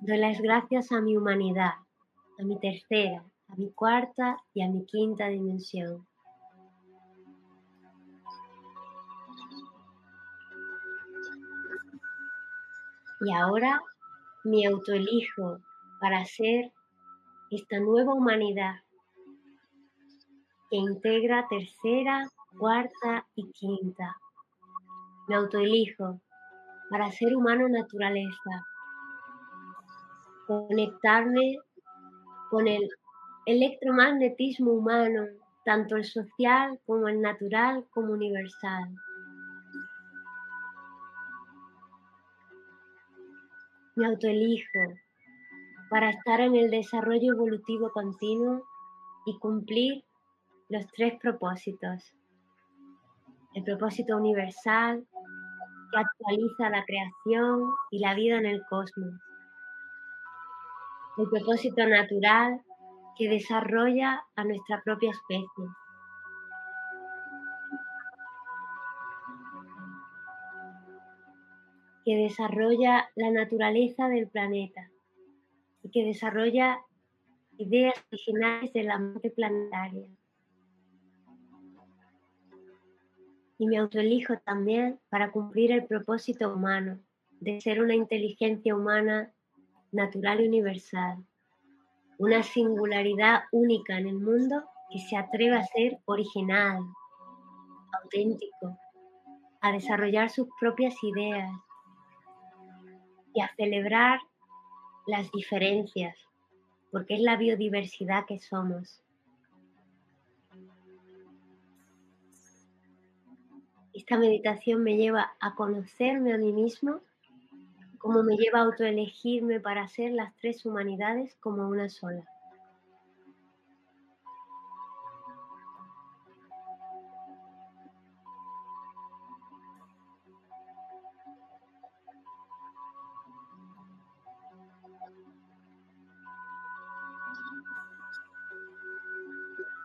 Doy las gracias a mi humanidad, a mi tercera, a mi cuarta y a mi quinta dimensión. Y ahora me autoelijo para ser esta nueva humanidad que integra tercera, cuarta y quinta. Me autoelijo para ser humano naturaleza, conectarme con el electromagnetismo humano, tanto el social como el natural como universal. Me autoelijo para estar en el desarrollo evolutivo continuo y cumplir los tres propósitos. El propósito universal que actualiza la creación y la vida en el cosmos el propósito natural que desarrolla a nuestra propia especie. que desarrolla la naturaleza del planeta y que desarrolla ideas originales de la mente planetaria. Y me autoelijo también para cumplir el propósito humano de ser una inteligencia humana natural y universal, una singularidad única en el mundo que se atreve a ser original, auténtico, a desarrollar sus propias ideas y a celebrar las diferencias, porque es la biodiversidad que somos. Esta meditación me lleva a conocerme a mí mismo como me lleva a autoelegirme para hacer las tres humanidades como una sola.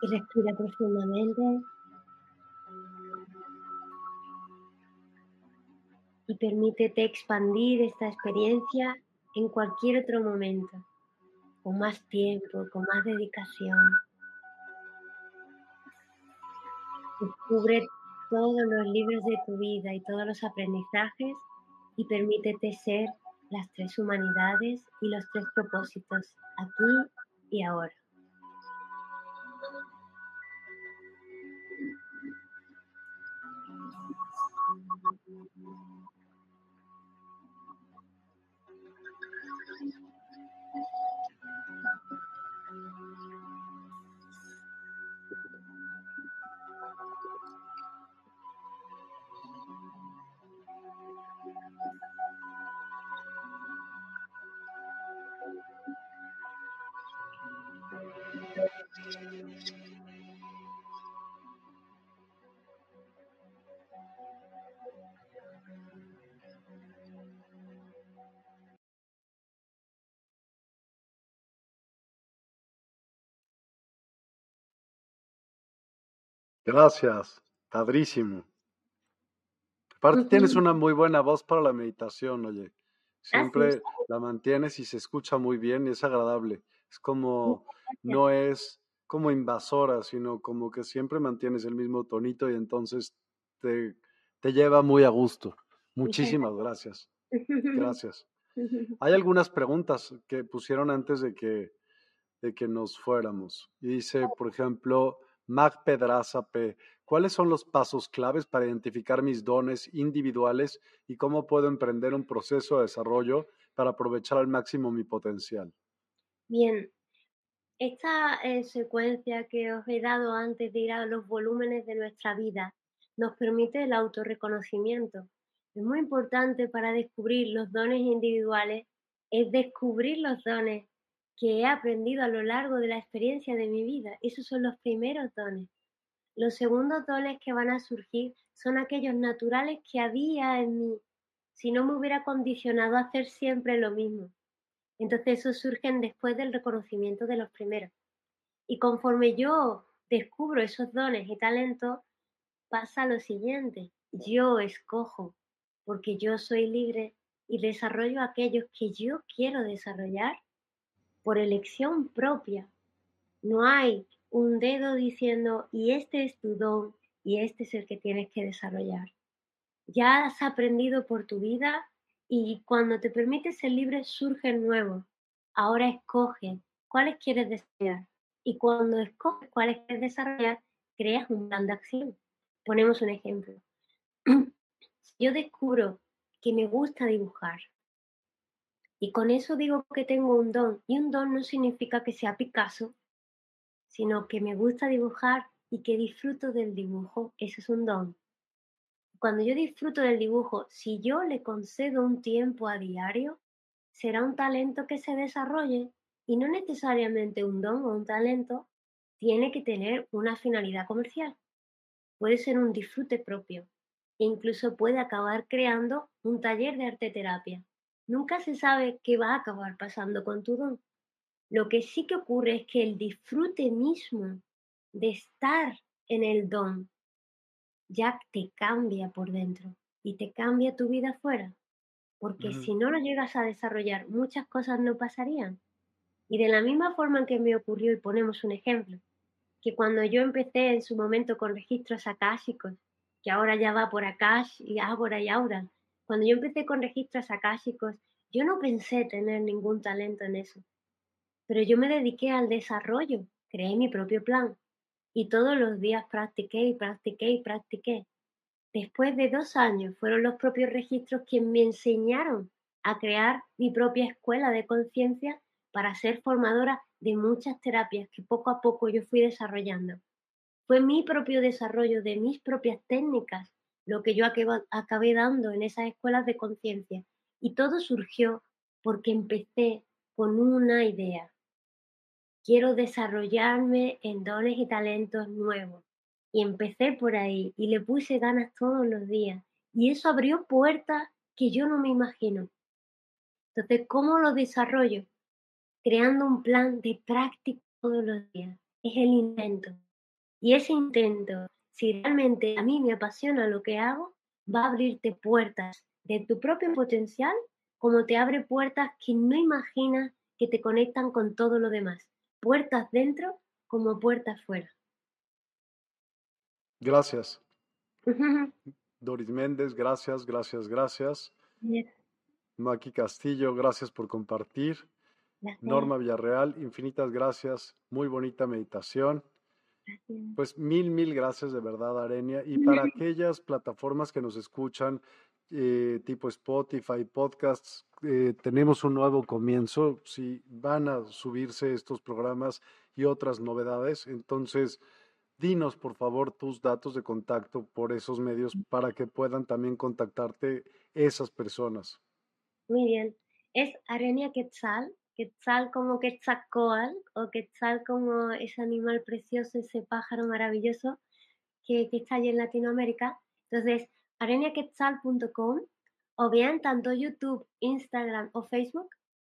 Y respira profundamente. Y permítete expandir esta experiencia en cualquier otro momento, con más tiempo, con más dedicación. Descubre todos los libros de tu vida y todos los aprendizajes y permítete ser las tres humanidades y los tres propósitos aquí y ahora. Gracias, padrísimo. Aparte tienes una muy buena voz para la meditación, oye. Siempre la mantienes y se escucha muy bien y es agradable. Es como, no es como invasora, sino como que siempre mantienes el mismo tonito y entonces te, te lleva muy a gusto. Muchísimas gracias. Gracias. Hay algunas preguntas que pusieron antes de que, de que nos fuéramos. Y dice, por ejemplo, Mag Pedraza P. ¿Cuáles son los pasos claves para identificar mis dones individuales y cómo puedo emprender un proceso de desarrollo para aprovechar al máximo mi potencial? Bien, esta eh, secuencia que os he dado antes de ir a los volúmenes de nuestra vida nos permite el autorreconocimiento. Es muy importante para descubrir los dones individuales es descubrir los dones que he aprendido a lo largo de la experiencia de mi vida. Esos son los primeros dones. Los segundos dones que van a surgir son aquellos naturales que había en mí, si no me hubiera condicionado a hacer siempre lo mismo. Entonces esos surgen después del reconocimiento de los primeros. Y conforme yo descubro esos dones y talentos, pasa lo siguiente. Yo escojo, porque yo soy libre y desarrollo aquellos que yo quiero desarrollar por elección propia. No hay un dedo diciendo, y este es tu don y este es el que tienes que desarrollar. Ya has aprendido por tu vida y cuando te permites ser libre surgen nuevos. Ahora escoge cuáles quieres desarrollar. Y cuando escoges cuáles quieres desarrollar, creas un plan de acción. Ponemos un ejemplo. yo descubro que me gusta dibujar, y con eso digo que tengo un don. Y un don no significa que sea Picasso, sino que me gusta dibujar y que disfruto del dibujo. Eso es un don. Cuando yo disfruto del dibujo, si yo le concedo un tiempo a diario, será un talento que se desarrolle y no necesariamente un don o un talento tiene que tener una finalidad comercial. Puede ser un disfrute propio e incluso puede acabar creando un taller de arte terapia Nunca se sabe qué va a acabar pasando con tu don. Lo que sí que ocurre es que el disfrute mismo de estar en el don ya te cambia por dentro y te cambia tu vida afuera. Porque si no lo llegas a desarrollar, muchas cosas no pasarían. Y de la misma forma en que me ocurrió, y ponemos un ejemplo, que cuando yo empecé en su momento con registros akáshicos, que ahora ya va por Akash y ahora y ahora, cuando yo empecé con registros akáshicos, yo no pensé tener ningún talento en eso, pero yo me dediqué al desarrollo, creé mi propio plan y todos los días practiqué y practiqué y practiqué. Después de dos años fueron los propios registros quienes me enseñaron a crear mi propia escuela de conciencia para ser formadora de muchas terapias que poco a poco yo fui desarrollando. Fue mi propio desarrollo de mis propias técnicas lo que yo acabé dando en esas escuelas de conciencia. Y todo surgió porque empecé con una idea. Quiero desarrollarme en dones y talentos nuevos. Y empecé por ahí y le puse ganas todos los días. Y eso abrió puertas que yo no me imagino. Entonces, ¿cómo lo desarrollo? Creando un plan de práctica todos los días. Es el intento. Y ese intento si realmente a mí me apasiona lo que hago, va a abrirte puertas de tu propio potencial como te abre puertas que no imaginas que te conectan con todo lo demás. Puertas dentro como puertas fuera. Gracias. Doris Méndez, gracias, gracias, gracias. Maki Castillo, gracias por compartir. Norma Villarreal, infinitas gracias. Muy bonita meditación. Pues mil, mil gracias de verdad, Arenia. Y para aquellas plataformas que nos escuchan, eh, tipo Spotify, podcasts, eh, tenemos un nuevo comienzo. Si van a subirse estos programas y otras novedades, entonces dinos por favor tus datos de contacto por esos medios para que puedan también contactarte esas personas. Muy bien. Es Arenia Quetzal Quetzal como Quetzalcoatl o Quetzal como ese animal precioso, ese pájaro maravilloso que, está allí en Latinoamérica. Entonces, areniaquetzal.com o bien tanto YouTube, Instagram o Facebook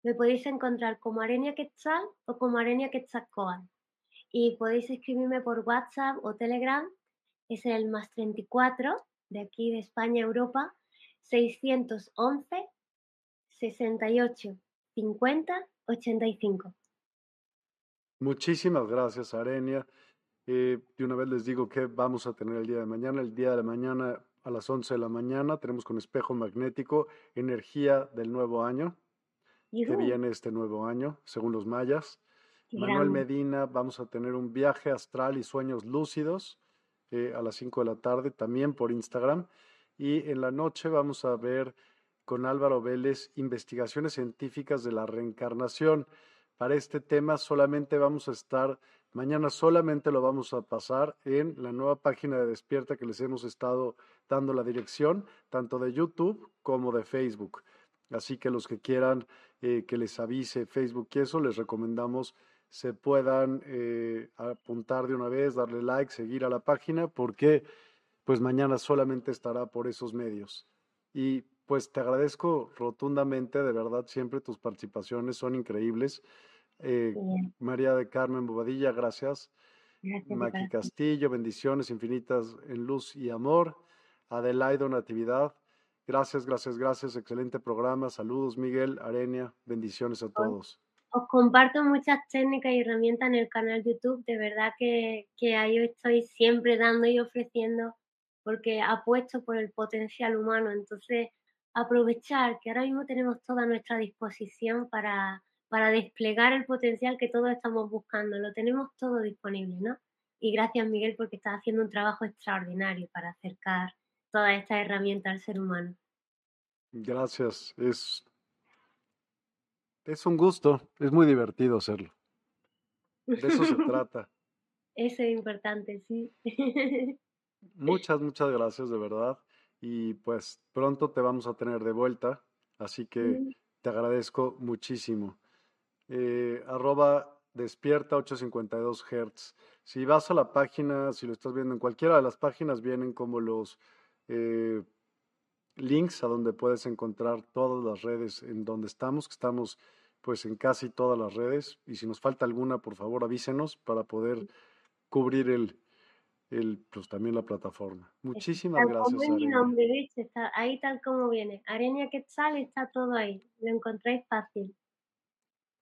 me podéis encontrar como Arenia Quetzal o como Arenia Quetzalcoatl. Y podéis escribirme por WhatsApp o Telegram, es el más 34 de aquí de España, Europa, 611 68 50 85. Muchísimas gracias, Arenia. Eh, de una vez les digo que vamos a tener el día de mañana. El día de mañana a las 11 de la mañana tenemos con espejo magnético energía del nuevo año, que viene este nuevo año, según los mayas. Manuel Medina, vamos a tener un viaje astral y sueños lúcidos eh, a las 5 de la tarde, también por Instagram. Y en la noche vamos a ver con Álvaro Vélez, Investigaciones Científicas de la Reencarnación. Para este tema solamente vamos a estar, mañana solamente lo vamos a pasar en la nueva página de Despierta que les hemos estado dando la dirección, tanto de YouTube como de Facebook. Así que los que quieran eh, que les avise Facebook y eso, les recomendamos se puedan eh, apuntar de una vez, darle like, seguir a la página, porque pues mañana solamente estará por esos medios. Y pues te agradezco rotundamente, de verdad, siempre tus participaciones son increíbles. Eh, María de Carmen Bobadilla, gracias. gracias Maki Castillo, bendiciones infinitas en luz y amor. Adelaido Natividad, gracias, gracias, gracias. Excelente programa. Saludos, Miguel, Arenia, bendiciones a todos. Os comparto muchas técnicas y herramientas en el canal YouTube. De verdad que, que ahí estoy siempre dando y ofreciendo porque apuesto por el potencial humano. Entonces, aprovechar que ahora mismo tenemos toda nuestra disposición para, para desplegar el potencial que todos estamos buscando. Lo tenemos todo disponible, ¿no? Y gracias, Miguel, porque estás haciendo un trabajo extraordinario para acercar toda esta herramienta al ser humano. Gracias. Es, es un gusto. Es muy divertido hacerlo. De eso se trata. Eso es importante, sí. Muchas, muchas gracias, de verdad. Y pues pronto te vamos a tener de vuelta. Así que te agradezco muchísimo. Eh, arroba despierta 852 Hz. Si vas a la página, si lo estás viendo en cualquiera de las páginas, vienen como los eh, links a donde puedes encontrar todas las redes en donde estamos, que estamos pues en casi todas las redes. Y si nos falta alguna, por favor avísenos para poder cubrir el, el, pues también la plataforma. Muchísimas gracias. está ahí tal como viene. Arenia Quetzal está todo ahí. Lo encontráis fácil.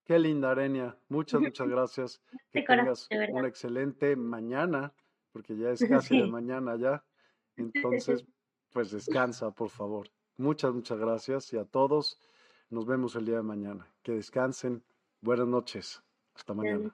Qué linda, Arenia. Muchas, muchas gracias. Que tengas una excelente mañana, porque ya es casi de mañana ya. Entonces, pues descansa, por favor. Muchas, muchas gracias y a todos nos vemos el día de mañana. Que descansen. Buenas noches. Hasta mañana.